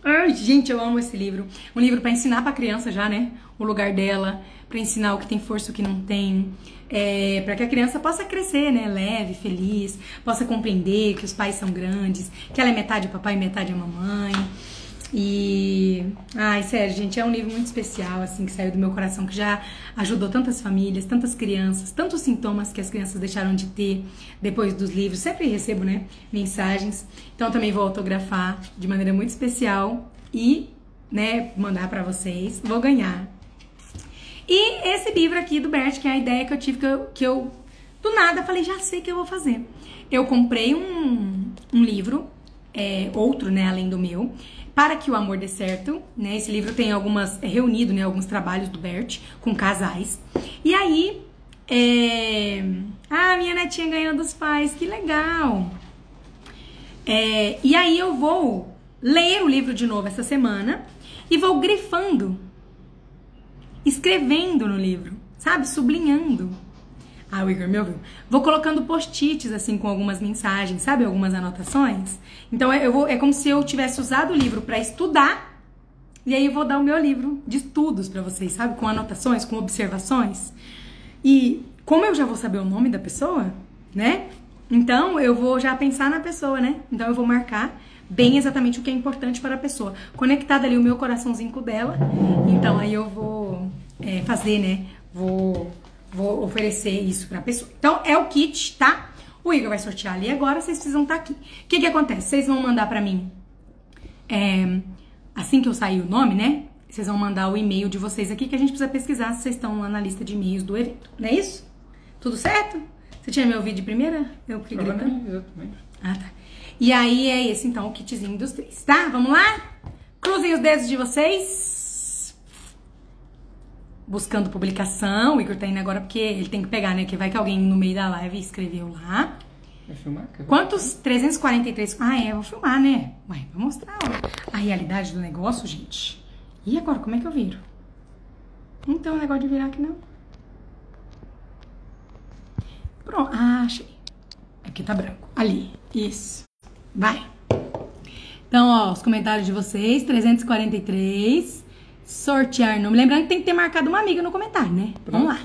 Ai, gente, eu amo esse livro. Um livro para ensinar para criança já, né? O lugar dela, para ensinar o que tem força, o que não tem é, para que a criança possa crescer, né, leve, feliz, possa compreender que os pais são grandes, que ela é metade papai e metade a mamãe. E, ai, sério, gente, é um livro muito especial, assim, que saiu do meu coração, que já ajudou tantas famílias, tantas crianças, tantos sintomas que as crianças deixaram de ter depois dos livros. Sempre recebo, né, mensagens. Então, também vou autografar de maneira muito especial e, né, mandar para vocês. Vou ganhar e esse livro aqui do Bert, que é a ideia que eu tive, que eu, que eu do nada falei, já sei o que eu vou fazer. Eu comprei um, um livro, é, outro, né, além do meu, para que o amor dê certo, né? Esse livro tem algumas, é reunido, né, alguns trabalhos do Bert com casais. E aí, é... ah, minha netinha ganhou dos pais, que legal. É, e aí eu vou ler o livro de novo essa semana e vou grifando escrevendo no livro, sabe? Sublinhando. Ah, o Igor me ouviu. Vou colocando post-its, assim, com algumas mensagens, sabe? Algumas anotações. Então, eu vou, é como se eu tivesse usado o livro para estudar. E aí eu vou dar o meu livro de estudos para vocês, sabe? Com anotações, com observações. E como eu já vou saber o nome da pessoa, né? Então, eu vou já pensar na pessoa, né? Então, eu vou marcar bem exatamente o que é importante para a pessoa. Conectado ali o meu coraçãozinho com dela. Então, aí eu vou é, fazer, né? Vou, vou oferecer isso para a pessoa. Então, é o kit, tá? O Igor vai sortear ali agora, vocês precisam estar tá aqui. O que que acontece? Vocês vão mandar para mim, é, assim que eu sair o nome, né? Vocês vão mandar o e-mail de vocês aqui, que a gente precisa pesquisar se vocês estão lá na lista de e-mails do evento, não é isso? Tudo certo? Você tinha me ouvido de primeira? Eu fiquei gritando. exatamente. Ah, tá. E aí é esse então o kitzinho dos três, tá? Vamos lá? Cruzem os dedos de vocês. Buscando publicação. O Igor tá indo agora porque ele tem que pegar, né? Que vai que alguém no meio da live escreveu lá. Vai filmar? Ver? Quantos? 343. Ah, é, eu vou filmar, né? Ué, vou mostrar ó, a realidade do negócio, gente. E agora, como é que eu viro? Não tem um negócio de virar aqui, não. Pronto. Ah, achei. Aqui tá branco. Ali. Isso. Vai. Então, ó, os comentários de vocês, 343. Sortear número. Lembrando que tem que ter marcado uma amiga no comentário, né? Vamos lá.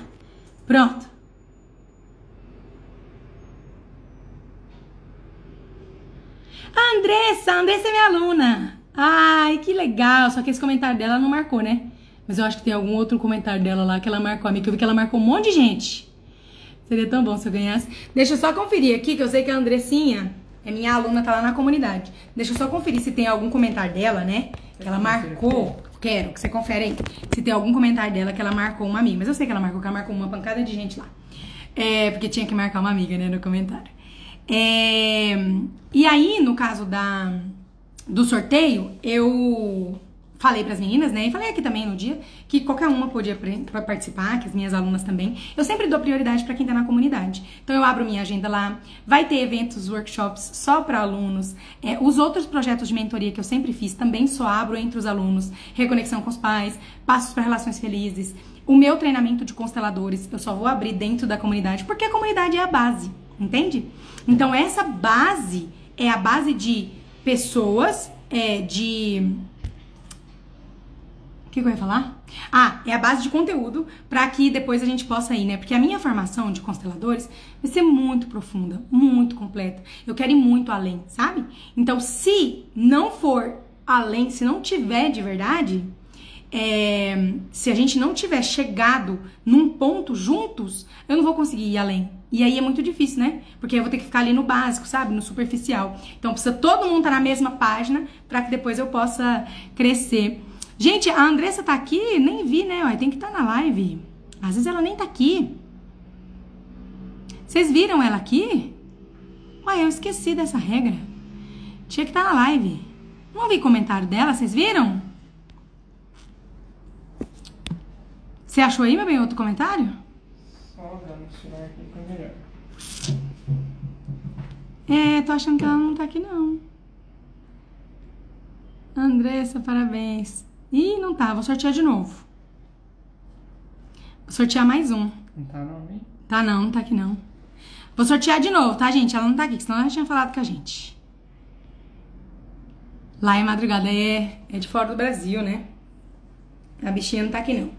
Pronto. Andressa, a Andressa é minha aluna. Ai, que legal. Só que esse comentário dela não marcou, né? Mas eu acho que tem algum outro comentário dela lá que ela marcou a mim, que eu vi que ela marcou um monte de gente. Seria tão bom se eu ganhasse. Deixa eu só conferir aqui, que eu sei que a Andressinha é minha aluna, tá lá na comunidade. Deixa eu só conferir se tem algum comentário dela, né? Que ela marcou. Quero que você confere aí. Se tem algum comentário dela que ela marcou uma amiga. Mas eu sei que ela marcou, que ela marcou uma pancada de gente lá. É, porque tinha que marcar uma amiga, né, no comentário. É, e aí, no caso da, do sorteio, eu falei pras meninas, né? E falei aqui também no dia que qualquer uma podia participar, que as minhas alunas também. Eu sempre dou prioridade pra quem tá na comunidade. Então eu abro minha agenda lá. Vai ter eventos, workshops só pra alunos. É, os outros projetos de mentoria que eu sempre fiz também só abro entre os alunos. Reconexão com os pais, passos para relações felizes. O meu treinamento de consteladores eu só vou abrir dentro da comunidade, porque a comunidade é a base, entende? Então essa base é a base de pessoas, é, de que, que eu ia falar? Ah, é a base de conteúdo para que depois a gente possa ir, né? Porque a minha formação de consteladores vai ser muito profunda, muito completa. Eu quero ir muito além, sabe? Então, se não for além, se não tiver de verdade, é, se a gente não tiver chegado num ponto juntos, eu não vou conseguir ir além. E aí é muito difícil, né? Porque eu vou ter que ficar ali no básico, sabe? No superficial. Então precisa todo mundo estar na mesma página para que depois eu possa crescer. Gente, a Andressa tá aqui? Nem vi, né? Ué, tem que estar na live. Às vezes ela nem tá aqui. Vocês viram ela aqui? Ué, eu esqueci dessa regra. Tinha que estar na live. Não vi comentário dela, vocês viram? Você achou aí, meu bem, outro comentário? Só celular aqui melhor. É, tô achando que ela não tá aqui, não. Andressa, parabéns. Ih, não tá. Vou sortear de novo. Vou sortear mais um. Não tá não, hein? Tá, não, não tá aqui, não. Vou sortear de novo, tá, gente? Ela não tá aqui, senão ela já tinha falado com a gente. Lá é madrugada, é, é de fora do Brasil, né? A bichinha não tá aqui, não.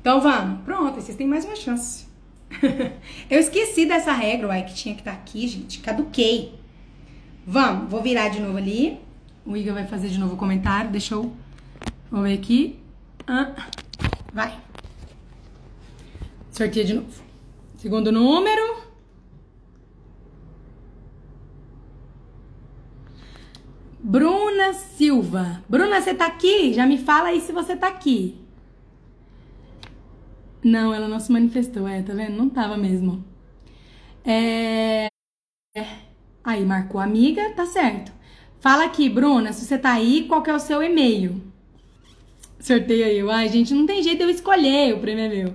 Então vamos. Pronto, vocês têm mais uma chance. Eu esqueci dessa regra, uai, que tinha que estar aqui, gente. Caduquei. Vamos, vou virar de novo ali. O Igor vai fazer de novo o comentário. Deixa eu. Vou ver aqui. Ah, vai. Sorteia de novo. Segundo número. Bruna Silva. Bruna, você tá aqui? Já me fala aí se você tá aqui. Não, ela não se manifestou, é, tá vendo? Não tava mesmo. É... Aí, marcou amiga, tá certo. Fala aqui, Bruna, se você tá aí, qual que é o seu e-mail? Sorteio aí. Ai, gente, não tem jeito eu escolher, o prêmio é meu.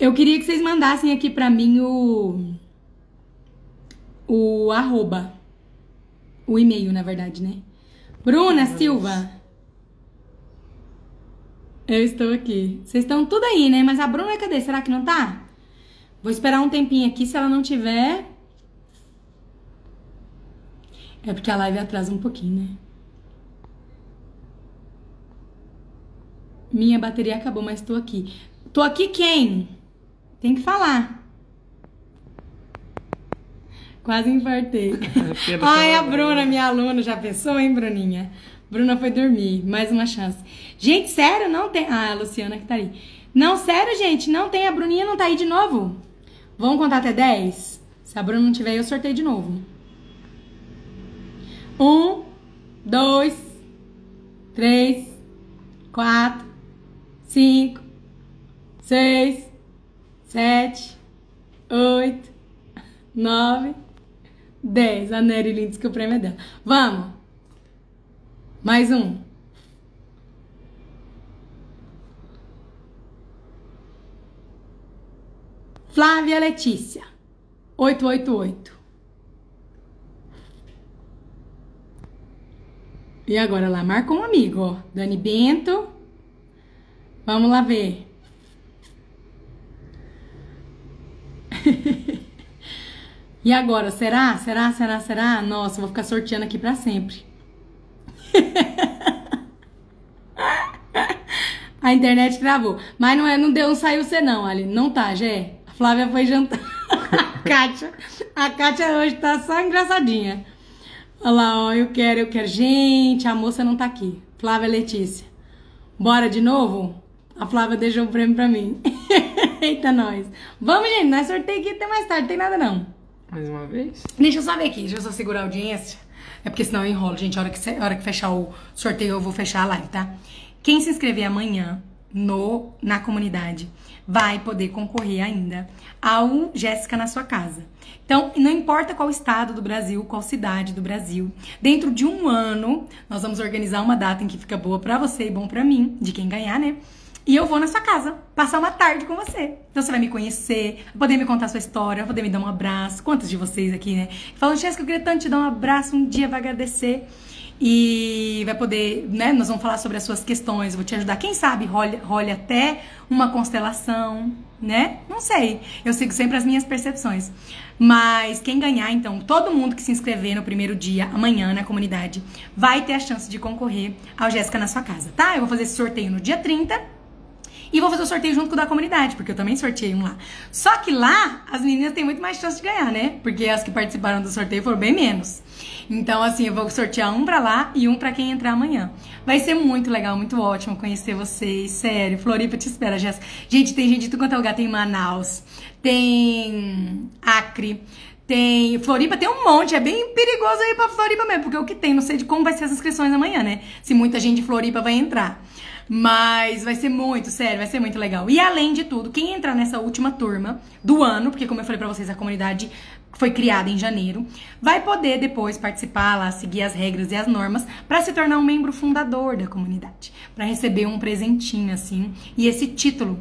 Eu queria que vocês mandassem aqui pra mim o... O arroba. O e-mail, na verdade, né? Bruna Silva. Eu estou aqui. Vocês estão tudo aí, né? Mas a Bruna, cadê? Será que não tá? Vou esperar um tempinho aqui. Se ela não tiver. É porque a live atrasa um pouquinho, né? Minha bateria acabou, mas tô aqui. Tô aqui quem? Tem que falar. Quase infartei. Pedro Ai, a Bruna, minha aluna, já pensou, hein, Bruninha? Bruna foi dormir, mais uma chance. Gente, sério, não tem. Ah, a Luciana que tá aí. Não, sério, gente, não tem. A Bruninha não tá aí de novo. Vamos contar até 10? Se a Bruna não tiver, eu sorteio de novo. Um, dois, três, quatro, cinco, seis, sete, nove, dez. A Nery que o prêmio é dela. Vamos. Mais um. Flávia Letícia, 888. E agora lá, marca um amigo, ó. Dani Bento. Vamos lá ver. e agora, será? Será? Será? Será? Nossa, vou ficar sorteando aqui pra sempre. A internet travou. Mas não, é, não deu, não saiu você não, ali. Não tá, Gé. A Flávia foi jantar. a Kátia. A Kátia hoje tá só engraçadinha. Olha lá, ó, eu quero, eu quero. Gente, a moça não tá aqui. Flávia Letícia. Bora de novo? A Flávia deixou o prêmio pra mim. Eita, nós. Vamos, gente, nós sorteio aqui até mais tarde, não tem nada não. Mais uma vez? Deixa eu só ver aqui, deixa eu só segurar a audiência. É porque senão eu enrolo, gente. A hora que, a hora que fechar o sorteio, eu vou fechar a live, tá? Quem se inscrever amanhã no, na comunidade vai poder concorrer ainda ao Jéssica na sua casa. Então, não importa qual estado do Brasil, qual cidade do Brasil, dentro de um ano, nós vamos organizar uma data em que fica boa para você e bom para mim, de quem ganhar, né? E eu vou na sua casa passar uma tarde com você. Então você vai me conhecer, poder me contar sua história, poder me dar um abraço. Quantos de vocês aqui, né? Falam, Jéssica, eu queria tanto te dar um abraço um dia, vai agradecer. E vai poder, né? Nós vamos falar sobre as suas questões, vou te ajudar. Quem sabe role até uma constelação, né? Não sei. Eu sigo sempre as minhas percepções. Mas quem ganhar, então, todo mundo que se inscrever no primeiro dia, amanhã, na comunidade, vai ter a chance de concorrer ao Jéssica na sua casa, tá? Eu vou fazer esse sorteio no dia 30 e vou fazer o sorteio junto com o da comunidade, porque eu também sorteei um lá. Só que lá, as meninas têm muito mais chance de ganhar, né? Porque as que participaram do sorteio foram bem menos. Então, assim, eu vou sortear um pra lá e um pra quem entrar amanhã. Vai ser muito legal, muito ótimo conhecer vocês. Sério, Floripa te espera, Jéssica. Gente, tem gente de tudo quanto é lugar. Tem Manaus, tem Acre, tem. Floripa tem um monte, é bem perigoso aí pra Floripa mesmo, porque o que tem, não sei de como vai ser as inscrições amanhã, né? Se muita gente de Floripa vai entrar. Mas vai ser muito, sério, vai ser muito legal. E além de tudo, quem entrar nessa última turma do ano, porque como eu falei pra vocês, a comunidade foi criada em janeiro, vai poder depois participar lá, seguir as regras e as normas para se tornar um membro fundador da comunidade, para receber um presentinho assim e esse título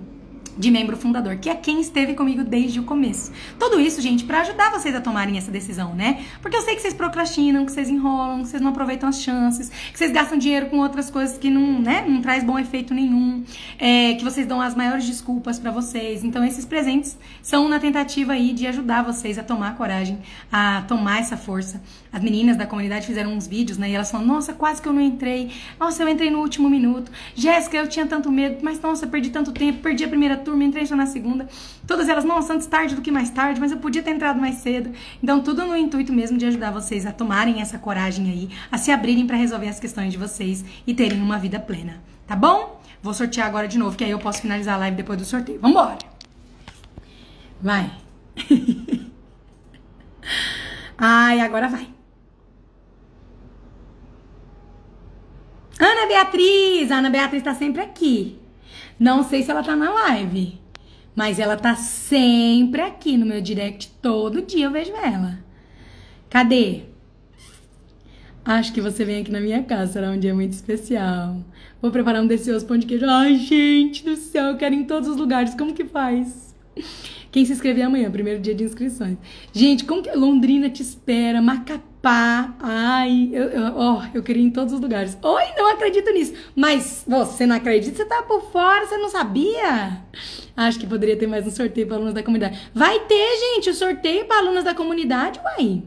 de membro fundador, que é quem esteve comigo desde o começo. Tudo isso, gente, para ajudar vocês a tomarem essa decisão, né? Porque eu sei que vocês procrastinam, que vocês enrolam, que vocês não aproveitam as chances, que vocês gastam dinheiro com outras coisas que não, né, não traz bom efeito nenhum, é, que vocês dão as maiores desculpas para vocês. Então, esses presentes são na tentativa aí de ajudar vocês a tomar coragem, a tomar essa força. As meninas da comunidade fizeram uns vídeos, né? E elas falam: Nossa, quase que eu não entrei. Nossa, eu entrei no último minuto. Jéssica, eu tinha tanto medo, mas nossa, perdi tanto tempo, perdi a primeira turma, entrei só na segunda. Todas elas, nossa, antes tarde do que mais tarde, mas eu podia ter entrado mais cedo. Então, tudo no intuito mesmo de ajudar vocês a tomarem essa coragem aí, a se abrirem para resolver as questões de vocês e terem uma vida plena. Tá bom? Vou sortear agora de novo, que aí eu posso finalizar a live depois do sorteio. Vambora! Vai! Ai, agora vai. Ana Beatriz! A Ana Beatriz tá sempre aqui. Não sei se ela tá na live, mas ela tá sempre aqui no meu direct. Todo dia eu vejo ela. Cadê? Acho que você vem aqui na minha casa, será um dia muito especial. Vou preparar um delicioso pão de queijo. Ai, gente do céu, eu quero ir em todos os lugares. Como que faz? Quem se inscrever amanhã, primeiro dia de inscrições. Gente, como que Londrina te espera? Macapá. Ai, eu, eu, oh, eu queria ir em todos os lugares. Oi, não acredito nisso. Mas você não acredita? Você tá por fora, você não sabia? Acho que poderia ter mais um sorteio para alunos da comunidade. Vai ter, gente, o sorteio para alunos da comunidade, uai.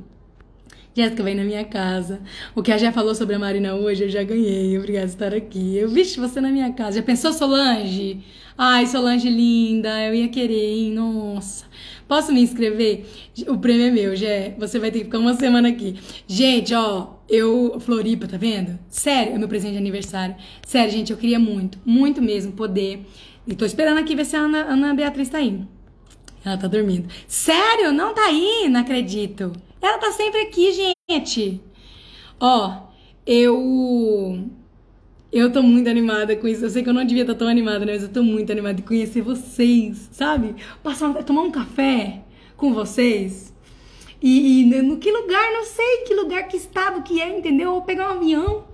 Jéssica vem na minha casa. O que a Jé falou sobre a Marina hoje, eu já ganhei. Obrigada por estar aqui. Eu vi você na minha casa. Já pensou, Solange? Ai, Solange linda, eu ia querer, hein? Nossa. Posso me inscrever? O prêmio é meu, Jé. Você vai ter que ficar uma semana aqui. Gente, ó, eu. Floripa, tá vendo? Sério, é meu presente de aniversário. Sério, gente, eu queria muito, muito mesmo poder. E tô esperando aqui ver se a Ana, Ana Beatriz tá indo. Ela tá dormindo. Sério? Não tá aí? Não acredito. Ela tá sempre aqui, gente. Ó, eu. Eu tô muito animada com isso. Eu sei que eu não devia estar tão animada, né? Mas eu tô muito animada de conhecer vocês, sabe? Passar, tomar um café com vocês. E, e no que lugar, não sei que lugar, que estado que é, entendeu? Eu vou pegar um avião,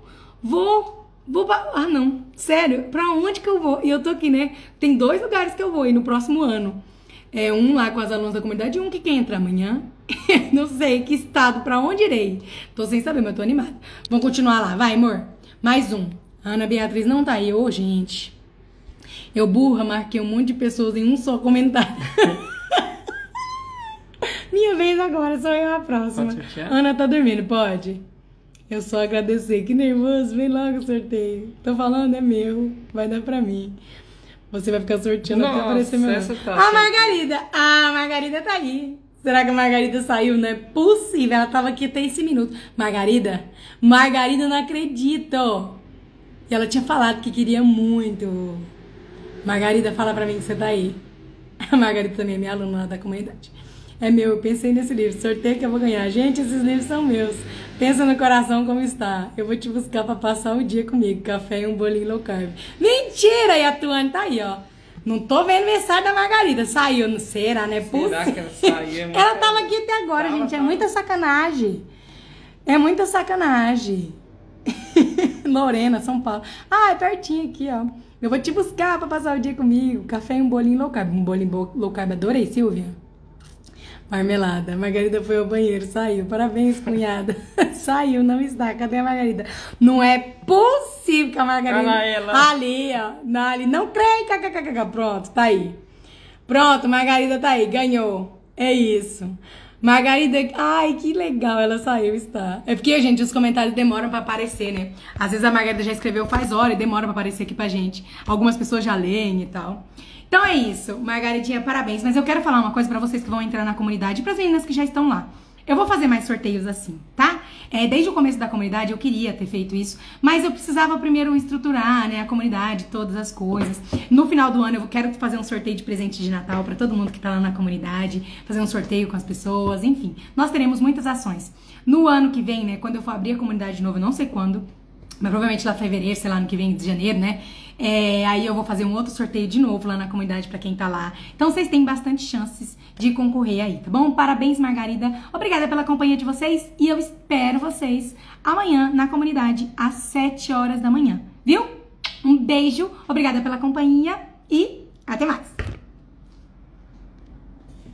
vou, vou ah não, sério, pra onde que eu vou? E eu tô aqui, né? Tem dois lugares que eu vou ir no próximo ano. É um lá com as alunas da comunidade e um que quer entrar amanhã. não sei que estado, pra onde irei. Tô sem saber, mas tô animada. Vamos continuar lá, vai, amor. Mais um. A Ana Beatriz não tá aí. Ô, gente. Eu burra, marquei um monte de pessoas em um só comentário. Minha vez agora, sou eu a próxima. Sortear? Ana tá dormindo, pode? Eu só agradecer. Que nervoso, vem logo o sorteio. Tô falando, é meu. Vai dar pra mim. Você vai ficar sorteando até Nossa, aparecer meu nome. tá A certa. Margarida! A Margarida tá aí. Será que a Margarida saiu? Não é possível. Ela tava aqui até esse minuto. Margarida? Margarida, não acredito. E ela tinha falado que queria muito. Margarida, fala pra mim que você tá aí. A Margarida também é minha aluna lá da comunidade. É meu, eu pensei nesse livro, sorteio que eu vou ganhar. Gente, esses livros são meus. Pensa no coração como está. Eu vou te buscar pra passar o dia comigo. Café e um bolinho low carb. Mentira! E a Tuane tá aí, ó. Não tô vendo mensagem da Margarida. Saiu, não será, né? Será que ela saiu? É Ela tava aqui até agora, Tava, gente. É tava. muita sacanagem. É muita sacanagem. Lorena, São Paulo. Ah, é pertinho aqui, ó. Eu vou te buscar pra passar o dia comigo. Café e um bolinho low carb. Um bolinho bo- low carb. Adorei, Silvia. Marmelada. Margarida foi ao banheiro, saiu. Parabéns, cunhada. saiu, não está. Cadê a Margarida? Não é possível que a Margarida. Olha ela. Ali, ó. Ali. Não creio. Pronto, tá aí. Pronto, Margarida tá aí. Ganhou. É isso. Margarida, ai, que legal, ela saiu, está. É porque, gente, os comentários demoram pra aparecer, né? Às vezes a Margarida já escreveu faz hora e demora pra aparecer aqui pra gente. Algumas pessoas já leem e tal. Então é isso, Margaridinha, parabéns. Mas eu quero falar uma coisa pra vocês que vão entrar na comunidade e pras meninas que já estão lá. Eu vou fazer mais sorteios assim, tá? É, desde o começo da comunidade eu queria ter feito isso, mas eu precisava primeiro estruturar, né, a comunidade, todas as coisas. No final do ano eu quero fazer um sorteio de presente de Natal pra todo mundo que tá lá na comunidade, fazer um sorteio com as pessoas, enfim. Nós teremos muitas ações. No ano que vem, né, quando eu for abrir a comunidade de novo, não sei quando, mas provavelmente lá em fevereiro, sei lá, no que vem de janeiro, né? É, aí eu vou fazer um outro sorteio de novo lá na comunidade pra quem tá lá. Então vocês têm bastante chances de concorrer aí, tá bom? Parabéns, Margarida. Obrigada pela companhia de vocês e eu espero vocês amanhã na comunidade às 7 horas da manhã, viu? Um beijo, obrigada pela companhia e até mais.